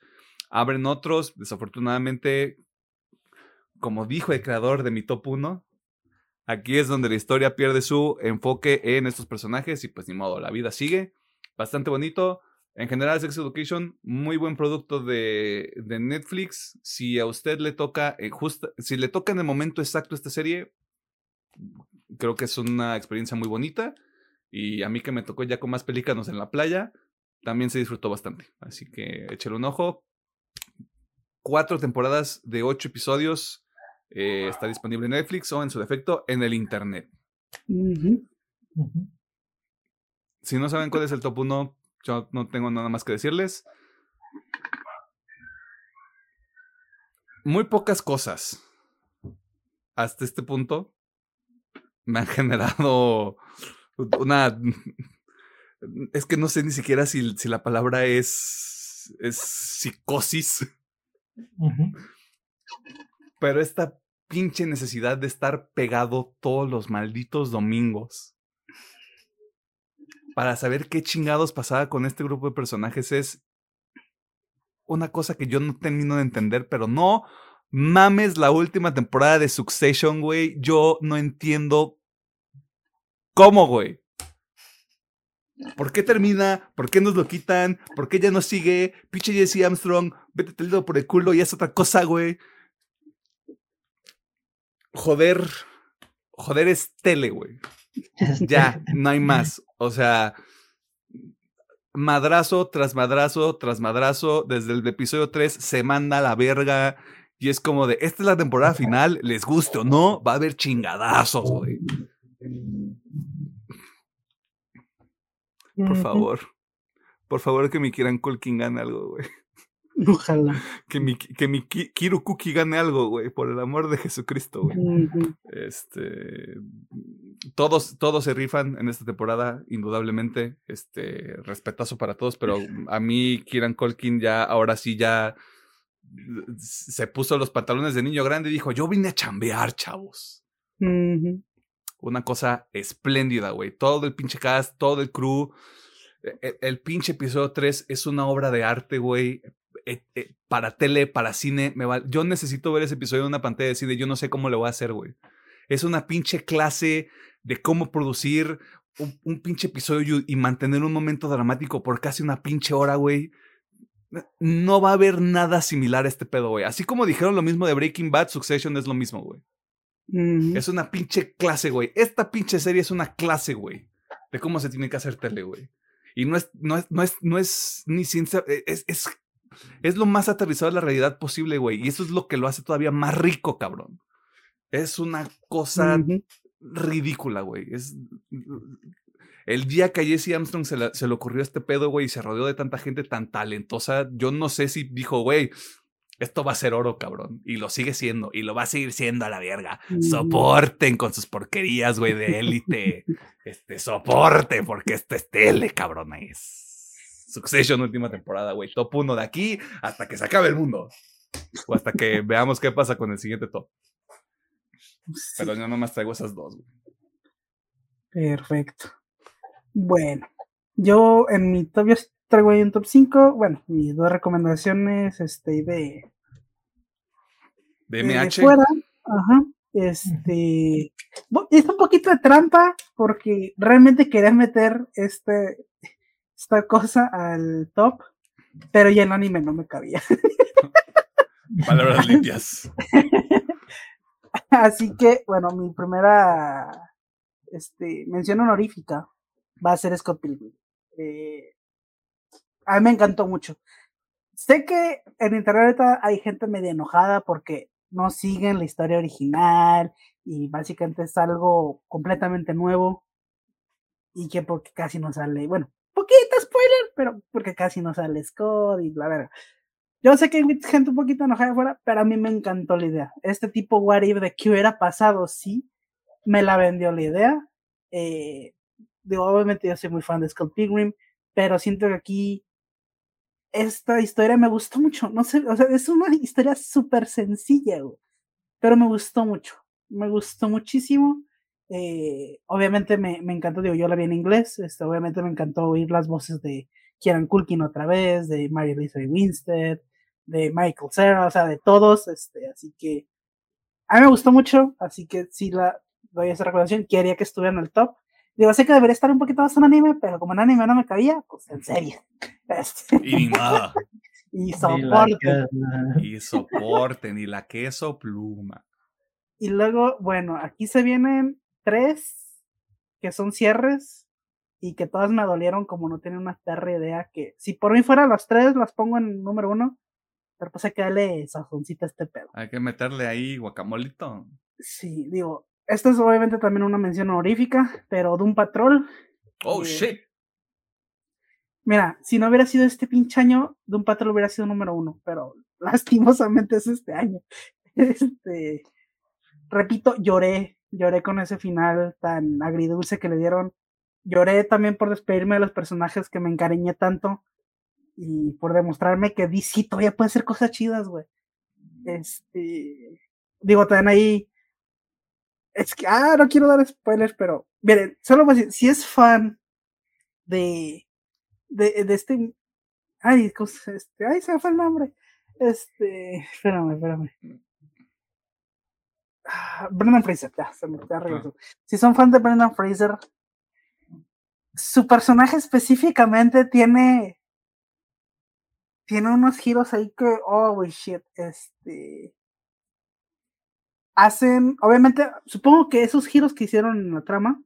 abren otros. Desafortunadamente, como dijo el creador de mi top 1, aquí es donde la historia pierde su enfoque en estos personajes y pues ni modo, la vida sigue. Bastante bonito. En general, Sex Education, muy buen producto de, Netflix. Si a usted le toca, eh, si le toca en el momento exacto esta serie, creo que es una experiencia muy bonita. Y a mí que me tocó ya con más pelícanos en la playa, también se disfrutó bastante. Así que échale un ojo cuatro temporadas de ocho episodios. Eh, está disponible en Netflix o en su defecto en el Internet. Si no saben cuál es el top 1, yo no tengo nada más que decirles. Muy pocas cosas hasta este punto me han generado una... Es que no sé ni siquiera si, si la palabra es, es psicosis pero esta pinche necesidad de estar pegado todos los malditos domingos para saber qué chingados pasaba con este grupo de personajes es una cosa que yo no termino de entender, pero no mames la última temporada de Succession, güey. Yo no entiendo cómo, güey. ¿Por qué termina? ¿Por qué nos lo quitan? ¿Por qué ya no sigue? Pinche Jesse Armstrong, vete el dedo por el culo y es otra cosa, güey. Joder. Joder es tele, güey. Ya, no hay más. O sea, madrazo tras madrazo tras madrazo. Desde el episodio 3 se manda la verga. Y es como de, esta es la temporada final, les guste o no, va a haber chingadazos, güey. Por favor. Por favor, que mi Kiran Culkin gane algo, güey. Ojalá. Que mi, que mi Kirukuki gane algo, güey, por el amor de Jesucristo, güey. Este. Todos, todos se rifan en esta temporada, indudablemente. Este. Respetazo para todos, pero a mí, Kiran Colkin, ya, ahora sí, ya. se puso los pantalones de niño grande y dijo, yo vine a chambear, chavos. Una cosa espléndida, güey. Todo el pinche cast, todo el crew. E, e, el, pinche episodio 3 es una obra de arte, güey. E, para tele, para cine. Me va... Yo necesito ver ese episodio en una pantalla de cine. Yo no sé cómo le voy a hacer, güey. Es una pinche clase de cómo producir un, pinche episodio y mantener un momento dramático por casi una pinche hora, güey. No va a haber nada similar a este pedo, güey. Así como dijeron lo mismo de Breaking Bad, Succession es lo mismo, güey. Es una pinche clase, güey. Esta pinche serie es una clase, güey. De cómo se tiene que hacer tele, güey. Y no es, no es, no es, no es ni ciencia, e, es, es, es lo más aterrizado de la realidad posible, güey. Y eso es lo que lo hace todavía más rico, cabrón. Es una cosa ridícula, güey. Es. El día que a Jesse Armstrong se, se le ocurrió este pedo, güey, y se rodeó de tanta gente tan talentosa, yo no sé si dijo, güey, esto va a ser oro, cabrón. Y lo sigue siendo. Y lo va a seguir siendo a la verga. Soporten con sus porquerías, güey, de élite. este, soporten, porque esto es tele, cabrón. Es Succession última temporada, güey. Top 1 de aquí hasta que se acabe el mundo. O hasta que veamos qué pasa con el siguiente top. Pero yo nomás traigo esas dos, güey. Perfecto. Bueno, yo en mi top yo traigo ahí un top 5. Bueno, mis dos recomendaciones este, de. De MH. fuera. Ajá. Este. Es un poquito de trampa porque realmente quería meter este, esta cosa al top, pero ya el anime no me cabía. Palabras limpias. Así que, bueno, mi primera este, mención honorífica va a ser Scott Pilgrim. Eh, a mí me encantó mucho. Sé que en internet hay gente medio enojada porque no siguen la historia original y básicamente es algo completamente nuevo y que porque casi no sale, bueno, poquito spoiler, pero porque casi no sale Scott y la verdad. Yo sé que hay gente un poquito enojada afuera, pero a mí me encantó la idea. Este tipo what if de qué hubiera pasado, sí, me la vendió la idea. Eh, digo, obviamente yo soy muy fan de Scott Pilgrim, pero siento que aquí esta historia me gustó mucho. No sé, o sea, es una historia súper sencilla, pero me gustó mucho. Me gustó muchísimo. Eh, obviamente me, me, encantó, digo, yo la vi en inglés, este, obviamente me encantó oír las voces de Kieran Culkin otra vez, de Mary Elizabeth Winstead, de Michael Cera, o sea, de todos, este, así que a mí me gustó mucho, así que sí la doy esa recomendación, quería que estuviera en el top. Digo, sé que debería estar un poquito más en anime, pero como en anime no me cabía, pues en serie. Este. Y nada. y soporten. Y soporten, y la queso pluma. Y luego, bueno, aquí se vienen tres que son cierres y que todas me dolieron como no tienen una perra idea que si por mí fuera las tres las pongo en número uno pero pues hay que darle sazoncita a este pedo. Hay que meterle ahí guacamolito. Sí, digo, esto es obviamente también una mención honorífica, pero de un patrón. Oh, eh, shit. Mira, si no hubiera sido este pinche año, de un patrón hubiera sido número uno, pero lastimosamente es este año. Este, repito, lloré, lloré con ese final tan agridulce que le dieron. Lloré también por despedirme de los personajes que me encariñé tanto y por demostrarme que DC todavía puede hacer cosas chidas, güey. Este, digo, también ahí, es que, ah, no quiero dar spoilers, pero, miren, solo decir, si es fan de, de, de este, ay, este, ay, se me fue el nombre, este, espérame, espérame. Ah, Brendan Fraser, ya, se me regresó. Si son fan de Brendan Fraser, su personaje específicamente tiene tiene unos giros ahí que, oh, shit, este, hacen, obviamente, supongo que esos giros que hicieron en la trama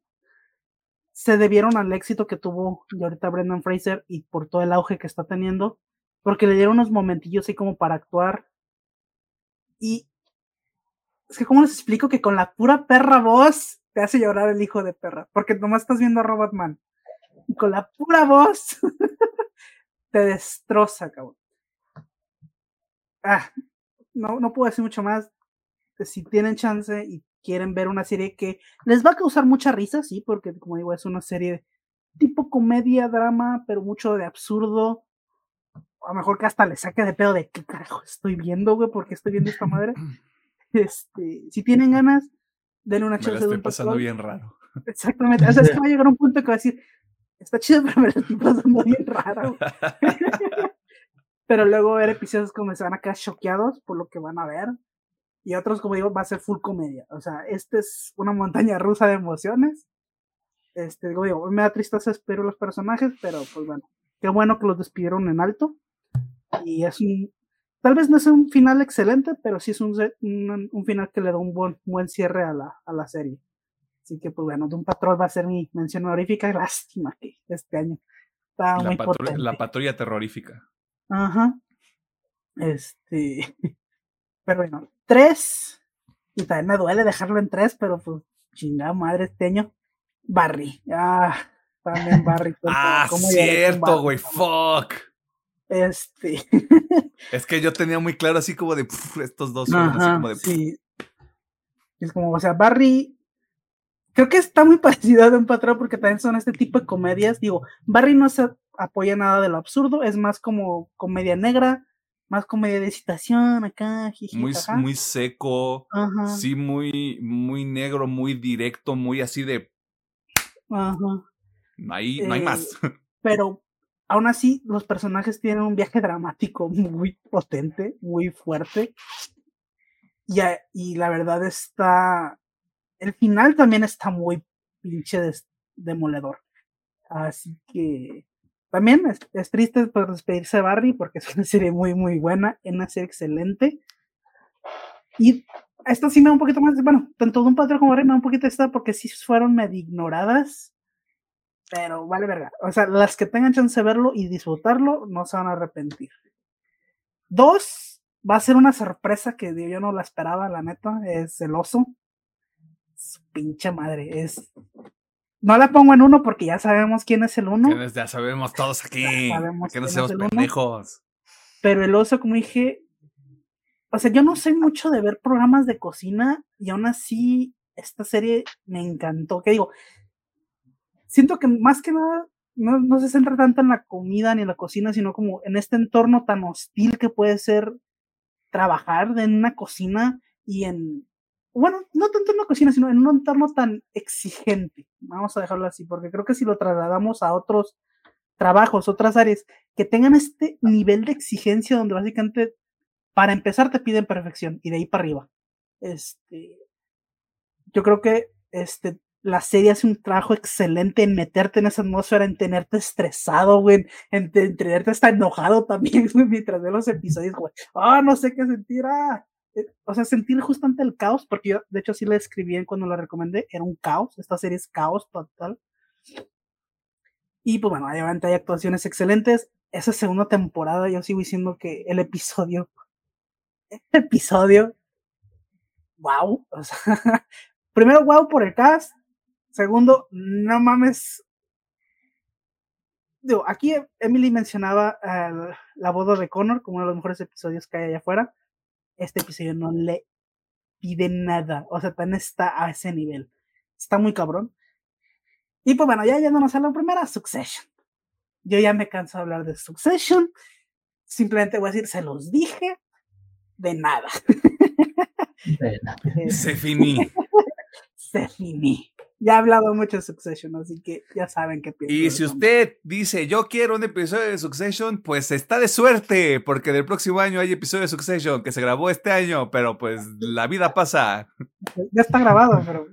se debieron al éxito que tuvo y ahorita Brendan Fraser y por todo el auge que está teniendo, porque le dieron unos momentillos así como para actuar. Y es que, ¿cómo les explico que con la pura perra voz te hace llorar el hijo de perra? Porque nomás estás viendo a Robotman. Y con la pura voz te destroza, cabrón. Ah, no, no puedo decir mucho más. Si tienen chance y quieren ver una serie que les va a causar mucha risa, sí, porque como digo, es una serie tipo comedia, drama, pero mucho de absurdo. a lo mejor que hasta le saque de pedo de qué carajo estoy viendo, güey, porque estoy viendo esta madre. Este, si tienen ganas, denle una Me chance la de estoy un pasando patrol. bien raro. Exactamente. O sea, es que va a llegar un punto que va a decir, está chido, pero me la estoy pasando bien raro. pero luego haber episodios como se van a quedar choqueados por lo que van a ver. Y otros, como digo, va a ser full comedia. O sea, este es una montaña rusa de emociones. Este, como digo, me da tristeza, espero los personajes, pero pues bueno, qué bueno que los despidieron en alto. Y es un, tal vez no es un final excelente, pero sí es un, un, un final que le da un buen, buen cierre a la, a la serie. Así que, pues bueno, Doom Patrol va a ser mi mención honorífica. Lástima que este año está La, muy patrulla, la patrulla terrorífica. Ajá. Este. Pero bueno, tres. Y también me duele dejarlo en tres, pero pues chingada madre este año. Barry. Ah, también Barry. Ah, ¿cómo lloré con cierto, güey. Fuck. Este. Es que yo tenía muy claro así como de puf, estos dos fueron así Ajá, como de sí. Es como, o sea, Barry. Creo que está muy parecido a un patrón porque también son este tipo de comedias. Digo, Barry no se apoya nada de lo absurdo, es más como comedia negra, más comedia de citación acá, jiji, muy, muy seco. Ajá, Sí, muy, muy negro, muy directo, muy así de ajá. no hay, no hay Eh, más. Pero aún así, los personajes tienen un viaje dramático muy potente, muy fuerte. Y, la verdad está. El final también está muy pinche des- demoledor. Así que. También es, triste por despedirse de Barry porque es una serie muy, muy buena, es una excelente. Y esto sí me da un poquito más, bueno, tanto de un patrón como Barry me da un poquito esta porque sí fueron medio ignoradas pero vale verga. O sea, las que tengan chance de verlo y disfrutarlo no se van a arrepentir. Dos, va a ser una sorpresa que yo no la esperaba, la neta, es el oso. Su pinche madre, es... No la pongo en uno porque ya sabemos quién es el uno, Ya sabemos todos aquí. sabemos Que no seamos pendejos. pero el oso, como dije, o sea, yo no soy mucho de ver programas de cocina y aún así esta serie me encantó. Que digo, siento que más que nada no, se centra tanto en la comida ni en la cocina, sino como en este entorno tan hostil que puede ser trabajar en una cocina y en, bueno, no tanto en una cocina, sino en un entorno tan exigente. Vamos a dejarlo así, porque creo que si lo trasladamos a otros trabajos, otras áreas, que tengan este nivel de exigencia donde básicamente para empezar te piden perfección y de ahí para arriba. Este, yo creo que este, la serie hace un trabajo excelente en meterte en esa atmósfera, en tenerte estresado, güey, en, te- en tenerte hasta enojado también, mientras ves los episodios, güey. Ah, no sé qué sentir, ah. Eh, O sea, sentir justamente el caos, porque yo, de hecho, sí la escribí cuando la recomendé, era un caos, esta serie es caos total. Y pues bueno, obviamente hay actuaciones excelentes. Esa segunda temporada yo sigo diciendo que el episodio, el episodio, wow, primero wow por el cast, segundo, no mames. Digo, aquí Emily mencionaba eh, la boda de Connor como uno de los mejores episodios que hay allá afuera. Este episodio no le pide nada, o sea, tan está a ese nivel. Está muy cabrón. Y pues bueno, ya yéndonos a la primera, Succession. Yo ya me canso de hablar de Succession. Simplemente voy a decir, se los dije, de nada. Bueno, Eh, Se finí. se finí. Ya he hablado mucho de Succession, así que ya saben qué pienso. Y si usted dice, yo quiero un episodio de Succession, pues está de suerte, porque del próximo año hay episodio de Succession que se grabó este año, pero pues la vida pasa. Ya está grabado, pero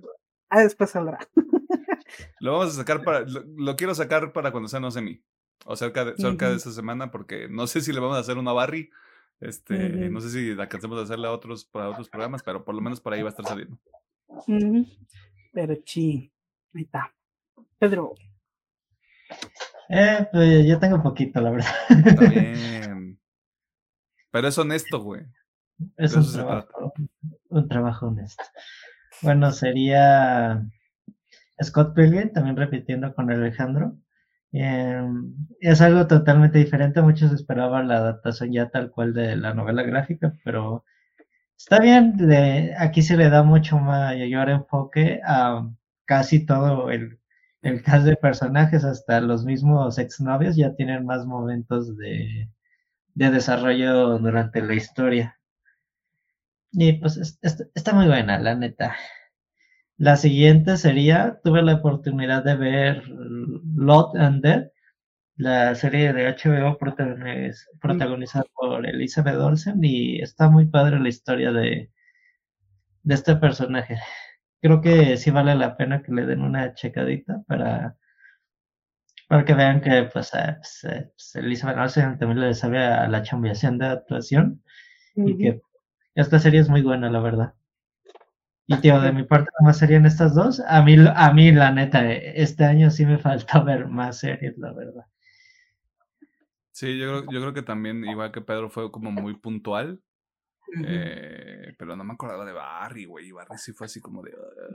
ah, después saldrá. Lo vamos a sacar para, lo, lo quiero sacar para cuando sea no sé mí. O cerca de, cerca de Ujú. esa semana, porque no sé si le vamos a hacer una Barry. Este, Ujú. no sé si alcancemos a hacerle a otros, para otros programas, pero por lo menos por ahí va a estar saliendo. Ujú. Pero sí, ahí está. Pedro, eh, pues yo tengo poquito, la verdad. Está bien. Pero es honesto, güey. Es un trabajo, un trabajo honesto. Bueno, sería Scott Pilgrim, también repitiendo con Alejandro. Em, es algo totalmente diferente. Muchos esperaban la adaptación ya tal cual de la novela gráfica, pero está bien. aquí se le da mucho mayor enfoque a casi todo el, el cast de personajes, hasta los mismos exnovios ya tienen más momentos de, de desarrollo durante la historia. Y pues está muy buena, la neta. La siguiente sería, tuve la oportunidad de ver Lot and Dead, la serie de HBO protagonizada por Elizabeth Olsen y está muy padre la historia de, de este personaje. Creo que sí vale la pena que le den una checadita para, para que vean que pues, eh, pues, eh, pues Elizabeth Olsen también le sabe a la chambiación de actuación y que esta serie es muy buena, la verdad. Y tío, de mi parte más serían estas dos. A mí, a mí, la neta, este año sí me falta ver más series, la verdad. Sí, yo creo, yo creo que también, igual que Pedro, fue como muy puntual. eh, pero no me acordaba de Barry, güey. Barry sí fue así como de.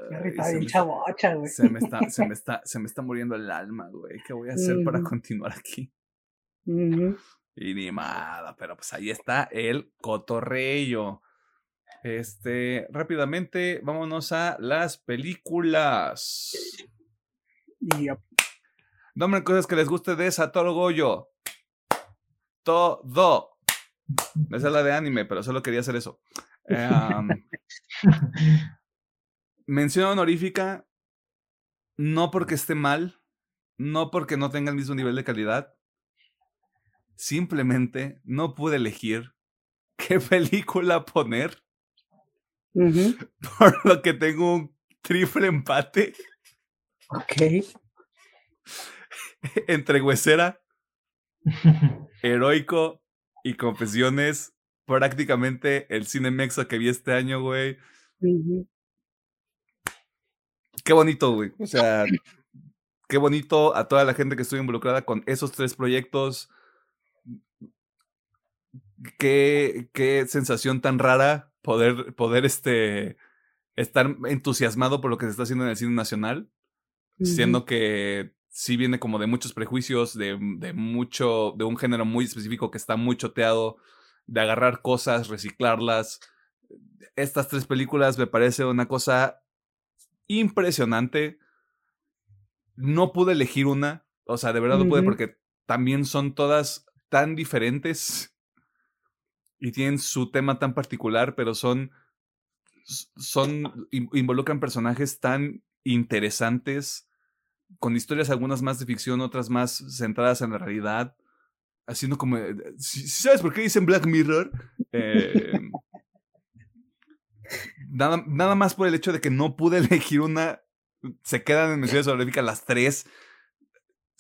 Barry está bien chavocha, güey. Se me está, se me está, se me está muriendo el alma, güey. ¿Qué voy a hacer para continuar aquí? Y ni nada, pero pues ahí está el cotorreyo. Este, rápidamente, vámonos a las películas. Yep. Nombren cosas que les guste de Satoru Goyo. Todo. Esa es la de anime, pero solo quería hacer eso. mención honorífica, no porque esté mal, no porque no tenga el mismo nivel de calidad. Simplemente no pude elegir qué película poner Por lo que tengo un triple empate. Ok. Entre huesera, heroico y confesiones. Prácticamente el cine mexa que vi este año, güey. Qué bonito, güey. O sea, qué bonito a toda la gente que estuvo involucrada con esos tres proyectos. Qué, qué sensación tan rara poder, poder este, estar entusiasmado por lo que se está haciendo en el cine nacional, siendo que sí viene como de muchos prejuicios, de, de, mucho, de un género muy específico que está muy choteado, de agarrar cosas, reciclarlas. Estas tres películas me parece una cosa impresionante. No pude elegir una, o sea, de verdad no pude porque también son todas tan diferentes y tienen su tema tan particular, pero son, son, involucran personajes tan interesantes, con historias algunas más de ficción, otras más centradas en la realidad, haciendo como, eh, ¿sabes por qué dicen Black Mirror? Eh, nada, nada más por el hecho de que no pude elegir una, se quedan en menciones honoríficas las tres,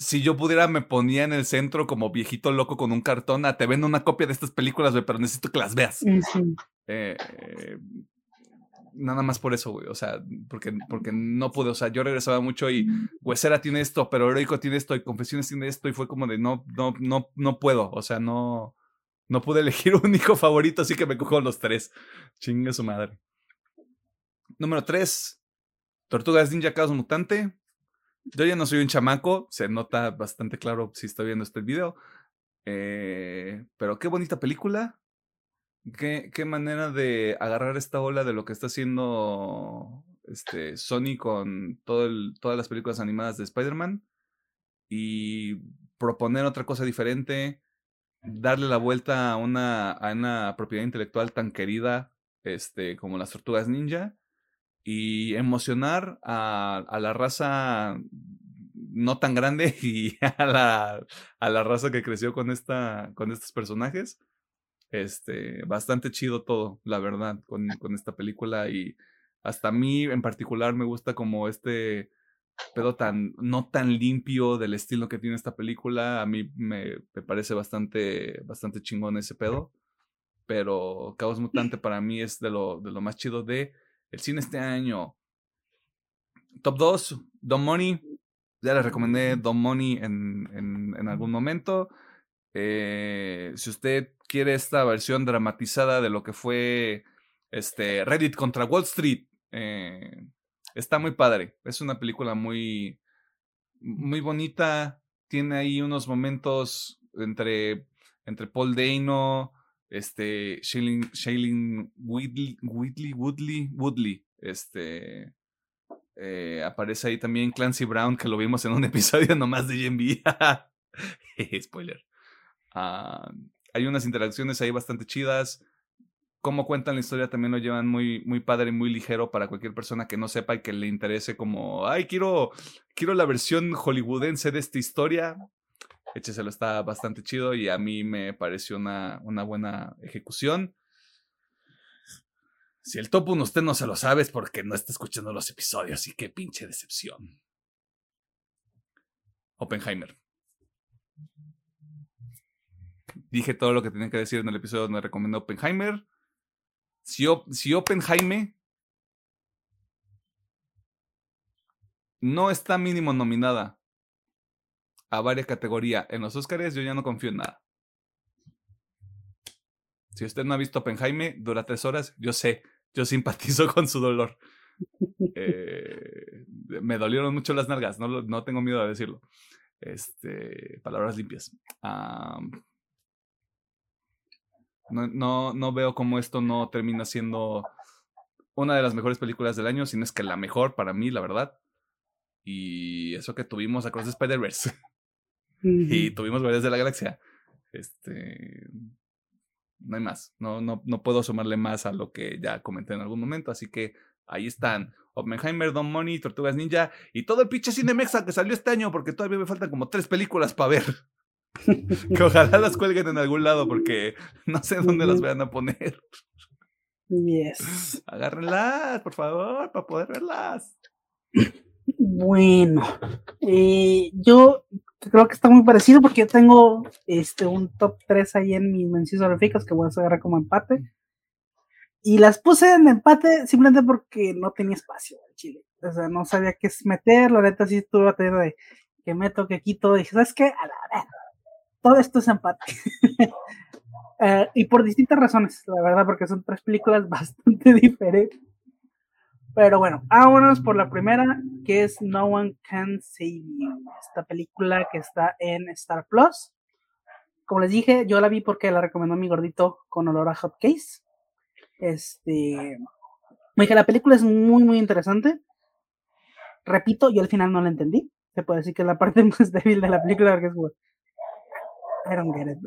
si yo pudiera me ponía en el centro como viejito loco con un cartón, a te vendo una copia de estas películas, pero necesito que las veas. Eh, nada más por eso, güey. O sea, porque, porque no pude. O sea, yo regresaba mucho y Huesera tiene esto, pero Heroico tiene esto y Confesiones tiene esto. Y fue como de no, no, no, no puedo. O sea, no, no pude elegir un hijo favorito, así que me cojo los tres. Chingue su madre. Número tres. Tortugas Ninja Caos Mutante. Yo ya no soy un chamaco, se nota bastante claro si estoy viendo este video. Eh, pero qué bonita película. Qué, qué, manera de agarrar esta ola de lo que está haciendo este, Sony con todo todas las películas animadas de Spider-Man y proponer otra cosa diferente, darle la vuelta a una, a una propiedad intelectual tan querida este, como las tortugas ninja y emocionar a, a, la raza no tan grande y a la, a la raza que creció con, esta, con estos personajes. Este, bastante chido todo, la verdad, con, con esta película y hasta a mí en particular me gusta como este pedo tan, no tan limpio del estilo que tiene esta película. A mí me, me parece bastante, bastante chingón ese pedo. Pero Caos Mutante para mí es de lo, de lo más chido de el cine este año. Top 2, Don Money. Ya les recomendé Don Money en, en, algún momento. Eh, si usted quiere esta versión dramatizada de lo que fue este Reddit contra Wall Street, eh, está muy padre. Es una película muy, muy bonita. Tiene ahí unos momentos entre, entre Paul Dano, este, Shailene, Woodley, Woodley, Woodley, este, eh, aparece ahí también Clancy Brown, que lo vimos en un episodio nomás de GMB. Spoiler. Ah, hay unas interacciones ahí bastante chidas. Cómo cuentan la historia también lo llevan muy, muy padre y muy ligero para cualquier persona que no sepa y que le interese como, ay, quiero, quiero la versión hollywoodense de esta historia. Écheselo, está bastante chido y a mí me pareció una, una buena ejecución. Si el top 1 usted no se lo sabe es porque no está escuchando los episodios y qué pinche decepción. Oppenheimer. Dije todo lo que tenía que decir en el episodio donde recomiendo Oppenheimer. Si, si Oppenheimer no está mínimo nominada a varias categorías en los Oscars, yo ya no confío en nada. Si usted no ha visto Oppenheimer, dura tres horas, yo sé, yo simpatizo con su dolor. Eh, me dolieron mucho las nalgas, no, no tengo miedo de decirlo. Este, palabras limpias. No, no, no veo cómo esto no termina siendo una de las mejores películas del año, sino es que la mejor para mí, la verdad. Y eso que tuvimos Across the Spider-Verse. y tuvimos Guardianes de la Galaxia. Este. No hay más. No, no, no puedo sumarle más a lo que ya comenté en algún momento. Así que ahí están. Oppenheimer, Don Money, Tortugas Ninja y todo el pinche cine mexa que salió este año porque todavía me faltan como tres películas para ver. que ojalá las cuelguen en algún lado porque no sé dónde las vayan a poner. Yes. Agárrenlas, por favor, para poder verlas. Bueno, eh, yo creo que está muy parecido porque yo tengo este un top 3 ahí en mis menciones honoríficas que voy a agarrar como empate. Y las puse en empate simplemente porque no tenía espacio en Chile. O sea, no sabía qué meter. La neta sí estuve teniendo de que meto, que quito. Dije, ¿sabes qué? A la todo esto es empate. uh, y por distintas razones, la verdad, porque son tres películas bastante diferentes. Pero bueno, vámonos por la primera, que es No One Can Save You. Esta película que está en Star Plus. Como les dije, yo la vi porque la recomendó mi gordito con olor a hot case. Este. Me dije, la película es muy, muy interesante. Repito, yo al final no la entendí. Se puede decir que es la parte más débil de la película, porque es I don't get it,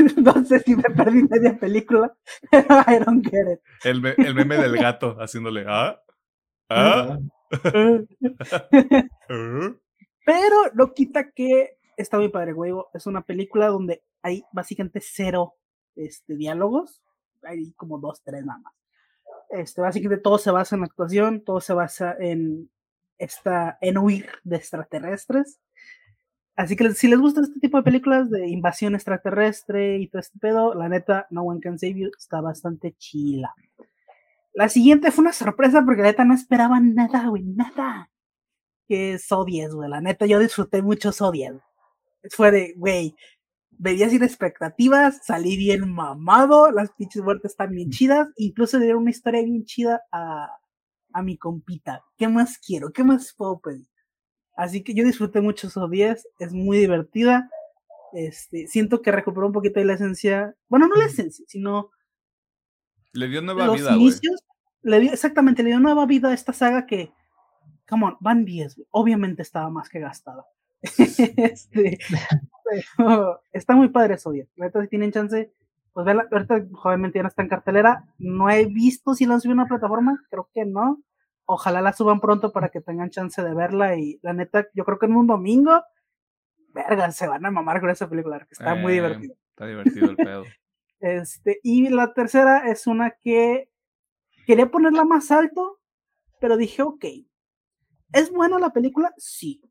no sé si me perdí media película, pero I don't get it. El, meme del gato haciéndole, ¿ah? ¿ah? pero no quita que está muy padre, güey. Es una película donde hay básicamente cero este, diálogos. Hay como dos, tres nada más. Este, básicamente todo se basa en la actuación, todo se basa en esta, en huir de extraterrestres. Así que si les gusta este tipo de películas de invasión extraterrestre y todo este pedo, la neta, No One Can Save You está bastante chila. La siguiente fue una sorpresa porque la neta no esperaba nada, güey, nada. Que es 10, güey. La neta, yo disfruté mucho So Fue de, güey, veía sin expectativas, salí bien mamado, las pinches muertes están bien chidas, incluso le dieron una historia bien chida a, a mi compita. ¿Qué más quiero? ¿Qué más puedo pedir? Así que yo disfruté mucho esos 10, es muy divertida. Este, siento que recuperó un poquito de la esencia, bueno, no la esencia, sino le dio nueva los vida, inicios, le dio exactamente, le dio nueva vida a esta saga que come on, van 10, obviamente estaba más que gastada. este, está muy padre eso 10. Ahorita si tienen chance, pues verla, ahorita obviamente ya no está en cartelera, no he visto si la han subido a una plataforma, creo que no ojalá la suban pronto para que tengan chance de verla y la neta, yo creo que en un domingo, verga, se van a mamar con esa película, que está muy eh, divertido. Está divertido el pedo. este, y la tercera es una que quería ponerla más alto, pero dije, ok, ¿es buena la película? Sí.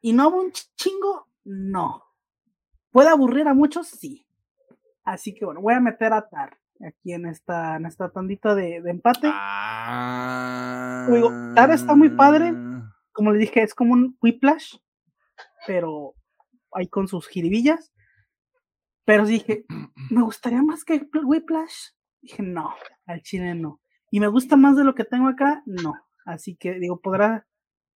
¿Y no un chingo? No. ¿Puede aburrir a muchos? Sí. Así que bueno, voy a meter a Tar aquí en esta, en esta tandita de, empate. Ah. Digo, está muy padre. Como le dije, es como un Whiplash, pero ahí con sus jiribillas. Pero dije, me gustaría más que Whiplash. Dije, no, al chile no. Y me gusta más de lo que tengo acá, no. Así que digo, podrá.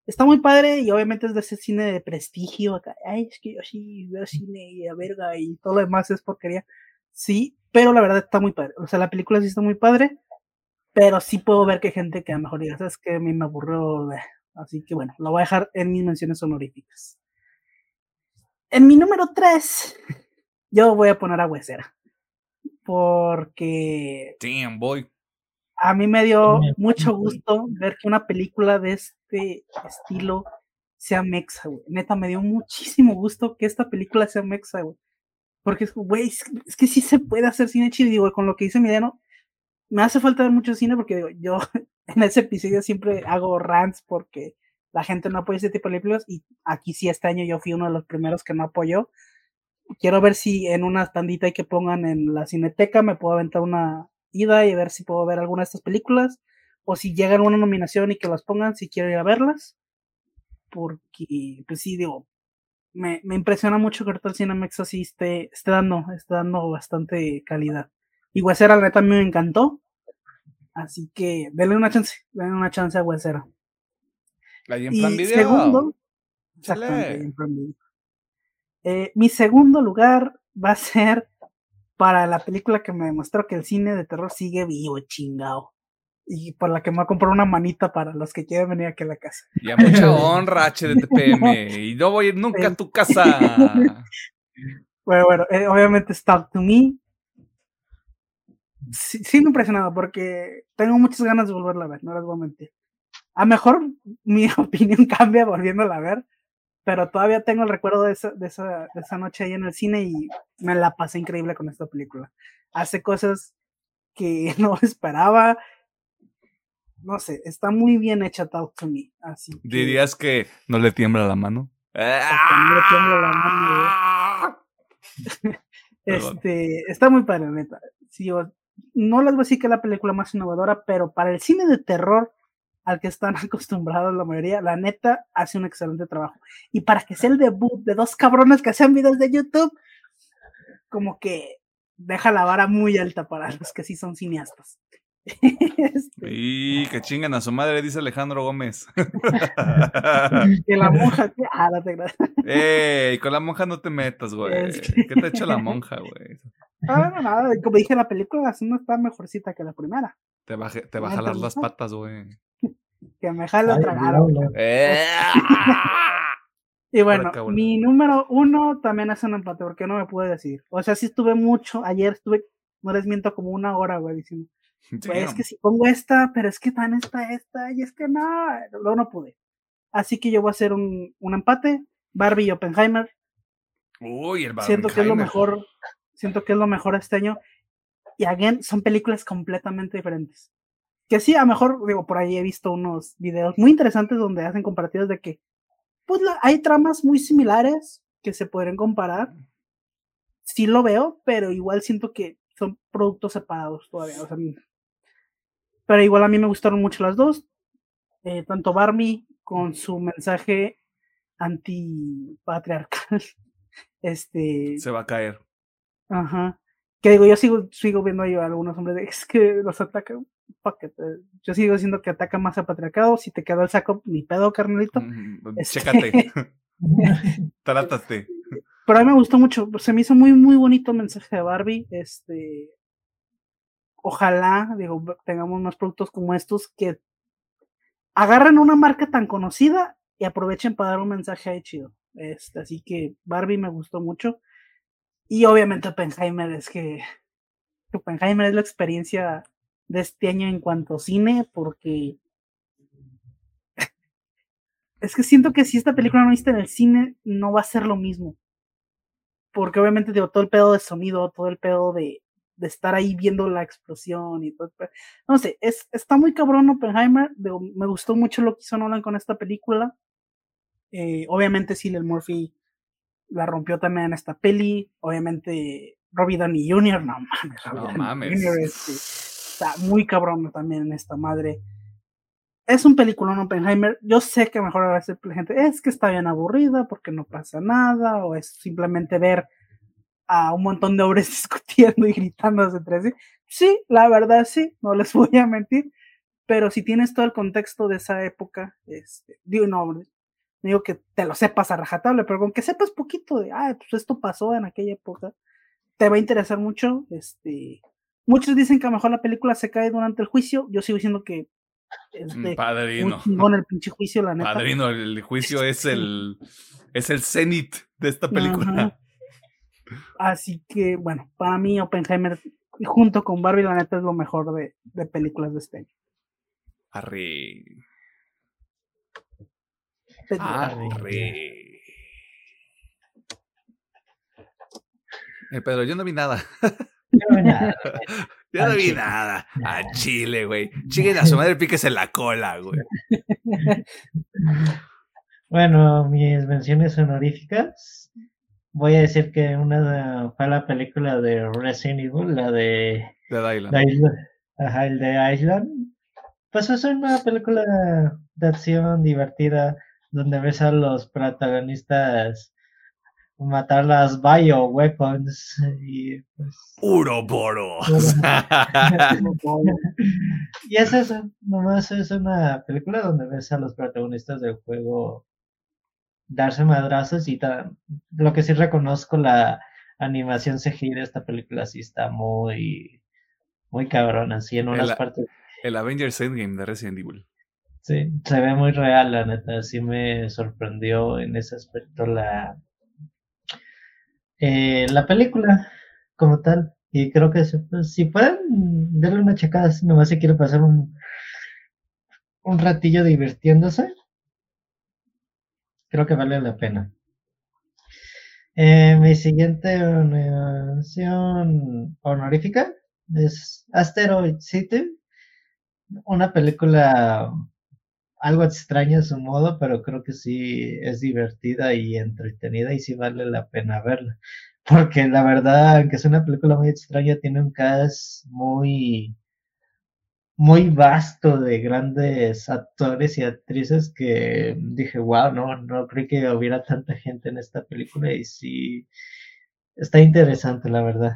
Está muy padre y obviamente es de ese cine de prestigio acá. Ay, es que yo sí veo cine y a verga y todo lo demás es porquería. Sí, pero la verdad está muy padre. O sea, la película sí está muy padre, pero sí puedo ver que hay gente que a lo mejor diga, sabes que a mí me aburrió. Así que bueno, lo voy a dejar en mis menciones honoríficas. En mi número 3, yo voy a poner a Huesera. Porque. Damn, boy. A mí me dio mucho gusto ver que una película de este estilo sea mexa, güey. Neta, me dio muchísimo gusto que esta película sea mexa, güey. Porque, güey, es, que sí se puede hacer cine chido. Digo, con lo que dice Mideno, me hace falta ver mucho cine porque, digo, yo en ese episodio siempre hago rants porque la gente no apoya este tipo de películas. Y aquí sí, este año yo fui uno de los primeros que no apoyó. Quiero ver si en una tandita que pongan en la cineteca me puedo aventar una ida y ver si puedo ver alguna de estas películas. O si llegan una nominación y que las pongan, si quiero ir a verlas. Porque, pues sí, digo, me, me impresiona mucho que ahorita el Cinemex así esté, esté, dando, esté dando bastante calidad. Y Huesera, la neta, a mí me encantó. Así que denle una chance, denle una chance a Huesera. Ahí en plan y video. segundo, exactamente, en plan video. Eh, mi segundo lugar va a ser para la película que me demostró que el cine de terror sigue vivo, chingado. Y por la que me va a comprar una manita para los que quieran venir aquí a la casa. Y a mucha honra, HDTPM. y no voy a ir nunca a tu casa. Bueno, bueno, eh, obviamente Talk to Me. Sí, sigo impresionado porque tengo muchas ganas de volverla a ver, no les voy a mentir. A mejor mi opinión cambia volviéndola a ver, pero todavía tengo el recuerdo de esa, de esa, de esa noche ahí en el cine y me la pasé increíble con esta película. Hace cosas que no esperaba. No sé, está muy bien hecha Talk to Me. Así que, ¿Dirías que no le tiembla la mano? No le tiembla la mano. Este, está muy padre, la neta. Sí, o- no les voy a decir que es la película más innovadora, pero para el cine de terror al que están acostumbrados la mayoría, la neta hace un excelente trabajo. Y para que sea el debut de dos cabrones que hacen videos de YouTube, como que deja la vara muy alta para los que sí son cineastas. Este, Y que chingan a su madre, dice Alejandro Gómez. que la monja, que- ah, no te. Ey, con la monja no te metas, güey. Es que- ¿Qué te ha hecho la monja, güey? Ah, no, nada, como dije, la película la segunda está mejorcita que la primera. Te va, a je- te va a ¿No te jalar las patas, güey. Que me jala tragar. Eh, Y bueno, mi número uno también es un empate, porque no me pude decir. O sea, sí estuve mucho, ayer estuve, no les miento, como una hora, güey, diciendo, "Güey, es que si pongo esta, pero es que tan esta, esta, y es que no, luego no pude. Así que yo voy a hacer un, un empate, Barbie y Oppenheimer. Uy, el Siento que es lo Barbenheimer. mejor, siento que es lo mejor este año. Y again, son películas completamente diferentes. Que sí, a lo mejor, digo, por ahí he visto unos videos muy interesantes donde hacen comparativos de que, pues la- hay tramas muy similares que se podrían comparar. Sí lo veo, pero igual siento que son productos separados todavía. o sea. Pero igual a mí me gustaron mucho las dos. eh, tanto Barbie con su mensaje antipatriarcal. Este, Se va a caer. Ajá. Que digo, yo sigo, sigo viendo ahí a algunos hombres de, es que los atacan. eh, Yo sigo diciendo que ataca más al patriarcado. Si te quedó el saco, ni pedo, carnalito. Mm, Este- Chécate. Trátate. Pero a mí me gustó mucho. Se me hizo muy, muy bonito el mensaje de Barbie. Este. Ojalá, digo, tengamos más productos como estos que agarren una marca tan conocida y aprovechen para dar un mensaje ahí chido. Este, así que Barbie me gustó mucho. Y obviamente Oppenheimer es que Oppenheimer es la experiencia de este año en cuanto a cine, porque es que siento que si esta película no viste en el cine, no va a ser lo mismo. Porque obviamente digo, todo el pedo de sonido, todo el pedo de, de estar ahí viendo la explosión y todo. No sé, es, está muy cabrón Oppenheimer. digo, me gustó mucho lo que hizo Nolan con esta película. Eh, obviamente Cillian Murphy la rompió también en esta peli. Obviamente Robbie Downey Jr., no mames. Robbie No mames. Jr. este, está muy cabrón también en esta madre. Es un peliculón Oppenheimer. Yo sé que mejor a veces la gente es que está bien aburrida porque no pasa nada, o es simplemente ver a un montón de hombres discutiendo y gritándose entre sí. Sí, la verdad sí, no les voy a mentir. Pero si tienes todo el contexto de esa época, este, digo, no, digo que te lo sepas a rajatable, pero con que sepas poquito de, ah, pues esto pasó en aquella época, te va a interesar mucho. Este, muchos dicen que a lo mejor la película se cae durante el juicio. Yo sigo diciendo que este, Padrino. chingón el pinche juicio, la neta. Padrino, el juicio es el es el cenit de esta película. Así que, bueno, para mí Oppenheimer, junto con Barbie, la neta es lo mejor de, de películas de este año. Arre. Arre. Arre. Eh, Pedro, yo no vi nada. No vi nada. Yo no vi chile. nada. A Chile, güey. Chinguen a su madre, píquese la cola, güey. Bueno, mis menciones honoríficas. Voy a decir que una de- fue la película de Resident Evil, la de Island. la isla, ajá, el de Island. Pues es una película de acción divertida donde ves a los protagonistas matar las bioweapons y pues Uroboros. y es eso, nomás es una película donde ves a los protagonistas del juego darse madrazos y lo que sí reconozco la animación CGI de esta película sí está muy muy cabrón, así en unas El- partes. El Avengers Endgame de Resident Evil. sí, se ve muy real la neta, sí me sorprendió en ese aspecto la eh, la película como tal. Y creo que si, pues, si pueden darle una checada si nomás se quiere pasar un un ratillo divirtiéndose creo que vale la pena Eh, mi siguiente mención honorífica es Asteroid City una película algo extraña a su modo, pero creo que sí es divertida y entretenida y sí vale la pena verla. Porque la verdad, aunque es una película muy extraña, tiene un cast muy, muy vasto de grandes actores y actrices que dije, wow, no, no creí que hubiera tanta gente en esta película y sí está interesante, la verdad.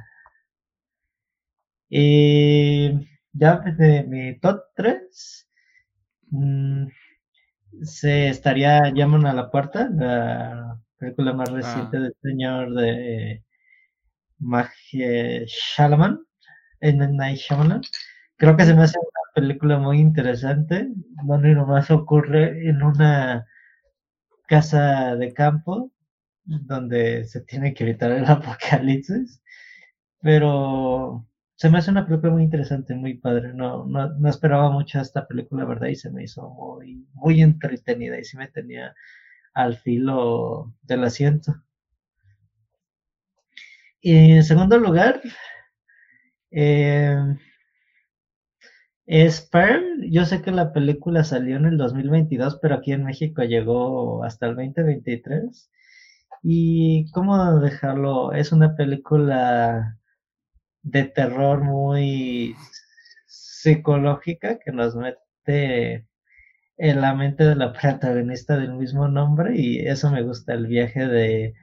Y ya de mi top 3 se estaría Llaman a la puerta, la película más reciente Ah. del señor de Magie Shalaman, M. Night Shyamalan. Creo que se me hace una película muy interesante, donde nomás ocurre en una casa de campo, donde se tiene que evitar el apocalipsis, pero se me hace una película muy interesante, muy padre. No, no, no esperaba mucho esta película, ¿verdad? Y se me hizo muy, muy entretenida y sí me tenía al filo del asiento. Y en segundo lugar, eh, es. Yo sé que la película salió en el 2022, pero aquí en México llegó hasta el 2023. Y cómo dejarlo, es una película de terror muy psicológica que nos mete en la mente de la protagonista del mismo nombre y eso me gusta el viaje de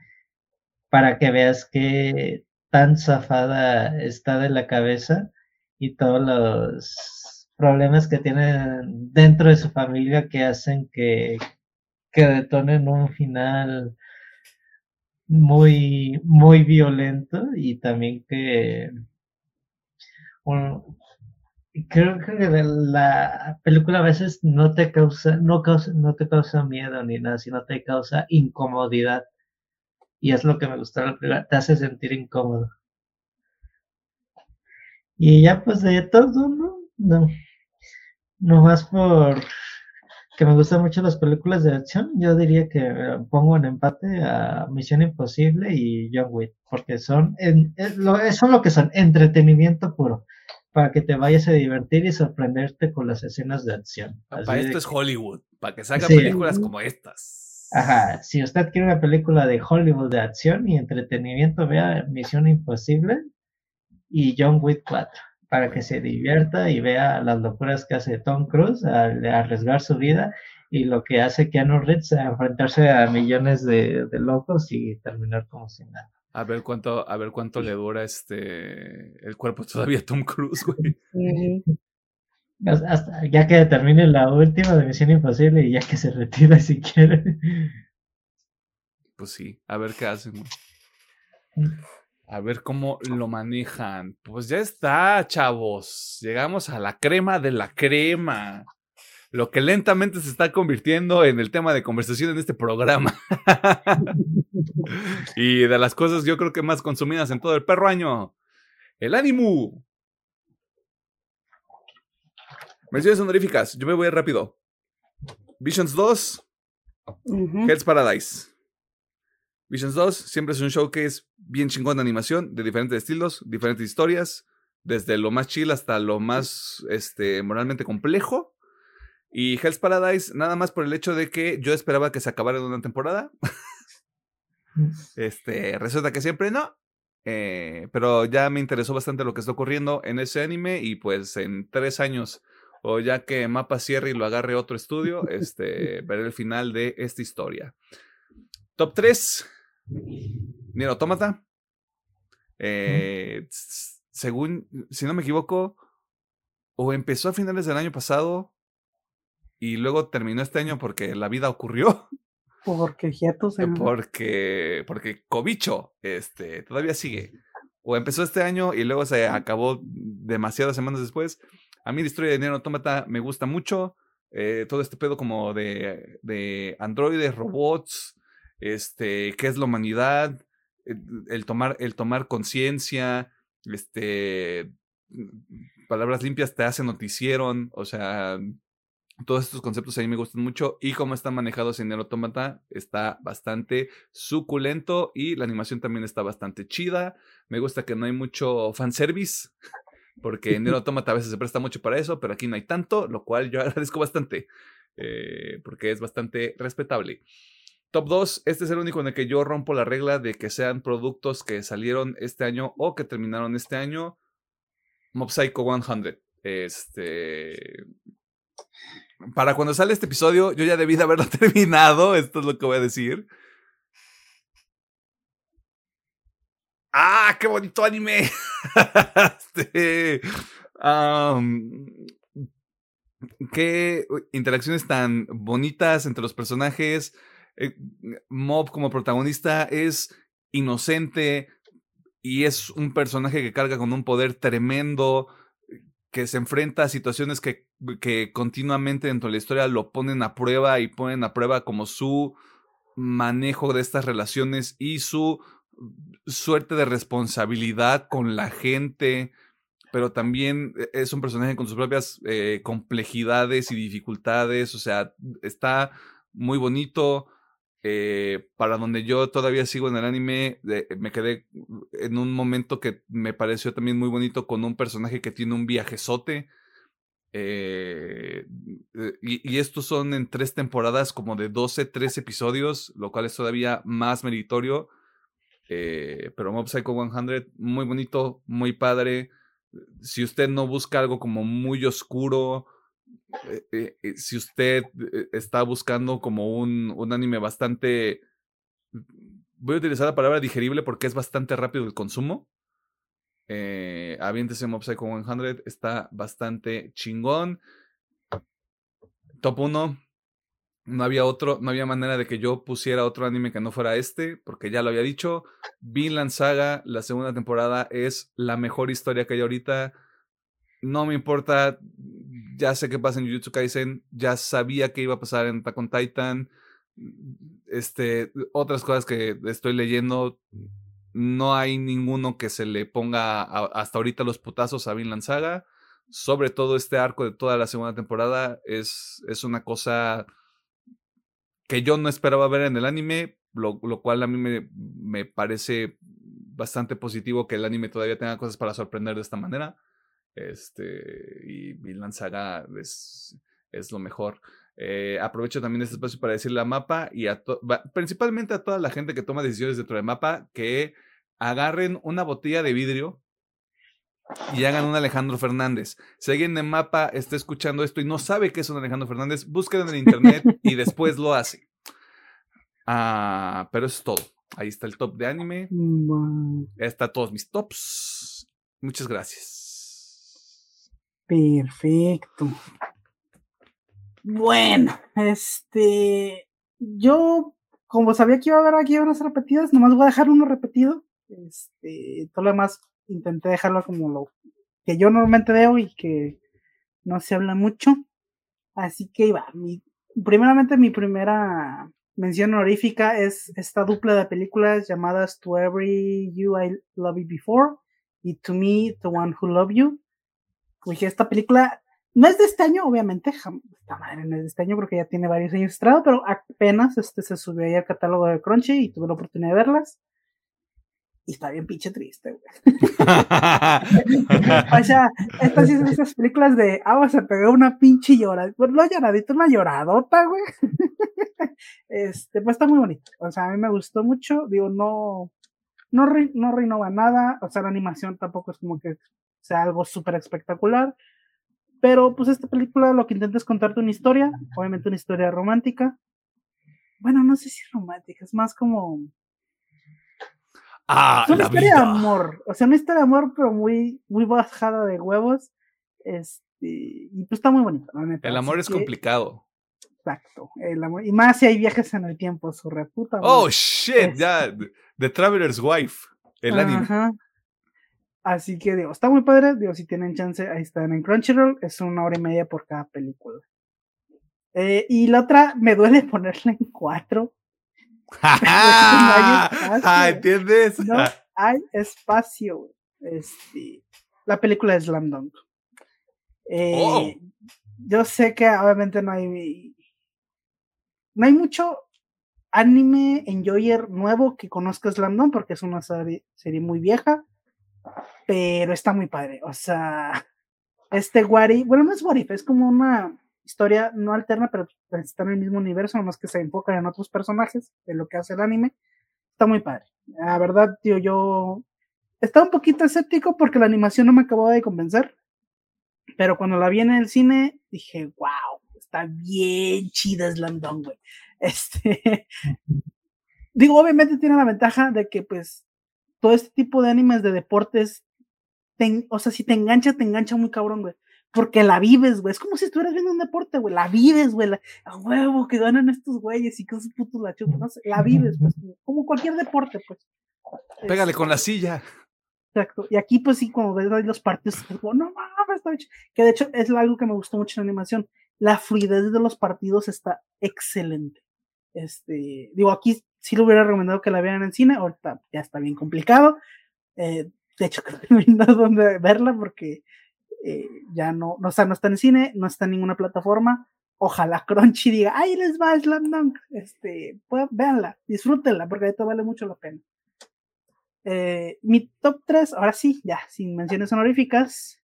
para que veas que tan zafada está de la cabeza y todos los problemas que tiene dentro de su familia que hacen que, que detonen un final muy muy violento y también que creo que la, la película a veces no te causa no causa no te causa miedo ni nada sino te causa incomodidad. Y es lo que me gustó la película te hace sentir incómodo. Y ya pues de todo no no más por que me gustan mucho las películas de acción, yo diría que eh, pongo en empate a Misión Imposible y John Wick, porque son, en- es lo, son lo que son, entretenimiento puro, para que te vayas a divertir y sorprenderte con las escenas de acción. Así Para de esto es Hollywood. Para que salgan Sí. películas como estas. Ajá, si usted quiere una película de Hollywood de acción y entretenimiento, vea Misión Imposible y John Wick 4, para que se divierta y vea las locuras que hace Tom Cruise al arriesgar su vida y lo que hace Keanu Reeves a enfrentarse a millones de, de locos y terminar como si nada. A ver cuánto, a ver cuánto le dura este el cuerpo todavía a Tom Cruise, güey. Hasta- hasta- ya que termine la última de Misión Imposible y ya que se retira si quiere. Pues sí, a ver qué hacen, güey. A ver cómo lo manejan. Pues ya está, chavos. Llegamos a la crema de la crema. lo que lentamente se está convirtiendo en el tema de conversación en este programa. y de las cosas yo creo que más consumidas en todo el perro año, el ánimo. Menciones honoríficas, yo me voy rápido. Visions 2, Hell's Paradise. Visions 2 siempre es un show que es bien chingón de animación, de diferentes estilos, diferentes historias, desde lo más chill hasta lo más este, moralmente complejo. Y Hell's Paradise, nada más por el hecho de que yo esperaba que se acabara en una temporada. este, resulta que siempre no. Eh, pero ya me interesó bastante lo que está ocurriendo en ese anime y pues en tres años o ya que Mapa cierre y lo agarre otro estudio, este, veré el final de esta historia. Top 3. Nier Automata. Eh, según, si no me equivoco, o empezó a finales del año pasado y luego terminó este año porque la vida ocurrió. Porque hiatus Porque, porque Cobicho, este, todavía sigue. O empezó este año y luego se acabó demasiadas semanas después. A mí la historia de Nier Automata me gusta mucho. Eh, todo este pedo como de, de androides, robots, este, qué es la humanidad, el, tomar, el tomar conciencia, este, palabras limpias te hacen noticieron, o sea, todos estos conceptos a mí me gustan mucho y cómo están manejados en el automata está bastante suculento y la animación también está bastante chida. Me gusta que no hay mucho fanservice porque en el automata a veces se presta mucho para eso, pero aquí no hay tanto, lo cual yo agradezco bastante eh, porque es bastante respetable. Top 2, este es el único en el que yo rompo la regla de que sean productos que salieron este año o que terminaron este año. Mob Psycho 100. Este. Para cuando sale este episodio, yo ya debí de haberlo terminado. Esto es lo que voy a decir. ¡Ah! ¡Qué bonito anime! qué interacciones tan bonitas entre los personajes eh, Mob como protagonista es inocente y es un personaje que carga con un poder tremendo, que se enfrenta a situaciones que, que continuamente dentro de la historia lo ponen a prueba y ponen a prueba como su manejo de estas relaciones y su suerte de responsabilidad con la gente, pero también e, es un personaje con sus propias eh, complejidades y dificultades, o sea, está muy bonito, eh, para donde yo todavía sigo en el anime, me quedé en un momento que me pareció también muy bonito con un personaje que tiene un viajezote. Eh, y, estos son en tres temporadas como de 12, 13 episodios, lo cual es todavía más meritorio. Eh, pero Mob Psycho 100, muy bonito, muy padre. Si usted no busca algo como muy oscuro, eh, eh, eh, si usted está buscando como un, un anime bastante, voy a utilizar la palabra digerible porque es bastante rápido el consumo. Eh, aviéntese Mob Psycho 100, está bastante chingón. Top 1, no había otro, no había manera de que yo pusiera otro anime que no fuera este, porque ya lo había dicho. Vinland Saga, la segunda temporada, es la mejor historia que hay ahorita. No me importa ya sé qué pasa en Jujutsu Kaisen, ya sabía que iba a pasar en Attack on Titan. Este, otras cosas que estoy leyendo, no hay ninguno que se le ponga hasta ahorita los putazos a Vinland Saga. Sobre todo este arco de toda la segunda temporada es, es una cosa que yo no esperaba ver en el anime, lo, lo cual a mí me, me, parece bastante positivo que el anime todavía tenga cosas para sorprender de esta manera. Este, y Vinland Saga es, es lo mejor. Eh, aprovecho también este espacio para decirle a Mapa y a principalmente a toda la gente que toma decisiones dentro de Mapa que agarren una botella de vidrio y hagan un Alejandro Fernández. Si alguien de Mapa está escuchando esto y no sabe qué es un Alejandro Fernández, búsquenlo en el internet y después lo hace. Ah, pero eso es todo. Ahí está el top de anime. Está todos mis tops. Muchas gracias. Perfecto. Bueno, este, yo, como sabía que iba a haber aquí unas repetidas, nomás voy a dejar uno repetido. Este, todo lo demás intenté dejarlo como lo que yo normalmente veo y que no se habla mucho. Así que iba. Mi, primeramente, mi primera mención honorífica es esta dupla de películas llamadas To Every You I Love You Before y To Me, The One Who Love You. Dije, esta película no es de este año, obviamente, esta madre no es de este año porque ya tiene varios años estrado, pero apenas este se subió ahí al catálogo de Crunchy y tuve la oportunidad de verlas. Y está bien pinche triste, güey. o sea, estas sí son esas películas de, ah, se pegó una pinche llorada. Pues no lloradito, una lloradota, güey. este, pues está muy bonito. O sea, a mí me gustó mucho. Digo, no, no, no renova nada. O sea, la animación tampoco es como que sea algo súper espectacular. Pero pues esta película lo que intenta es contarte una historia, obviamente una historia romántica. Bueno, no sé si romántica, es más como Ah, es una historia de amor, o sea, una historia de amor, pero muy, muy bajada de huevos. Este, y pues está muy bonito, El amor es complicado. Exacto, el amor, y más si hay viajes en el tiempo, su reputa. Oh, shit, ya, The Traveler's Wife, el anime. Así que digo, está muy padre, digo, si tienen chance, ahí están en Crunchyroll, es una hora y media por cada película. Eh, y la otra, me duele ponerla en cuatro, ah, ¿Entiendes? No hay espacio. Este, la película de Slam Dunk. Eh, oh. Yo sé que obviamente no hay. No hay mucho anime enjoyer nuevo que conozca Slam Dunk porque es una serie, serie muy vieja. Pero está muy padre. O sea, este Wari, bueno, no es Wari, es como una historia no alterna, pero está en el mismo universo, nomás que se enfoca en otros personajes de lo que hace el anime. Está muy padre. La verdad, tío, yo estaba un poquito escéptico porque la animación no me acababa de convencer. Pero cuando la vi en el cine, dije, wow, está bien chida Slandon, güey. Este. Digo, obviamente tiene la ventaja de que, pues, todo este tipo de animes de deportes, o sea, si te engancha, te engancha muy cabrón, güey porque la vives, güey. Es como si estuvieras viendo un deporte, güey. La vives, güey. A huevo que ganan estos güeyes y que esos putos la chupan. No sé, la vives, pues. Como cualquier deporte, pues. Pégale con la silla. Exacto. Y aquí, pues sí, cuando ves los partidos, como, no mames, que de hecho es algo que me gustó mucho en la animación. La fluidez de los partidos está excelente. Este, digo, aquí sí lo hubiera recomendado que la vean en cine, ahorita ya está bien complicado. Eh, de hecho, no hay dónde verla porque eh, ya no, no, está, no está en cine, no está en ninguna plataforma. Ojalá Crunchy diga, ay, les va Slam Dunk. Este, pues, véanla, disfrútenla, porque esto vale mucho la pena. Eh, mi top 3, ahora sí, ya, sin menciones honoríficas,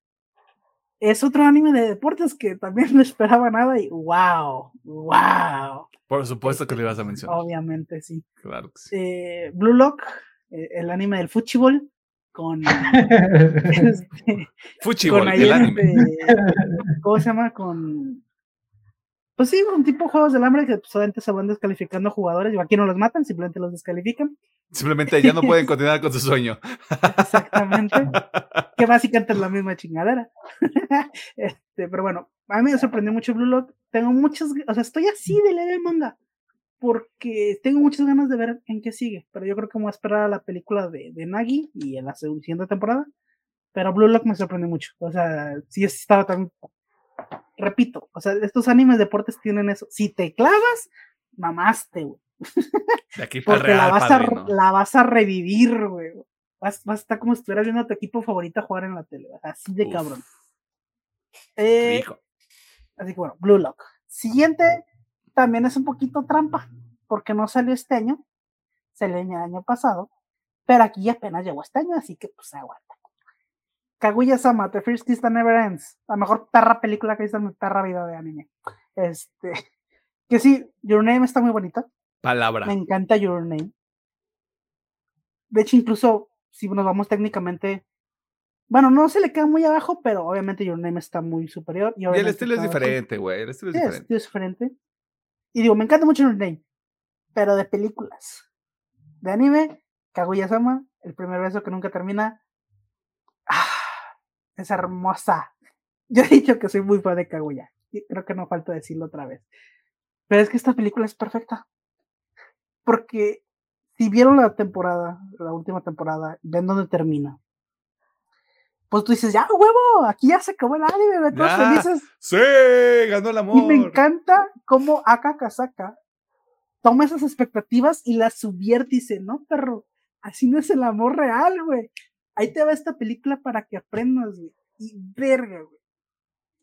es otro anime de deportes que también no esperaba nada y wow, wow. Por supuesto que le ibas a mencionar. Obviamente, sí. Claro eh, Blue Lock, el anime del fútbol, con este, con el anime. ¿cómo se llama? Con pues sí, un tipo de juegos del hambre que solamente se van descalificando jugadores y aquí no los matan, simplemente los descalifican. Simplemente ya no pueden continuar con su sueño. Exactamente. que básicamente es la misma chingadera. este, pero bueno, a mí me sorprendió mucho Blue Lock. Tengo muchas, o sea, estoy así de leer el manga porque tengo muchas ganas de ver en qué sigue, pero yo creo que voy a esperar a la película de, de Nagi y en la siguiente temporada. Pero Blue Lock me sorprende mucho. O sea, sí estaba tan. Repito, o sea, estos animes deportes tienen eso. Si te clavas, mamaste, güey. De aquí Porque la, vas a, la vas a revivir, güey. Vas, vas, a estar como si estuvieras viendo a tu equipo favorito jugar en la tele. Así de cabrón. Eh, así que bueno, Blue Lock. Siguiente, también es un poquito trampa, porque no salió este año, salió el año pasado, pero aquí apenas llegó este año, así que pues aguanta. Kaguya Sama, The First Kiss That Never Ends, la mejor perra película que he visto en mi perra vida de anime. Este, que sí, Your Name está muy bonita. Palabra. Me encanta Your Name. De hecho, incluso si nos vamos técnicamente, bueno, no se le queda muy abajo, pero obviamente Your Name está muy superior. Y, el estilo es diferente, güey. El estilo es diferente. El estilo es diferente. Y digo, me encanta mucho el Name, pero de películas. De anime, Kaguya-sama, el primer beso que nunca termina. Es hermosa. Yo he dicho que soy muy fan de Kaguya. Y creo que no falta decirlo otra vez. Pero es que esta película es perfecta. Porque si vieron la temporada, la última temporada, ven dónde termina. pues tú dices, ya, huevo, aquí ya se acabó el anime, todos felices. Sí, ganó el amor. Y me encanta cómo Aka Kasaka toma esas expectativas y las subvierte y dice, no, perro, así no es el amor real, güey. Ahí te va esta película para que aprendas, güey. Y verga, güey.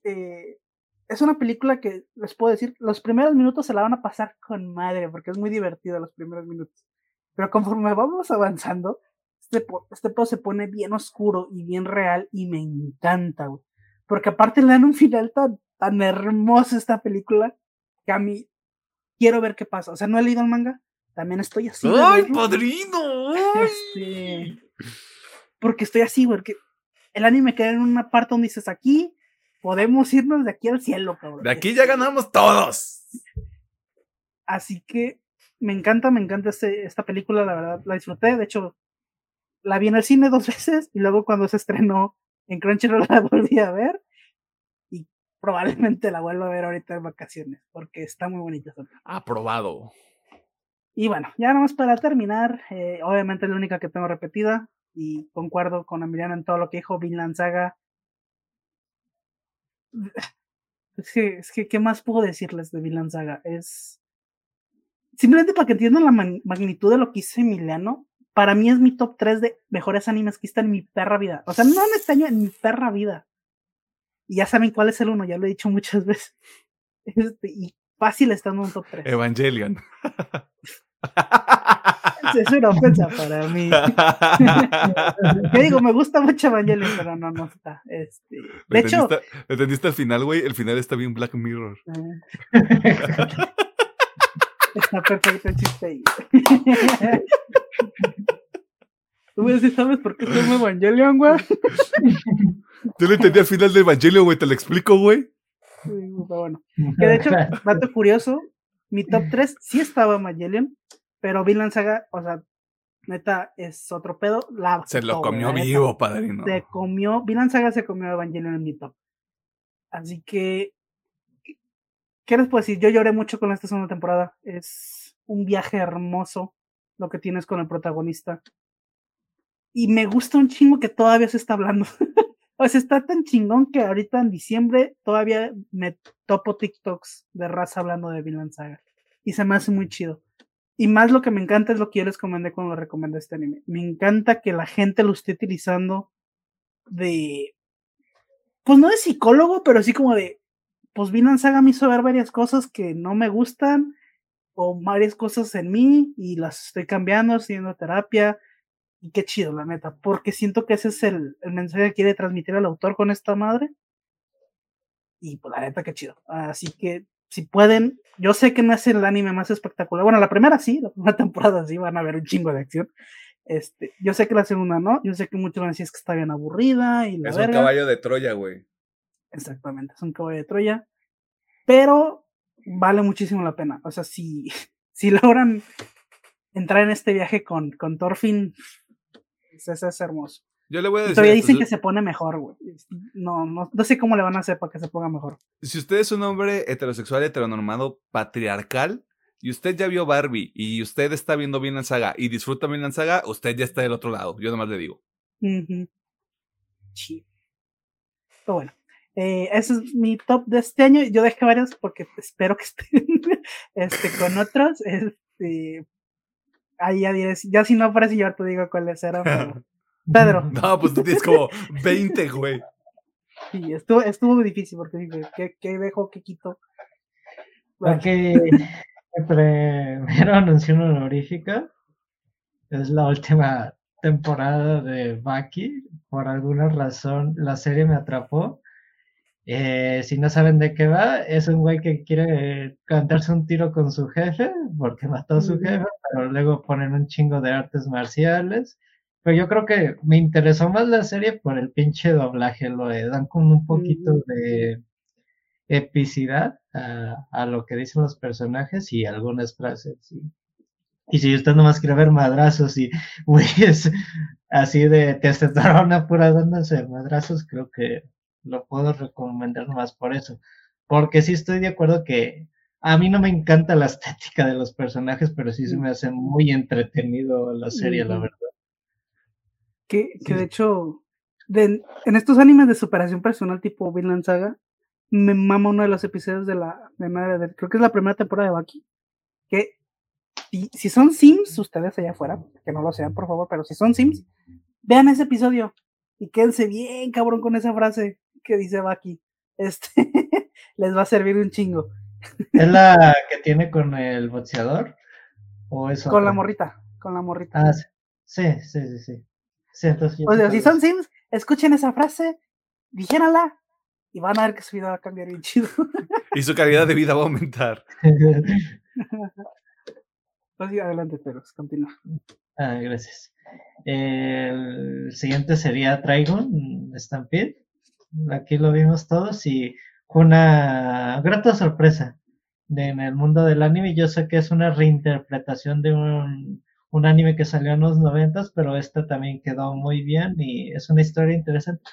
Eh, es una película que les puedo decir, los primeros minutos se la van a pasar con madre, porque es muy divertido los primeros minutos. Pero conforme vamos avanzando, este, este pedo se pone bien oscuro y bien real y me encanta, güey. Porque aparte le dan un final tan, tan hermoso a esta película que a mí quiero ver qué pasa. O sea, no he leído el manga, también estoy así. ¡Ay, padrino! Este, porque estoy así, güey. Porque el anime queda en una parte donde dices aquí, podemos irnos de aquí al cielo, cabrón. De aquí ya ganamos todos. Así que me encanta, me encanta este, esta película, la verdad, la disfruté. De hecho, la vi en el cine dos veces y luego cuando se estrenó en Crunchyroll la volví a ver y probablemente la vuelva a ver ahorita en vacaciones porque está muy bonita. Aprobado. Y bueno, ya más para terminar, eh, obviamente es la única que tengo repetida y concuerdo con Emiliano en todo lo que dijo Vinland Saga es que, es que, ¿qué más puedo decirles de Vinland Saga? Es. Simplemente para que entiendan la magnitud de lo que hizo Emiliano, para mí es mi top 3 de mejores animes que está en mi perra vida. O sea, no en este año, en mi perra vida. Y ya saben cuál es el uno, ya lo he dicho muchas veces. Este, y fácil está en un top 3. Evangelion. es una ofensa para mí. ¿Qué digo? Me gusta mucho Evangelion, pero no, no está. Este, de hecho. ¿Le entendiste al final, güey? El final está bien Black Mirror. está perfecto el chiste ahí. Tú me decís, ¿sabes por qué se llama Evangelion, güey? Tú le entendí al final de Evangelion, güey, te lo explico, güey. Sí, bueno. Que de hecho, dato curioso, mi top 3 sí estaba Evangelion, pero Vinland Saga, o sea, neta, es otro pedo. La se lo comió vivo, padrino. Se comió, Vinland Saga se comió Evangelion en mi top. Así que, ¿qué les puedo decir? Yo lloré mucho con esta segunda temporada. Es un viaje hermoso lo que tienes con el protagonista. Y me gusta un chingo que todavía se está hablando. o sea, está tan chingón que ahorita en diciembre todavía me topo TikToks de raza hablando de Vinland Saga. Y se me hace muy chido. Y más lo que me encanta es lo que yo les comenté cuando lo recomendé este anime. Me encanta que la gente lo esté utilizando de. Pues no de psicólogo, pero sí como de. Pues Vinland Saga me hizo ver varias cosas que no me gustan, o varias cosas en mí, y las estoy cambiando, haciendo terapia. Y qué chido, la neta, porque siento que ese es el, el mensaje que quiere transmitir el autor con esta madre. Y pues la neta, qué chido. Así que si pueden, yo sé que no es el anime más espectacular. Bueno, la primera sí, la primera temporada sí van a ver un chingo de acción. Este, yo sé que la segunda no, yo sé que muchos van a decir que está bien aburrida y la Es un caballo de Troya, güey. Exactamente, es un caballo de Troya. Pero vale muchísimo la pena. O sea, si, si logran entrar en este viaje con, con Thorfinn, eso es hermoso. Yo le voy a decir. todavía dicen que se pone mejor, güey. No, no, no sé cómo le van a hacer para que se ponga mejor. Si usted es un hombre heterosexual, heteronormado, patriarcal, y usted ya vio Barbie, y usted está viendo bien la saga, y disfruta bien la saga, usted ya está del otro lado. Yo nomás le digo. Sí. Pero bueno. Eh, ese es mi top de este año. Yo dejé varios porque espero que estén este, con otros. Este, ahí ya diré, ya si no aparece yo te digo cuáles eran. Pero... Pedro. No, pues tú tienes como 20, güey. Sí, estuvo, estuvo muy difícil porque dije, ¿qué, qué dejo, qué quito? Porque primero mención honorífica es la última temporada de Baki. Por alguna razón la serie me atrapó. Eh, si no saben de qué va, es un güey que quiere cantarse un tiro con su jefe porque mató a su jefe, pero luego ponen un chingo de artes marciales. Pero yo creo que me interesó más la serie por el pinche doblaje, lo dan como un poquito de epicidad a, lo que dicen los personajes y algunas frases. Y, si usted nomás quiere ver madrazos y güeyes así de testosterona pura dándose madrazos, creo que lo puedo recomendar nomás por eso. Porque sí estoy de acuerdo que a mí no me encanta la estética de los personajes, pero sí se me hace muy entretenido la serie, la verdad. Que, que de hecho, de, en estos animes de superación personal tipo Vinland Saga, me mama uno de los episodios de la de, creo que es la primera temporada de Baki, que si, son Sims, ustedes allá afuera, que no lo sean por favor, pero si son Sims, vean ese episodio y quédense bien cabrón con esa frase que dice Baki. Este les va a servir un chingo. ¿Es la que tiene con el boxeador? ¿O eso? Con la morrita, con la morrita. Ah, sí, sí, sí, sí. sí. o sea, si son Sims, escuchen esa frase, dijérala y van a ver que su vida va a cambiar bien chido. Y su calidad de vida va a aumentar. pues sí, adelante, pero continúa. Ah, gracias. El siguiente sería Trigon Stampede. Aquí lo vimos todos y fue una grata sorpresa en el mundo del anime. Yo sé que es una reinterpretación de un, un anime que salió en los noventas, pero esta también quedó muy bien y es una historia interesante.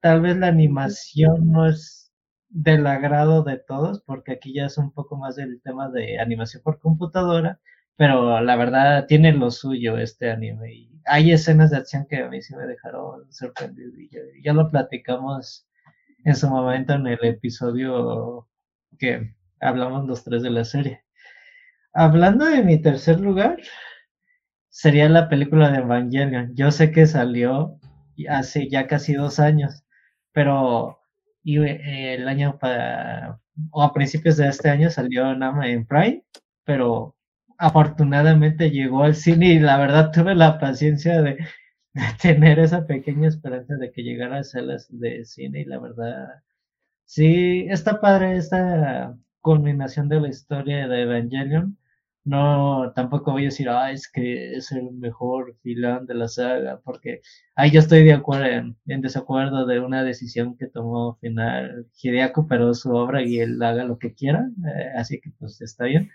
Tal vez la animación no es del agrado de todos, porque aquí ya es un poco más del tema de animación por computadora, pero la verdad tiene lo suyo este anime. Y hay escenas de acción que a mí sí me dejaron sorprendido y ya lo platicamos en su momento en el episodio que hablamos los tres de la serie. Hablando de mi tercer lugar, sería la película de Evangelion. Yo sé que salió hace ya casi dos años, pero eh, el año o a principios de este año salió en, en Prime, pero afortunadamente llegó al cine y la verdad tuve la paciencia de tener esa pequeña esperanza de que llegara a salas de cine y la verdad, sí, está padre esta culminación de la historia de Evangelion. No, tampoco voy a decir, ah, es que es el mejor filón de la saga, porque ahí yo estoy de acuerdo en, desacuerdo de una decisión que tomó final Hideaki, pero su obra y él haga lo que quiera, eh, así que pues está bien.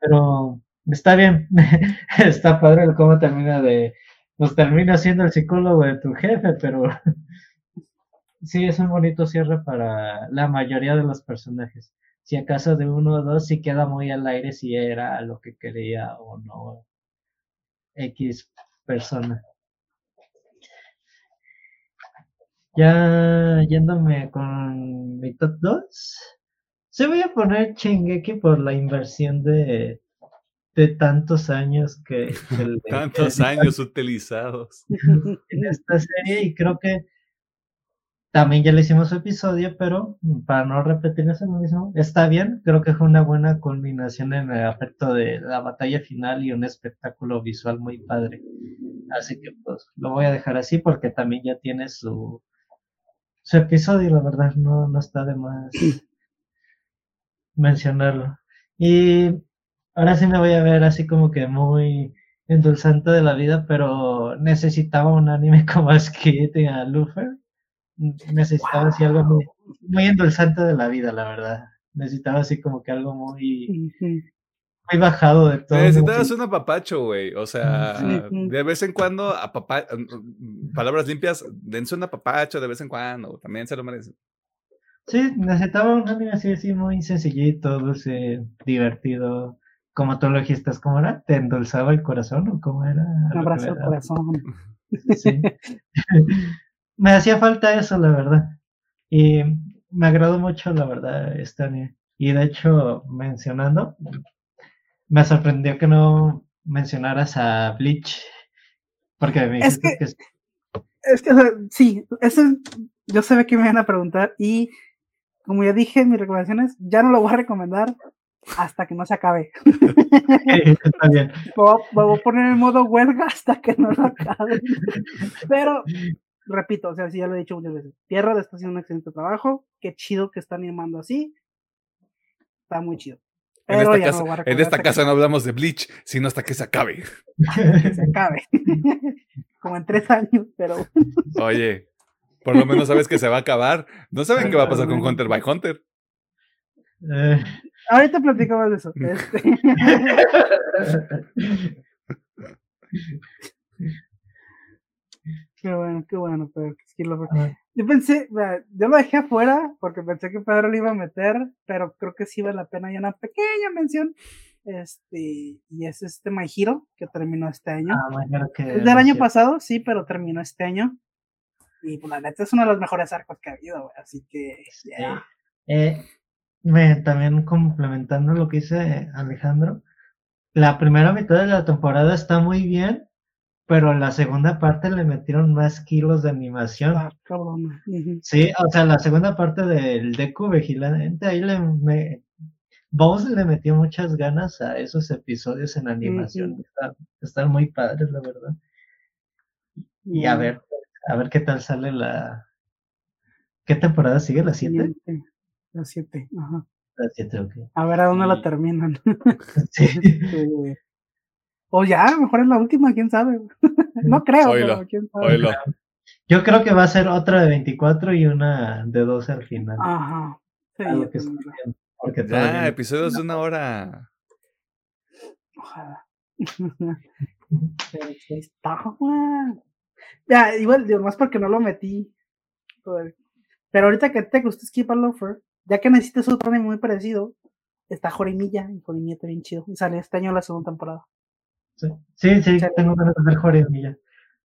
Pero está bien, está padre el cómo termina de pues termina siendo el psicólogo de tu jefe, pero sí es un bonito cierre para la mayoría de los personajes. Si acaso de uno o dos sí queda muy al aire si era lo que quería o no X persona. Ya yéndome con mi top 2, se voy a poner Chingeki por la inversión de de tantos años que... tantos años utilizados. En esta serie y creo que también ya le hicimos episodio, pero para no repetirnos lo mismo, está bien, creo que fue una buena combinación en el aspecto de la batalla final y un espectáculo visual muy padre. Así que pues lo voy a dejar así porque también ya tiene su, su episodio, la verdad, no, no está de más mencionarlo. Y ahora sí me voy a ver así como que muy endulzante de la vida, pero necesitaba un anime como Skid y a Lufer. Necesitaba así algo muy, muy endulzante de la vida, la verdad. Necesitaba así como que algo muy, muy bajado de todo. Necesitabas un apapacho, güey. O sea, de vez en cuando, apapa palabras limpias, dense un apapacho de vez en cuando. También se lo merecen. Sí, necesitaba un anime así, así muy sencillito, dulce, divertido como tú lo dijiste, ¿cómo era? ¿Te endulzaba el corazón o cómo era? Un abrazo al corazón. Sí. me hacía falta eso, la verdad. Y me agradó mucho, la verdad, este Y de hecho, mencionando, me sorprendió que no mencionaras a Bleach. Porque me es que, que... Es que, sí, eso yo sabía que me iban a preguntar y como ya dije en mis recomendaciones, ya no lo voy a recomendar hasta que no se acabe. está bien. Voy, a poner en modo huelga hasta que no lo acabe. Pero, repito, o sea, sí ya lo he dicho muchas veces. Tierra está haciendo un excelente trabajo. Qué chido que están animando así. Está muy chido. en esta, casa, en esta casa no hablamos de Bleach, sino hasta que se acabe. que se acabe. Como en tres años, pero. Oye, por lo menos sabes que se va a acabar. No saben qué va a pasar con Hunter by Hunter. Eh, Ahorita platicamos de eso. Este. qué bueno, qué bueno, pero yo pensé, yo lo dejé afuera porque pensé que Pedro lo iba a meter, pero creo que sí vale la pena ya una pequeña mención. Este, y es este My Hero que terminó este año. Ah, es del año pasado, sí, pero terminó este año. Y pues la neta es uno de los mejores arcos que ha habido, güey. Así que. Yeah. Eh, me, también complementando lo que dice Alejandro, la primera mitad de la temporada está muy bien, pero en la segunda parte le metieron más kilos de animación. Ah. Sí, o sea, la segunda parte del Deku Vigilante, ahí le me, Bose le metió muchas ganas a esos episodios en animación. Están muy padres, la verdad. Y a ver, a ver qué tal sale la. ¿Qué temporada sigue? ¿La 7? Siguiente. La 7. Ajá. La 7, ok. A ver a dónde Y- la terminan. Sí. Este, o ya, a lo mejor es la última, quién sabe. no creo, Oílo, pero quién sabe. Yo creo que va a ser otra de 24 y una de 12 al final. Ajá. Sí, a lo yo que estoy viendo, porque Ya, todavía no- episodios de una hora. Ojalá. Está. Ya, igual, digo, más porque no lo metí. Pero pero ahorita que te gustó Skip a Loafer, ya que necesitas otro anime muy parecido, está Jorimilla, y Jorimilla está bien chido. Y sale este año la segunda temporada. Sí, sí, sí, tengo ganas de ver Jorimilla.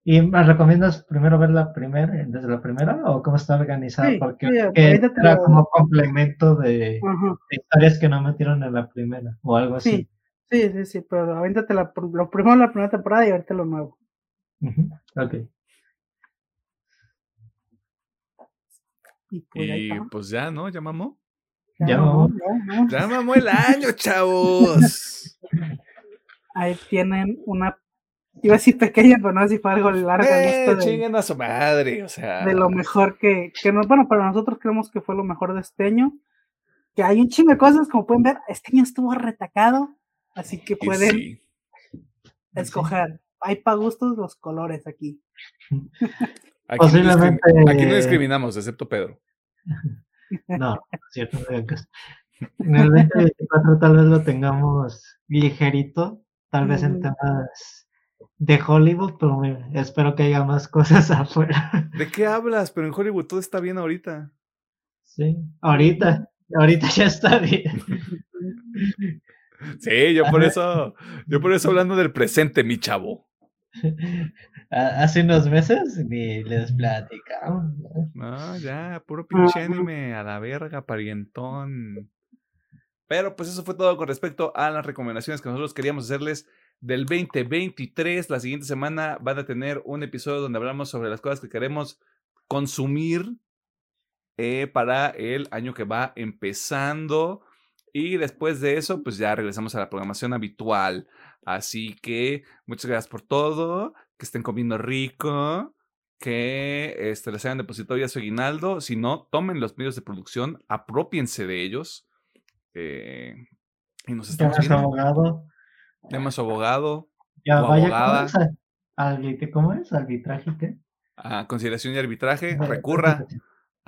¿Y me recomiendas primero ver la primera, desde la primera, o cómo está organizada? Sí, Porque sí, era lo- como complemento de, de historias que no metieron en la primera, o algo así. Sí, sí, sí, pero avéntate la, lo primero la primera temporada y ahorita lo nuevo. Ujú, Ok. Y pues Y pues ya, ¿no? ¿Ya mamó? Ya ya, no. Ya mamó el año, chavos. Ahí tienen una. Iba a decir pequeña, pero no sé si fue algo largo. Eh, de, chinguen a su madre, o sea. de lo mejor que, que no, bueno, para nosotros creemos que fue lo mejor de este año. Que hay un chingo de cosas, como pueden ver, este año estuvo retacado, así que pueden sí. escoger. Hay para gustos los colores aquí. Aquí, no Posiblemente- discrim- aquí no discriminamos, excepto Pedro. No, no es cierto, no En el 2024 tal vez lo tengamos ligerito, tal vez en temas de Hollywood, pero espero que haya más cosas afuera. ¿De qué hablas? Pero en Hollywood todo está bien ahorita. Sí, ahorita, ahorita ya está bien. Sí, yo por eso, yo por eso hablando del presente, mi chavo. Ha- Hace unos meses ni les platicamos. ¿no? No, ya, puro pinche anime, a la verga, parientón. Pero pues eso fue todo con respecto a las recomendaciones que nosotros queríamos hacerles del 2023. La siguiente semana van a tener un episodio donde hablamos sobre las cosas que queremos consumir eh, para el año que va empezando. Y después de eso, pues ya regresamos a la programación habitual. Así que muchas gracias por todo. Que estén comiendo rico. Que este, les hayan depositado ya su aguinaldo. Si no, tomen los medios de producción. Apropiense de ellos. eh, y nos estamos Llama viendo. abogado. Llama a su abogado. Ya vaya, abogada. ¿cómo es? ¿Cómo es? ¿Arbitraje qué? A conciliación y arbitraje. Recurra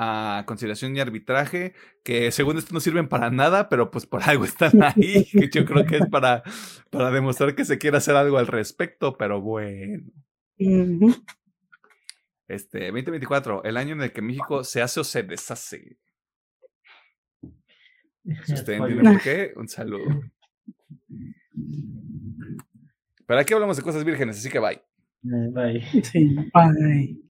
a conciliación y arbitraje, que según esto no sirven para nada, pero pues por algo están ahí, que yo creo que es para, para demostrar que se quiere hacer algo al respecto, pero bueno. Este, 2024, el año en el que México se hace o se deshace. Si usted entiende por qué, un saludo. Pero aquí hablamos de cosas vírgenes, así que bye. Eh, bye. Sí, bye.